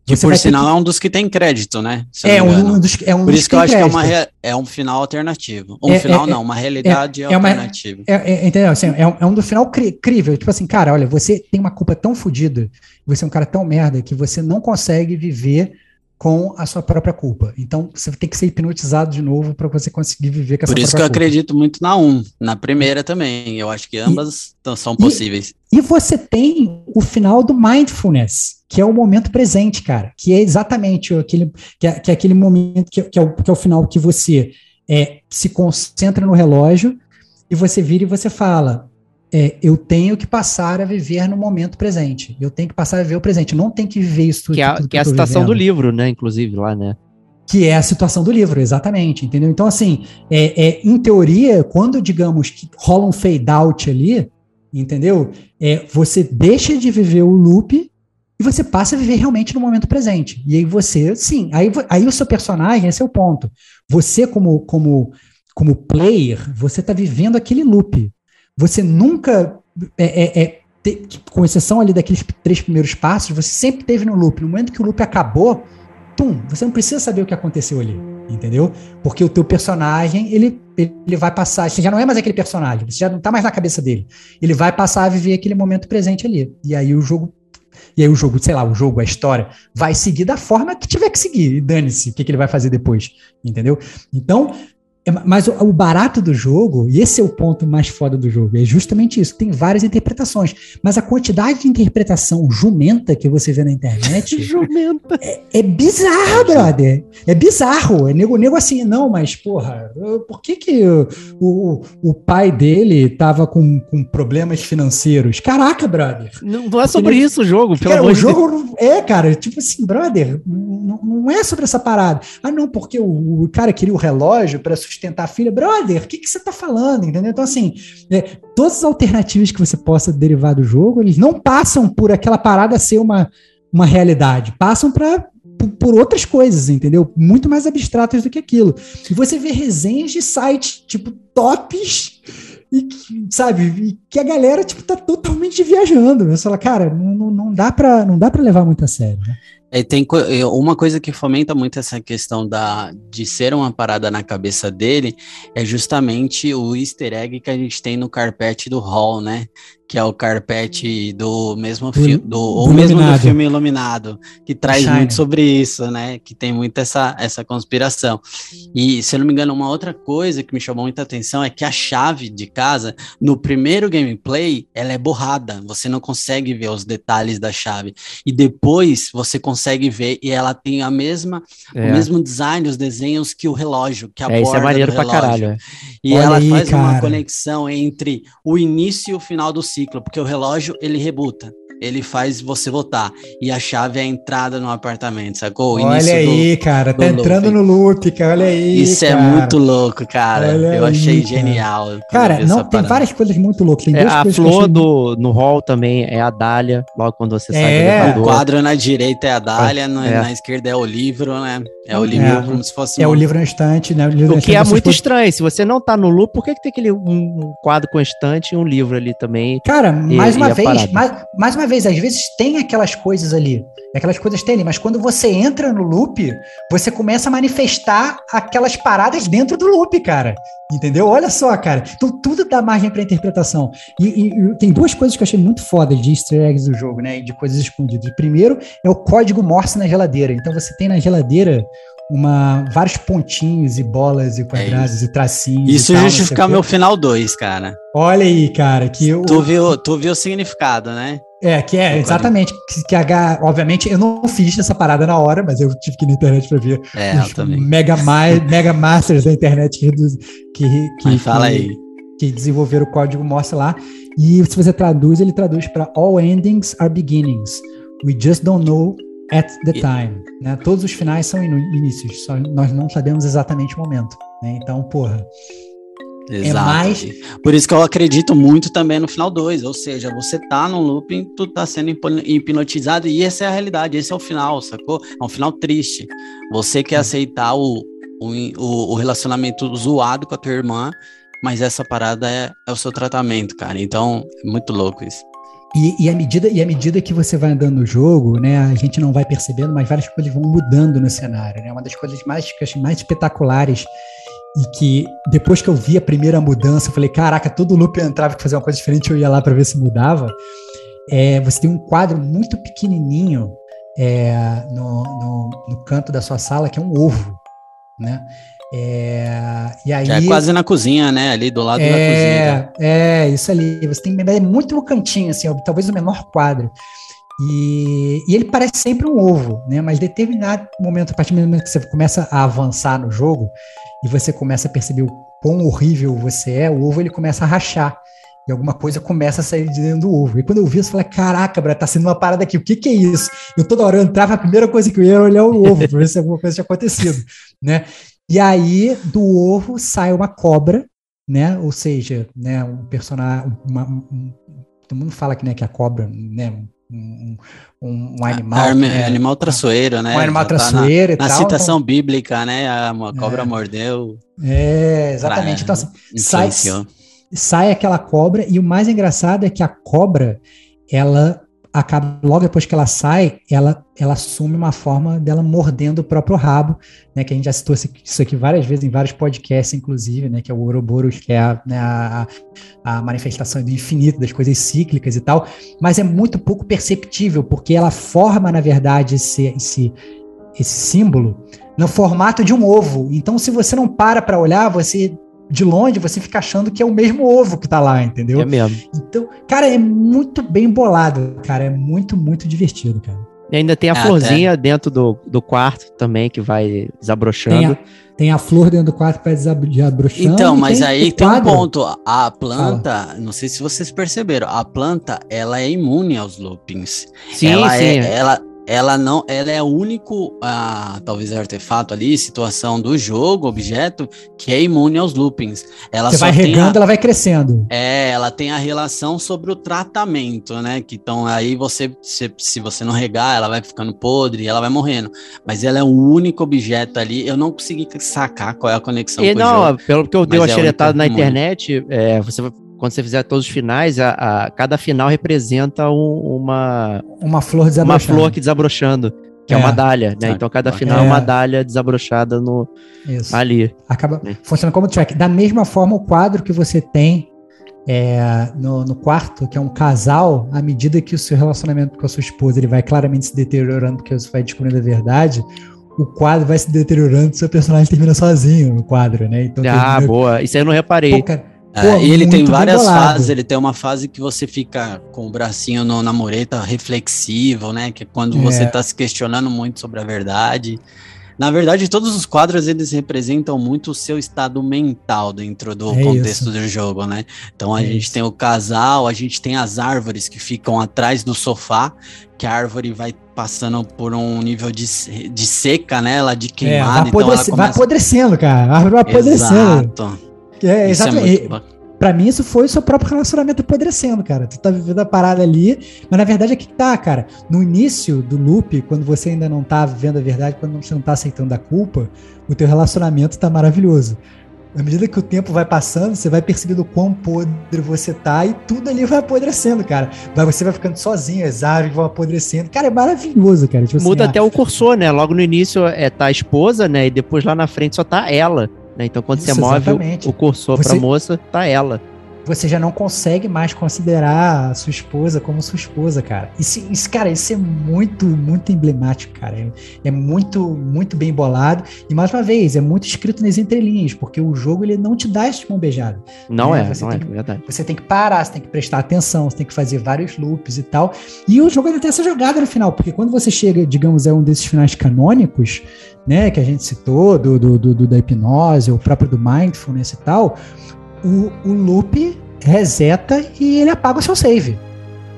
que por sinal que... é um dos que tem crédito, né? É um, dos, é um Por isso que, eu acho crédito. que é, uma, é um final alternativo. Um é, final é, não, uma realidade é, alternativa. Uma, é, entendeu? Assim, é, um, é um do final crível. Tipo assim, cara, olha, você tem uma culpa tão fodida, você é um cara tão merda que você não consegue viver com a sua própria culpa. Então, você tem que ser hipnotizado de novo para você conseguir viver com essa Por isso que eu culpa. acredito muito na 1, um, na primeira também. Eu acho que ambas e, são possíveis. E, e, você tem o final do mindfulness, que é o momento presente, cara, que é exatamente aquele, que é, que é aquele momento que, que, é o, que é o final que você é, se concentra no relógio e você vira e você fala: é, eu tenho que passar a viver no momento presente. Eu tenho que passar a viver o presente. Não tenho que viver isso tudo. Que, é, que, que é a situação vivendo. do livro, né? Inclusive, lá, né? Que é a situação do livro, exatamente, entendeu? Então, assim, é, é em teoria, quando, digamos, que rola um fade out ali, entendeu? É, você deixa de viver o loop e você passa a viver realmente no momento presente. E aí você, sim, aí, aí o seu personagem, esse é o ponto. Você, como, como, como player, você está vivendo aquele loop. Você nunca, é, é, é te, com exceção ali daqueles três primeiros passos, você sempre teve no loop. No momento que o loop acabou, tum, você não precisa saber o que aconteceu ali, entendeu? Porque o teu personagem, ele, ele vai passar, você já não é mais aquele personagem, você já não tá mais na cabeça dele. Ele vai passar a viver aquele momento presente ali. E aí o jogo e aí o jogo, sei lá, o jogo, a história, vai seguir da forma que tiver que seguir. E dane-se o que, que ele vai fazer depois. Entendeu? Então, mas o, barato do jogo, e esse é o ponto mais foda do jogo, é justamente isso. Tem várias interpretações, mas a quantidade de interpretação jumenta que você vê na internet jumenta. É, é bizarro, é, brother. É bizarro. É nego, nego assim, não, mas porra, por que que o, o, o pai dele tava com, com problemas financeiros? Caraca, brother. Não, não é sobre ele, isso o jogo, pelo amor de Deus. O jogo é, cara, tipo assim, brother, não, não é sobre essa parada. Ah, não, porque o, o cara queria o relógio para sustentar a filha. Brother, o que, que você está falando? Entendeu? Então, assim, é, todas as alternativas que você possa derivar do jogo, eles não passam por aquela parada ser uma, uma realidade, passam para por outras coisas, entendeu? Muito mais abstratas do que aquilo. E você vê resenhas de sites, tipo, tops, e sabe, e que a galera, tipo, tá totalmente viajando. Você fala, cara, não, não, dá para não dá para levar muito a sério, né? É, tem uma coisa que fomenta muito essa questão da, de ser uma parada na cabeça dele é justamente o easter egg que a gente tem no carpete do Hall, né? Que é o carpete do mesmo filme, do, ou mesmo do filme Iluminado, que traz Shine. muito sobre isso, né? Que tem muito essa, essa conspiração. E, se eu não me engano, uma outra coisa que me chamou muita atenção é que a chave de casa, no primeiro gameplay, ela é borrada, você não consegue ver os detalhes da chave. E depois você consegue ver e ela tem a mesma, é. o mesmo design, os desenhos que o relógio, que a é, borda isso é maneiro do relógio. Pra caralho. É. E Olha ela aí, faz cara. uma conexão entre o início e o final do ciclo, porque o relógio ele rebuta. Ele faz você votar. E a chave é a entrada no apartamento, sacou? O olha aí, do, cara, tá entrando no loop, cara, olha aí. Isso é cara. é muito louco, cara. Olha eu aí, achei cara. genial. Cara, não, tem parada. várias coisas muito loucas. É, a flor achei... do, no hall também é a Dália, logo quando você é. sai do elevador. O quadro na direita é a Dália, é. na esquerda é o livro, né? É o livro é. como se fosse. É o livro na estante, né? O, o que é muito estranho. Se você não tá no loop, por que, que tem aquele um, quadro constante e um livro ali também? Cara, mais e, uma e vez, mais, mais uma vez, às vezes tem aquelas coisas ali. Aquelas coisas tem ali, mas quando você entra no loop, você começa a manifestar aquelas paradas dentro do loop, cara. Entendeu? Olha só, cara. Então tudo dá margem para interpretação. E, e, e, tem duas coisas que eu achei muito foda de easter eggs do jogo, né? De coisas escondidas. Primeiro é o código Morse na geladeira. Então você tem na geladeira uma vários pontinhos e bolas e quadrados é e tracinhos. Isso e tal, justifica meu final 2, cara. Olha aí, cara, que eu, tu viu, tu viu o significado, né? É, que é, exatamente. Que, que H, obviamente, eu não fiz essa parada na hora, mas eu tive que ir na internet para ver é, os mega, mega masters da internet que, que, que, fala aí. que desenvolveram o código Morse lá. E se você traduz, ele traduz para All endings are beginnings. We just don't know at the time. Né? Todos os finais são inícios, só nós não sabemos exatamente o momento. Né? Então, porra. É Exato. É mais... Por isso que eu acredito muito também no final 2, ou seja, você tá num looping, tu tá sendo hipnotizado e essa é a realidade, esse é o final, sacou? É um final triste. Você quer aceitar o, o, o relacionamento zoado com a tua irmã, mas essa parada é, é o seu tratamento, cara. Então, é muito louco isso. E, e, à medida, e à medida que você vai andando no jogo, né, a gente não vai percebendo, mas várias coisas vão mudando no cenário. Né? Uma das coisas mais, mais espetaculares e que depois que eu vi a primeira mudança, eu falei, caraca, todo loop eu entrava que fazer uma coisa diferente, eu ia lá para ver se mudava. É, você tem um quadro muito pequenininho é, no, no, no, canto da sua sala que é um ovo, né? É, e aí, é quase na cozinha, né? Ali do lado é, da cozinha. É, isso ali. Você tem é muito no cantinho, assim, talvez o menor quadro. E, e, ele parece sempre um ovo, né? Mas determinado momento, a partir do momento que você começa a avançar no jogo, e você começa a perceber o quão horrível você é, o ovo ele começa a rachar. E alguma coisa começa a sair de dentro do ovo. E quando eu vi isso, eu falei: caraca, bro, tá sendo uma parada aqui. O que, que é isso? Eu toda hora eu entrava, a primeira coisa que eu ia era olhar o ovo para ver se alguma coisa tinha acontecido. né? E aí, do ovo sai uma cobra, né? Ou seja, né, um personagem. Uma, um, todo mundo fala que, né, que a cobra, né? Um, um, um animal. Ar, né? Animal traçoeiro, né? Um animal traçoeiro tá na, na tal, citação então, bíblica, né? A cobra é, mordeu. É, exatamente. então, assim, sai, sai aquela cobra, e o mais engraçado é que a cobra, ela acaba logo depois que ela sai, ela, ela assume uma forma dela mordendo o próprio rabo, né? Que a gente já citou isso aqui várias vezes em vários podcasts, inclusive, né? Que é o Ouroboros, que é a, né, a, a, manifestação do infinito, das coisas cíclicas e tal, mas é muito pouco perceptível, porque ela forma, na verdade, esse, esse, esse símbolo no formato de um ovo. Então, se você não para para olhar, você de longe, você fica achando que é o mesmo ovo que tá lá, entendeu? É mesmo. Então, cara, é muito bem bolado, cara. É muito, muito divertido, cara. E ainda tem a ah, florzinha até. dentro do, do quarto também, que vai desabrochando. Tem a, tem a flor dentro do quarto que vai desabrochando. Então, mas tem aí tem um ponto. A planta, Fala. não sei se vocês perceberam, a planta, ela é imune aos loopings. Sim, ela sim. É, ela, ela não, ela é o único, ah, talvez artefato ali, situação do jogo, objeto, que é imune aos loopings. Ela Você vai regando, a, ela vai crescendo. É, ela tem a relação sobre o tratamento, né? Que então aí você, se, se você não regar, ela vai ficando podre, ela vai morrendo. Mas ela é o único objeto ali. Eu não consegui sacar qual é a conexão. E não, jogo, pelo que eu dei uma é xeretada na internet, é, você vai quando você fizer todos os finais, a, a cada final representa um, uma uma flor uma flor que desabrochando, que é, é uma dália, né? Então cada final é, é uma dália desabrochada no Isso. ali. Acaba é. funciona como track. Da mesma forma, o quadro que você tem é, no, no, quarto, que é um casal, à medida que o seu relacionamento com a sua esposa ele vai claramente se deteriorando, porque você vai descobrindo a verdade, o quadro vai se deteriorando, seu personagem termina sozinho no quadro, né? Então, ah, boa. Isso aí eu não reparei. Pô, cara, é, e ele tem várias fases, ele tem uma fase que você fica com o bracinho no, na mureta reflexivo, né? Que é quando é. você está se questionando muito sobre a verdade. Na verdade, todos os quadros eles representam muito o seu estado mental dentro do É contexto isso. do jogo, né? Então a É gente isso. tem o casal, a gente tem as árvores que ficam atrás do sofá, que a árvore vai passando por um nível de, de seca, né? Ela de É, vai, queimada, então ela apodrece- vai começa. apodrecendo, cara. A árvore vai apodrecendo. Exato. É, Isso é exatamente. ba- Pra mim, isso foi o seu próprio relacionamento apodrecendo, cara. Tu tá vivendo a parada ali, mas na verdade é que tá, cara. No início do loop, quando você ainda não tá vivendo a verdade, quando você não tá aceitando a culpa, o teu relacionamento tá maravilhoso. À medida que o tempo vai passando, você vai percebendo o quão podre você tá e tudo ali vai apodrecendo, cara. Vai, você vai ficando sozinho, as árvores vão apodrecendo. Cara, é maravilhoso, cara. Tipo assim, Muda a- até o cursor, né? Logo no início é tá a esposa, né? E depois lá na frente só tá ela. Né? Então quando Isso, você move o, exatamente. o cursor Você- pra moça, tá ela. você já não consegue mais considerar a sua esposa como sua esposa, cara. Isso, isso cara, isso é muito, muito emblemático, cara. É, é muito, muito bem bolado. E mais uma vez, é muito escrito nas entrelinhas, porque o jogo ele não te dá esse mão beijada. Não É, é, você não tem é, que- verdade. Você tem que parar, você tem que prestar atenção, você tem que fazer vários loops e tal. E o jogo ainda tem essa jogada no final, porque quando você chega, digamos, é um desses finais canônicos, né, que a gente citou, do, do, do- da hipnose, o próprio do mindfulness e tal, o, o loop reseta e ele apaga o seu save,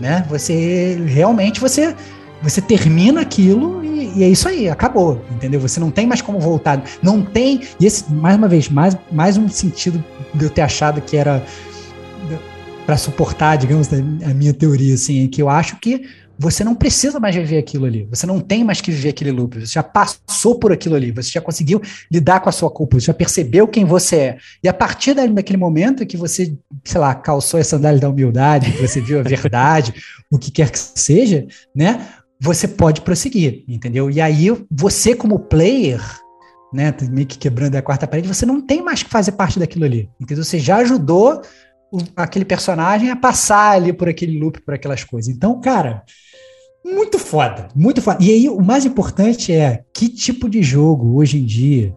né? Você realmente você você termina aquilo e, e é isso aí, acabou, entendeu? Você não tem mais como voltar, não tem. E esse mais uma vez mais mais um sentido de eu ter achado que era para suportar, digamos, a minha teoria, assim, que eu acho que você não precisa mais viver aquilo ali. Você não tem mais que viver aquele loop. Você já passou por aquilo ali. Você já conseguiu lidar com a sua culpa. Você já percebeu quem você é. E a partir da- daquele momento que você, sei lá, calçou as sandálias da humildade, que você viu a verdade, o que quer que seja, né? Você pode prosseguir, entendeu? E aí você como player, né, meio que quebrando a quarta parede, você não tem mais que fazer parte daquilo ali, entendeu? Você já ajudou aquele personagem a passar ali por aquele loop, por aquelas coisas. Então, cara, muito foda, muito foda. E aí, o mais importante é que tipo de jogo hoje em dia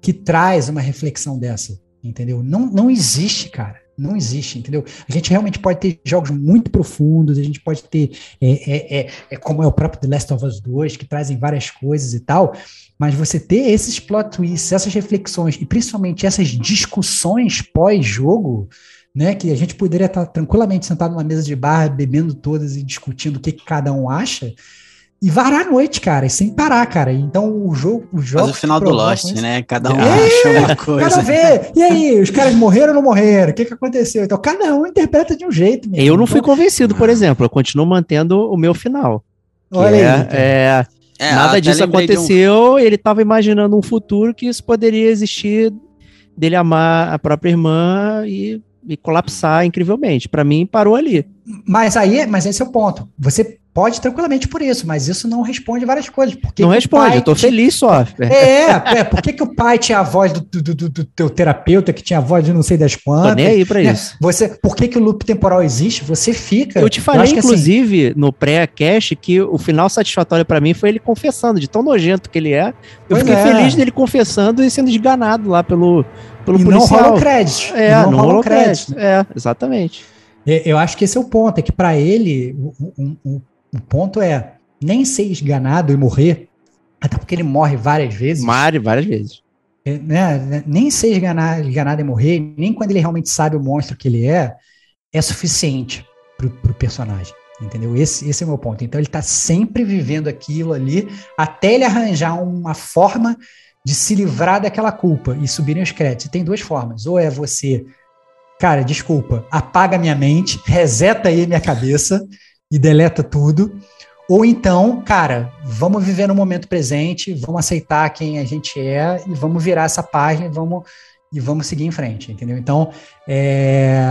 que traz uma reflexão dessa, entendeu? Não, não existe, cara. Não existe, entendeu? A gente realmente pode ter jogos muito profundos, a gente pode ter, é, é, é, é como é o próprio The Last of Us 2, que trazem várias coisas e tal, mas você ter esses plot twists, essas reflexões e principalmente essas discussões pós-jogo, né, que a gente poderia estar tranquilamente sentado numa mesa de bar, bebendo todas e discutindo o que, que cada um acha, e varar a noite, cara, e sem parar, cara. Então o jogo, o jogo. Faz o final do Lost, né? Cada um É, acha uma Cada coisa. um vê. E aí, os caras morreram ou não morreram? O que, que aconteceu? Então, cada um interpreta de um jeito. meu Eu não fui Então, convencido, por exemplo. Eu continuo mantendo o meu final. Olha é, aí. cara. é, É, nada disso de um- aconteceu. Ele estava imaginando um futuro que isso poderia existir dele amar a própria irmã e, e colapsar incrivelmente. Pra mim, parou ali. Mas aí, mas esse é o ponto. Você pode tranquilamente por isso, mas isso não responde várias coisas. Por que não que responde, eu tô tinha- feliz só. É, é, por que, que o pai tinha a voz do, do, do- do teu terapeuta, que tinha a voz de não sei das Tô quantas? nem aí pra né? isso. Você, por que, que o loop temporal existe? Você fica. Eu te falei, que, assim, inclusive, no pré-cast, que o final satisfatório pra mim foi ele confessando, de tão nojento que ele é. Eu Pois fiquei é. feliz dele confessando e sendo esganado lá pelo, pelo e não policial. rola crédito. É, não, não rola rolou crédito. crédito. É, exatamente. É, Eu acho que esse é o ponto, é que para ele, o, o- o- o ponto é nem ser esganado e morrer, até porque ele morre várias vezes, Mário, várias vezes. é, né, nem ser esganado, esganado e morrer, nem quando ele realmente sabe o monstro que ele é, é suficiente pro, pro personagem. Entendeu? Esse, esse é o meu ponto. Então ele tá sempre vivendo aquilo ali até ele arranjar uma forma de se livrar daquela culpa e subirem os créditos. E tem duas formas. Ou é você, cara, desculpa, apaga minha mente, reseta aí minha cabeça e deleta tudo. Ou então, cara, vamos viver no momento presente, vamos aceitar quem a gente é e vamos virar essa página e vamos, e vamos seguir em frente, entendeu? Então, é,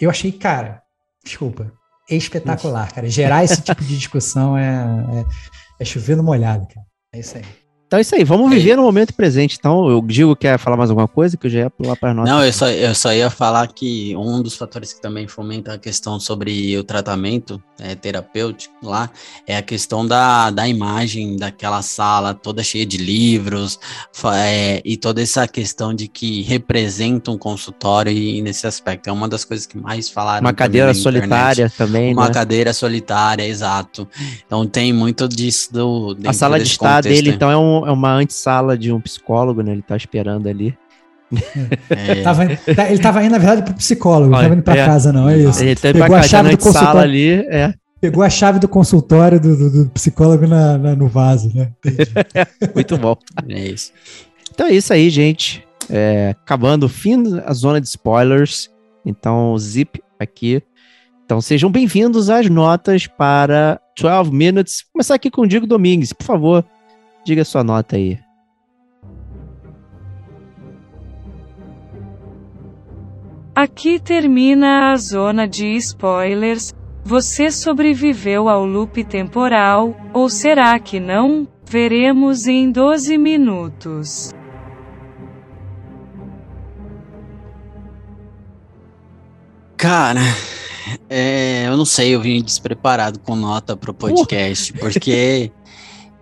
eu achei, cara, desculpa, espetacular, cara. Gerar esse tipo de discussão é, é, é chover no molhado, cara. É isso aí. Então é isso aí, vamos viver no momento presente. Então, eu digo quer falar mais alguma coisa, que eu já ia pular para nós. Não, eu só, eu só ia falar que um dos fatores que também fomenta a questão sobre o tratamento é, terapêutico lá é a questão da, da imagem daquela sala toda cheia de livros é, e toda essa questão de que representa um consultório e, nesse aspecto. É uma das coisas que mais falaram. Uma cadeira internet. solitária também, Uma né? cadeira solitária, exato. Então tem muito disso do. A sala de estar contexto dele, então, é um, é uma antessala de um psicólogo, né? Ele tá esperando ali. É. Tava, tá, ele tava indo, na verdade, pro psicólogo, não tava indo pra é. casa, não, é isso. Ele tá indo pra casa, na sala ali, é. Pegou a chave do consultório do, do, do psicólogo na, na, no vaso, né? Muito bom. É isso. Então é isso aí, gente. É, acabando o fim da zona de spoilers. Então, zip aqui. Então, sejam bem-vindos às notas para 12 Minutes. Vou começar aqui com o Diego Domingues. Por favor, diga sua nota aí. Aqui termina a zona de spoilers. Você sobreviveu ao loop temporal, ou será que não? Veremos em 12 minutos. Cara, é, eu não sei, eu vim despreparado com nota pro podcast, uh. porque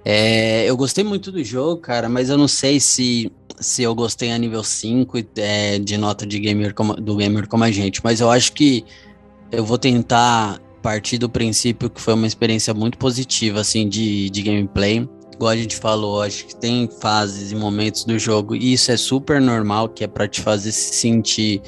é, eu gostei muito do jogo, cara, mas eu não sei se, se eu gostei a nível 5 é, de nota de gamer como, do gamer como a gente, mas eu acho que eu vou tentar partir do princípio que foi uma experiência muito positiva, assim, de, de gameplay. Igual a gente falou, acho que tem fases e momentos do jogo, e isso é super normal, que é para te fazer se sentir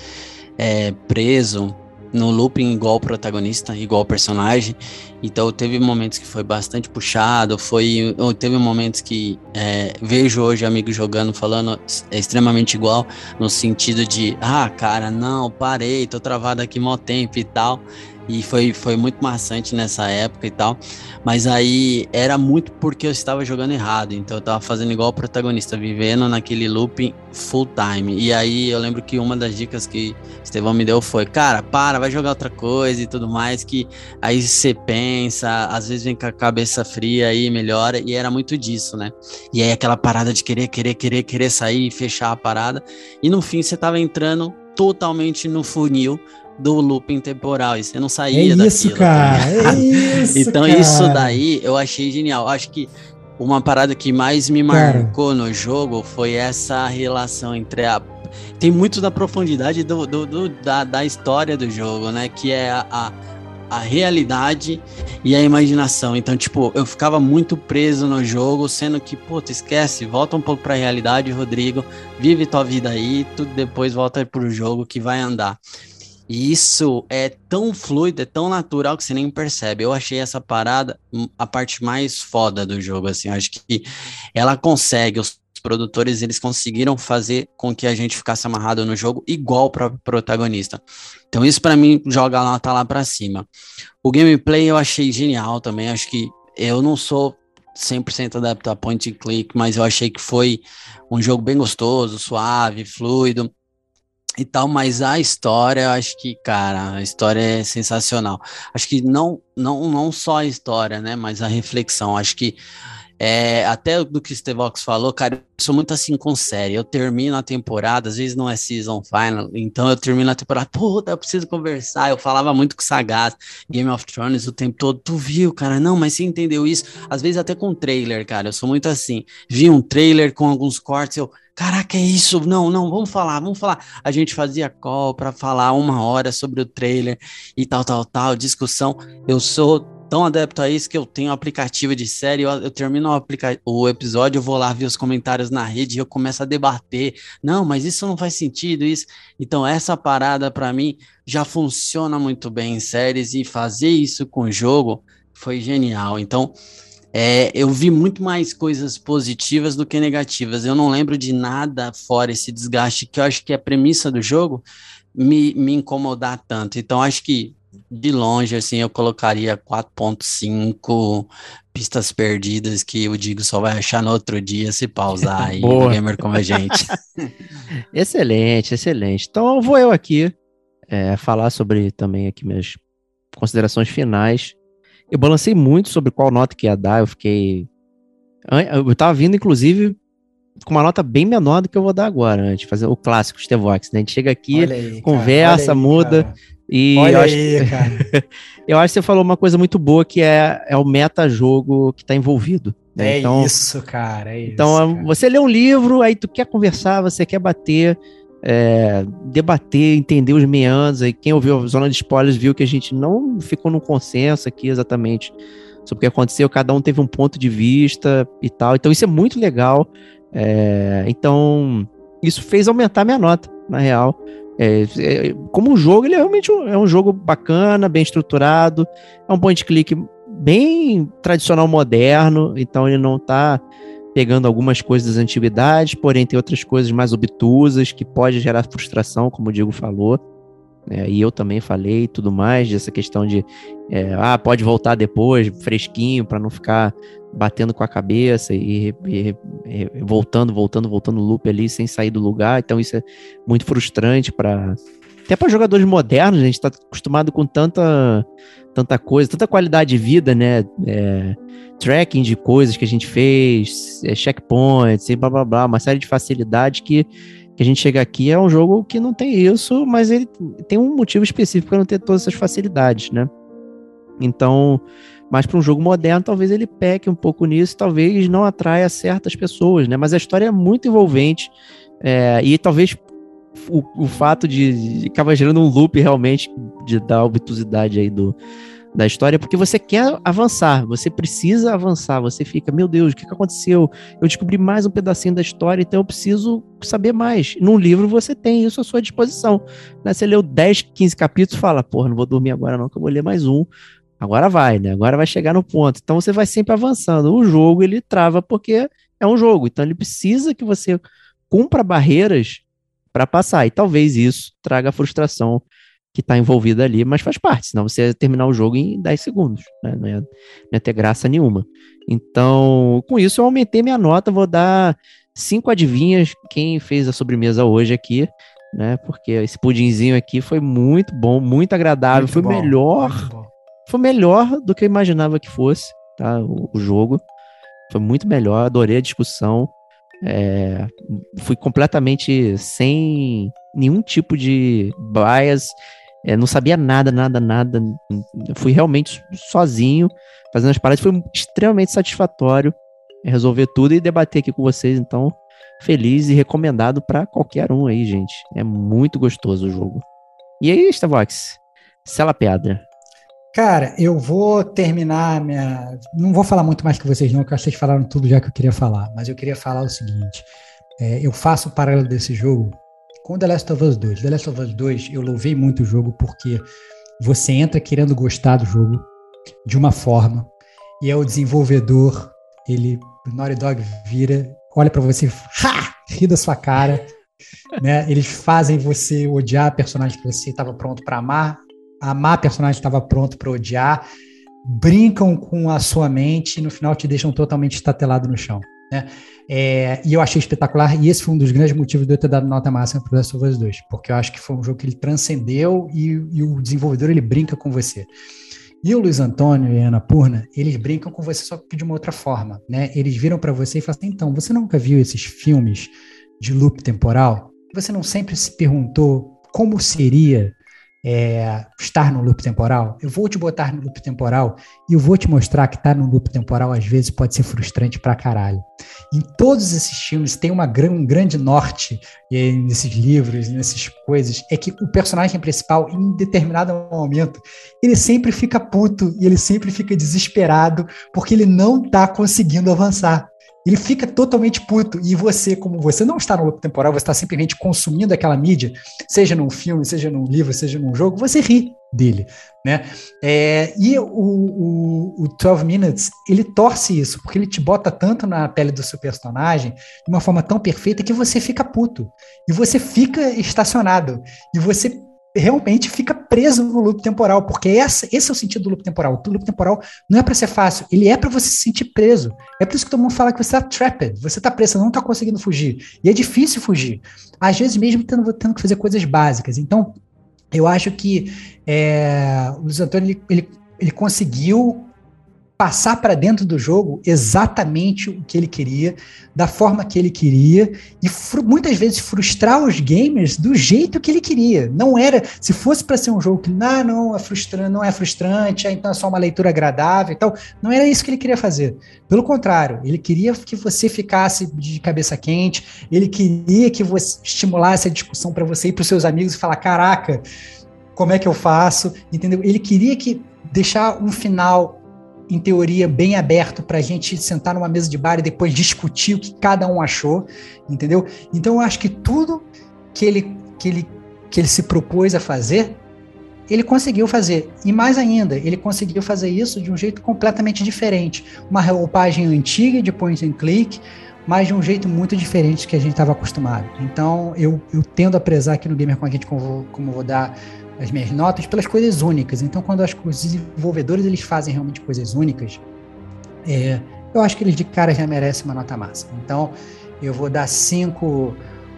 é, preso no looping igual protagonista, igual personagem. Então teve momentos que foi bastante puxado, foi teve momentos que é, vejo hoje amigos jogando falando é extremamente igual no sentido de ah cara não parei, tô travado aqui mó tempo e tal. E foi, foi muito maçante nessa época e tal. Mas aí era muito porque eu estava jogando errado. Então eu estava fazendo igual o protagonista, vivendo naquele looping full time. E aí eu lembro que uma das dicas que Estevão me deu foi: cara, para, vai jogar outra coisa e tudo mais. Que aí você pensa, às vezes vem com a cabeça fria aí, melhora. E era muito disso, né? E aí aquela parada de querer, querer, querer, querer sair e fechar a parada. E no fim você estava entrando totalmente no funil do looping temporal e você não saía é isso, daquilo. Cara, é isso, então cara. isso daí eu achei genial. Acho que uma parada que mais me marcou cara. no jogo foi essa relação entre a tem muito da profundidade do, do, do da, da história do jogo, né? Que é a, a a realidade e a imaginação. Então, tipo, eu ficava muito preso no jogo, sendo que, puta, esquece, volta um pouco pra realidade, Rodrigo, vive tua vida aí, tudo depois volta pro jogo que vai andar. E isso é tão fluido, é tão natural que você nem percebe. Eu achei essa parada a parte mais foda do jogo, assim. Eu acho que ela consegue, os produtores, eles conseguiram fazer com que a gente ficasse amarrado no jogo igual o protagonista. Então isso para mim joga a nota lá para cima. O gameplay eu achei genial também, acho que eu não sou 100% adepto a point and click, mas eu achei que foi um jogo bem gostoso, suave, fluido e tal, mas a história, acho que, cara, a história é sensacional. Acho que não, não, não só a história, né, mas a reflexão. Acho que é, até do que o Stevox falou, cara, eu sou muito assim com série. Eu termino a temporada, às vezes não é season final, então eu termino a temporada, puta, eu preciso conversar. Eu falava muito com o Sagaz, Game of Thrones o tempo todo. Tu viu, cara? Não, mas você entendeu isso? Às vezes até com trailer, cara. Eu sou muito assim. Vi um trailer com alguns cortes, eu Caraca, é isso? Não, não, vamos falar, vamos falar. A gente fazia call para falar uma hora sobre o trailer e tal, tal, tal, discussão. Eu sou tão adepto a isso que eu tenho um aplicativo de série, eu, eu termino o, o, episódio, eu vou lá ver os comentários na rede e eu começo a debater. Não, mas isso não faz sentido, isso. Então, essa parada para mim já funciona muito bem em séries e fazer isso com o jogo foi genial. Então, é, eu vi muito mais coisas positivas do que negativas. Eu não lembro de nada fora esse desgaste, que eu acho que é a premissa do jogo, me, me incomodar tanto. Então, acho que de longe, assim, eu colocaria 4.5 pistas perdidas que o Digo só vai achar no outro dia se pausar aí, o gamer como a gente. excelente, excelente. Então, vou eu aqui é, falar sobre também aqui minhas considerações finais eu balancei muito sobre qual nota que ia dar, eu fiquei. Eu tava vindo, inclusive, com uma nota bem menor do que eu vou dar agora, antes de fazer o clássico Stevox, né? A gente chega aqui, aí, conversa, aí, muda. Cara. E olha eu aí, acho, cara. eu acho que você falou uma coisa muito boa que é, é o meta-jogo que tá envolvido. Né? É então, isso, cara. É então, isso, cara. você lê um livro, aí tu quer conversar, você quer bater é, debater, entender os meandros. Aí quem ouviu a zona de spoilers viu que a gente não ficou num consenso aqui exatamente sobre o que aconteceu, cada um teve um ponto de vista e tal. Então isso é muito legal. É, então isso fez aumentar minha nota, na real. É, é, como um jogo, ele é realmente um, é um jogo bacana, bem estruturado, é um point click bem tradicional moderno, então ele não está pegando algumas coisas das antiguidades, porém tem outras coisas mais obtusas que pode gerar frustração, como o Diego falou. É, e eu também falei tudo mais dessa questão de é, ah, pode voltar depois, fresquinho, para não ficar batendo com a cabeça e, e, e, voltando, voltando, voltando loop ali sem sair do lugar. Então isso é muito frustrante para até para jogadores modernos, a gente está acostumado com tanta tanta coisa, tanta qualidade de vida, né? É, tracking de coisas que a gente fez, é, checkpoints e blá blá blá, uma série de facilidades que, que a gente chega aqui é um jogo que não tem isso, mas ele tem um motivo específico para não ter todas essas facilidades, né? Então, mas para um jogo moderno, talvez ele peque um pouco nisso, talvez não atraia certas pessoas, né? Mas a história é muito envolvente é, e talvez o, o fato de, acaba gerando um loop realmente de dar obtusidade aí do, da história, porque você quer avançar, você precisa avançar, você fica, meu Deus, o que, que aconteceu? Eu descobri mais um pedacinho da história, então eu preciso saber mais. Num livro você tem isso à sua disposição. Né? Você leu 10, 15 capítulos fala, porra, não vou dormir agora não, que eu vou ler mais um. Agora vai, né? Agora vai chegar no ponto. Então você vai sempre avançando. O jogo ele trava porque é um jogo, então ele precisa que você cumpra barreiras para passar. E talvez isso traga a frustração que está envolvida ali, mas faz parte, senão você ia terminar o jogo em 10 segundos, né? não, ia, não ia ter graça nenhuma. Então, com isso, eu aumentei minha nota, vou dar cinco adivinhas quem fez a sobremesa hoje aqui, né? Porque esse pudinzinho aqui foi muito bom, muito agradável, muito foi bom, melhor, foi melhor do que eu imaginava que fosse, tá? O, o jogo foi muito melhor, adorei a discussão. É, fui completamente sem nenhum tipo de bias, é, não sabia nada, nada, nada. Fui realmente sozinho, fazendo as paradas. Foi extremamente satisfatório resolver tudo e debater aqui com vocês. Então, feliz e recomendado para qualquer um aí, gente. É muito gostoso o jogo. E aí, Stavox, sela pedra. Cara, eu vou terminar minha. Não vou falar muito mais que vocês, não, porque vocês falaram tudo já que eu queria falar. Mas eu queria falar o seguinte: é, eu faço o paralelo desse jogo com The Last of Us 2. The Last of Us 2, eu louvei muito o jogo porque você entra querendo gostar do jogo de uma forma e é o desenvolvedor, ele, o Naughty Dog vira, olha para você, ha! ri da sua cara, né? Eles fazem você odiar a personagem que você estava pronto para amar amar personagem estava pronto para odiar, brincam com a sua mente e no final te deixam totalmente estatelado no chão. Né? É, e eu achei espetacular, e esse foi um dos grandes motivos de eu ter dado nota máxima para o Last of Us 2, porque eu acho que foi um jogo que ele transcendeu e, e o desenvolvedor ele brinca com você. E o Luiz Antônio e a Ana Purna, eles brincam com você só que de uma outra forma, né? Eles viram para você e falam assim, então, você nunca viu esses filmes de loop temporal? Você não sempre se perguntou como seria é, estar no loop temporal, eu vou te botar no loop temporal e eu vou te mostrar que estar tá no loop temporal às vezes pode ser frustrante pra caralho. Em todos esses filmes tem uma, um grande norte e nesses livros, nessas coisas, é que o personagem principal, em determinado momento, ele sempre fica puto e ele sempre fica desesperado porque ele não tá conseguindo avançar ele fica totalmente puto. E você, como você não está no loop temporal, você está simplesmente consumindo aquela mídia, seja num filme, seja num livro, seja num jogo, você ri dele, né? É, e o, o, o 12 Minutes, ele torce isso, porque ele te bota tanto na pele do seu personagem, de uma forma tão perfeita, que você fica puto. E você fica estacionado. E você realmente fica preso no loop temporal, porque essa, esse é o sentido do loop temporal. O loop temporal não é para ser fácil, ele é para você se sentir preso. É por isso que todo mundo fala que você está trapped, você está preso, você não está conseguindo fugir. E é difícil fugir. Às vezes mesmo tendo, tendo que fazer coisas básicas. Então, eu acho que é, o Luiz Antônio ele, ele, ele conseguiu passar para dentro do jogo exatamente o que ele queria, da forma que ele queria, e muitas vezes frustrar os gamers do jeito que ele queria. Não era, se fosse para ser um jogo que não, não é frustrante, não é frustrante, então é só uma leitura agradável e tal, não era isso que ele queria fazer. Pelo contrário, ele queria que você ficasse de cabeça quente, ele queria que você estimulasse a discussão para você ir para os seus amigos e falar: "Caraca, como é que eu faço?", entendeu? Ele queria que deixar um final em teoria, bem aberto para a gente sentar numa mesa de bar e depois discutir o que cada um achou, entendeu? Então eu acho que tudo que ele, que ele, que ele se propôs a fazer, ele conseguiu fazer. E mais ainda, ele conseguiu fazer isso de um jeito completamente diferente. Uma roupagem antiga de point and click, mas de um jeito muito diferente do que a gente estava acostumado. Então, eu, eu tendo a prezar aqui no Gamer com a gente, como, como vou dar as minhas notas, pelas coisas únicas. Então, quando acho que os desenvolvedores eles fazem realmente coisas únicas, é, eu acho que eles de cara já merecem uma nota máxima. Então, eu vou dar cinco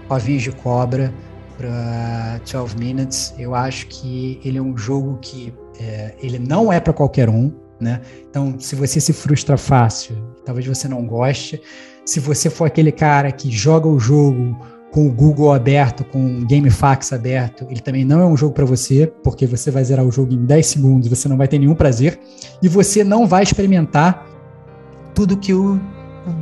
ovinhos de cobra para 12 Minutes. Eu acho que ele é um jogo que é, ele não é para qualquer um, né? Então, se você se frustra fácil, talvez você não goste. Se você for aquele cara que joga o jogo com o Google aberto, com o GameFAQs aberto, ele também não é um jogo para você, porque você vai zerar o jogo em 10 segundos, você não vai ter nenhum prazer e você não vai experimentar tudo que o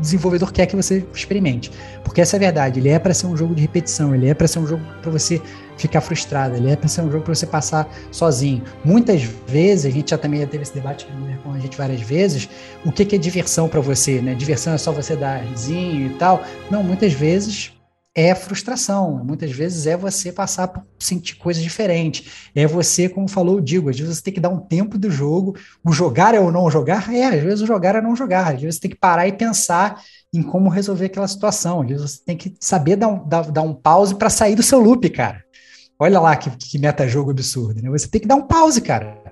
desenvolvedor quer que você experimente. Porque essa é a verdade, ele é para ser um jogo de repetição, ele é para ser um jogo para você ficar frustrado, ele é para ser um jogo para você passar sozinho. Muitas vezes, a gente já também já teve esse debate com a gente várias vezes, o que, que é diversão para você, né? Diversão é só você dar risinho e tal. Não, muitas vezes é frustração. Muitas vezes é você passar por sentir coisas diferentes. É você, como falou o Digo, às vezes você tem que dar um tempo do jogo. O jogar é ou não jogar? É, às vezes o jogar é não jogar. Às vezes você tem que parar e pensar em como resolver aquela situação. Às vezes você tem que saber dar um, dar, dar um pause para sair do seu loop, cara. Olha lá que, que meta-jogo absurdo, né? Você tem que dar um pause, cara.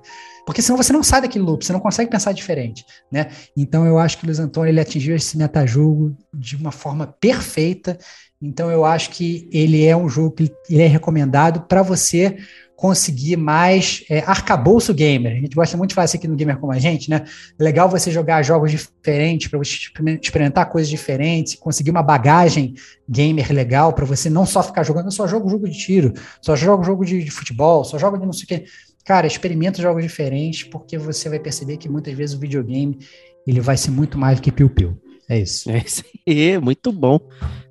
Porque senão você não sai daquele loop, você não consegue pensar diferente, né? Então eu acho que o Luiz Antônio ele atingiu esse metajogo de uma forma perfeita então eu acho que ele é um jogo que ele é recomendado para você conseguir mais é, arcabouço gamer. A gente gosta muito de fazer aqui no Gamer como a gente, né? Legal você jogar jogos diferentes, para você experimentar coisas diferentes, conseguir uma bagagem gamer legal para você não só ficar jogando, só jogo jogo de tiro, só jogo jogo de, de futebol, só jogo de não sei o quê. Cara, experimenta jogos diferentes, porque você vai perceber que muitas vezes o videogame ele vai ser muito mais do que piu-piu. É isso. É isso aí, muito bom.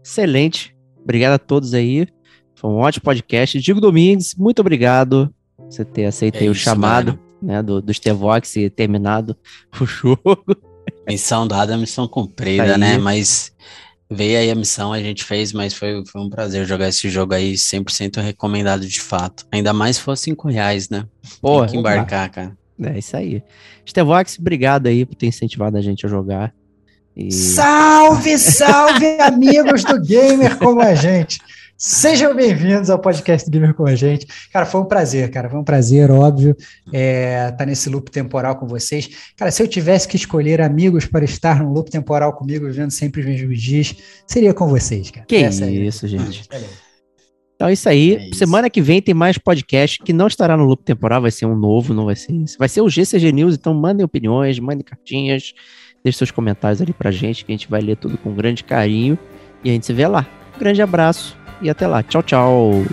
Excelente. Obrigado a todos aí. Foi um ótimo podcast. Diego Domingues, muito obrigado por você ter aceito é o chamado né, do, do Stevox e terminado o jogo. Missão dada, missão cumprida, né? Mas veio aí a missão, a gente fez, mas foi, foi um prazer jogar esse jogo aí, 100% recomendado de fato. Ainda mais se for 5 reais, né? Pô, Tem que embarcar, cara. É isso aí. Stevox, obrigado aí por ter incentivado a gente a jogar. E... Salve, salve, amigos do Gamer como a gente. Sejam bem-vindos ao podcast Gamer com a gente. Cara, foi um prazer, cara. Foi um prazer, óbvio, é, estar tá nesse loop temporal com vocês. Cara, se eu tivesse que escolher amigos para estar no loop temporal comigo, vivendo sempre os mesmos dias, seria com vocês, cara. Que Essa isso, é gente. Então é isso aí. É isso. Semana que vem tem mais podcast que não estará no loop temporal, vai ser um novo, não vai ser isso. Vai ser o GCG News, então mandem opiniões, mandem cartinhas. Deixe seus comentários ali pra gente, que a gente vai ler tudo com grande carinho. E a gente se vê lá. Um grande abraço e até lá. Tchau, tchau.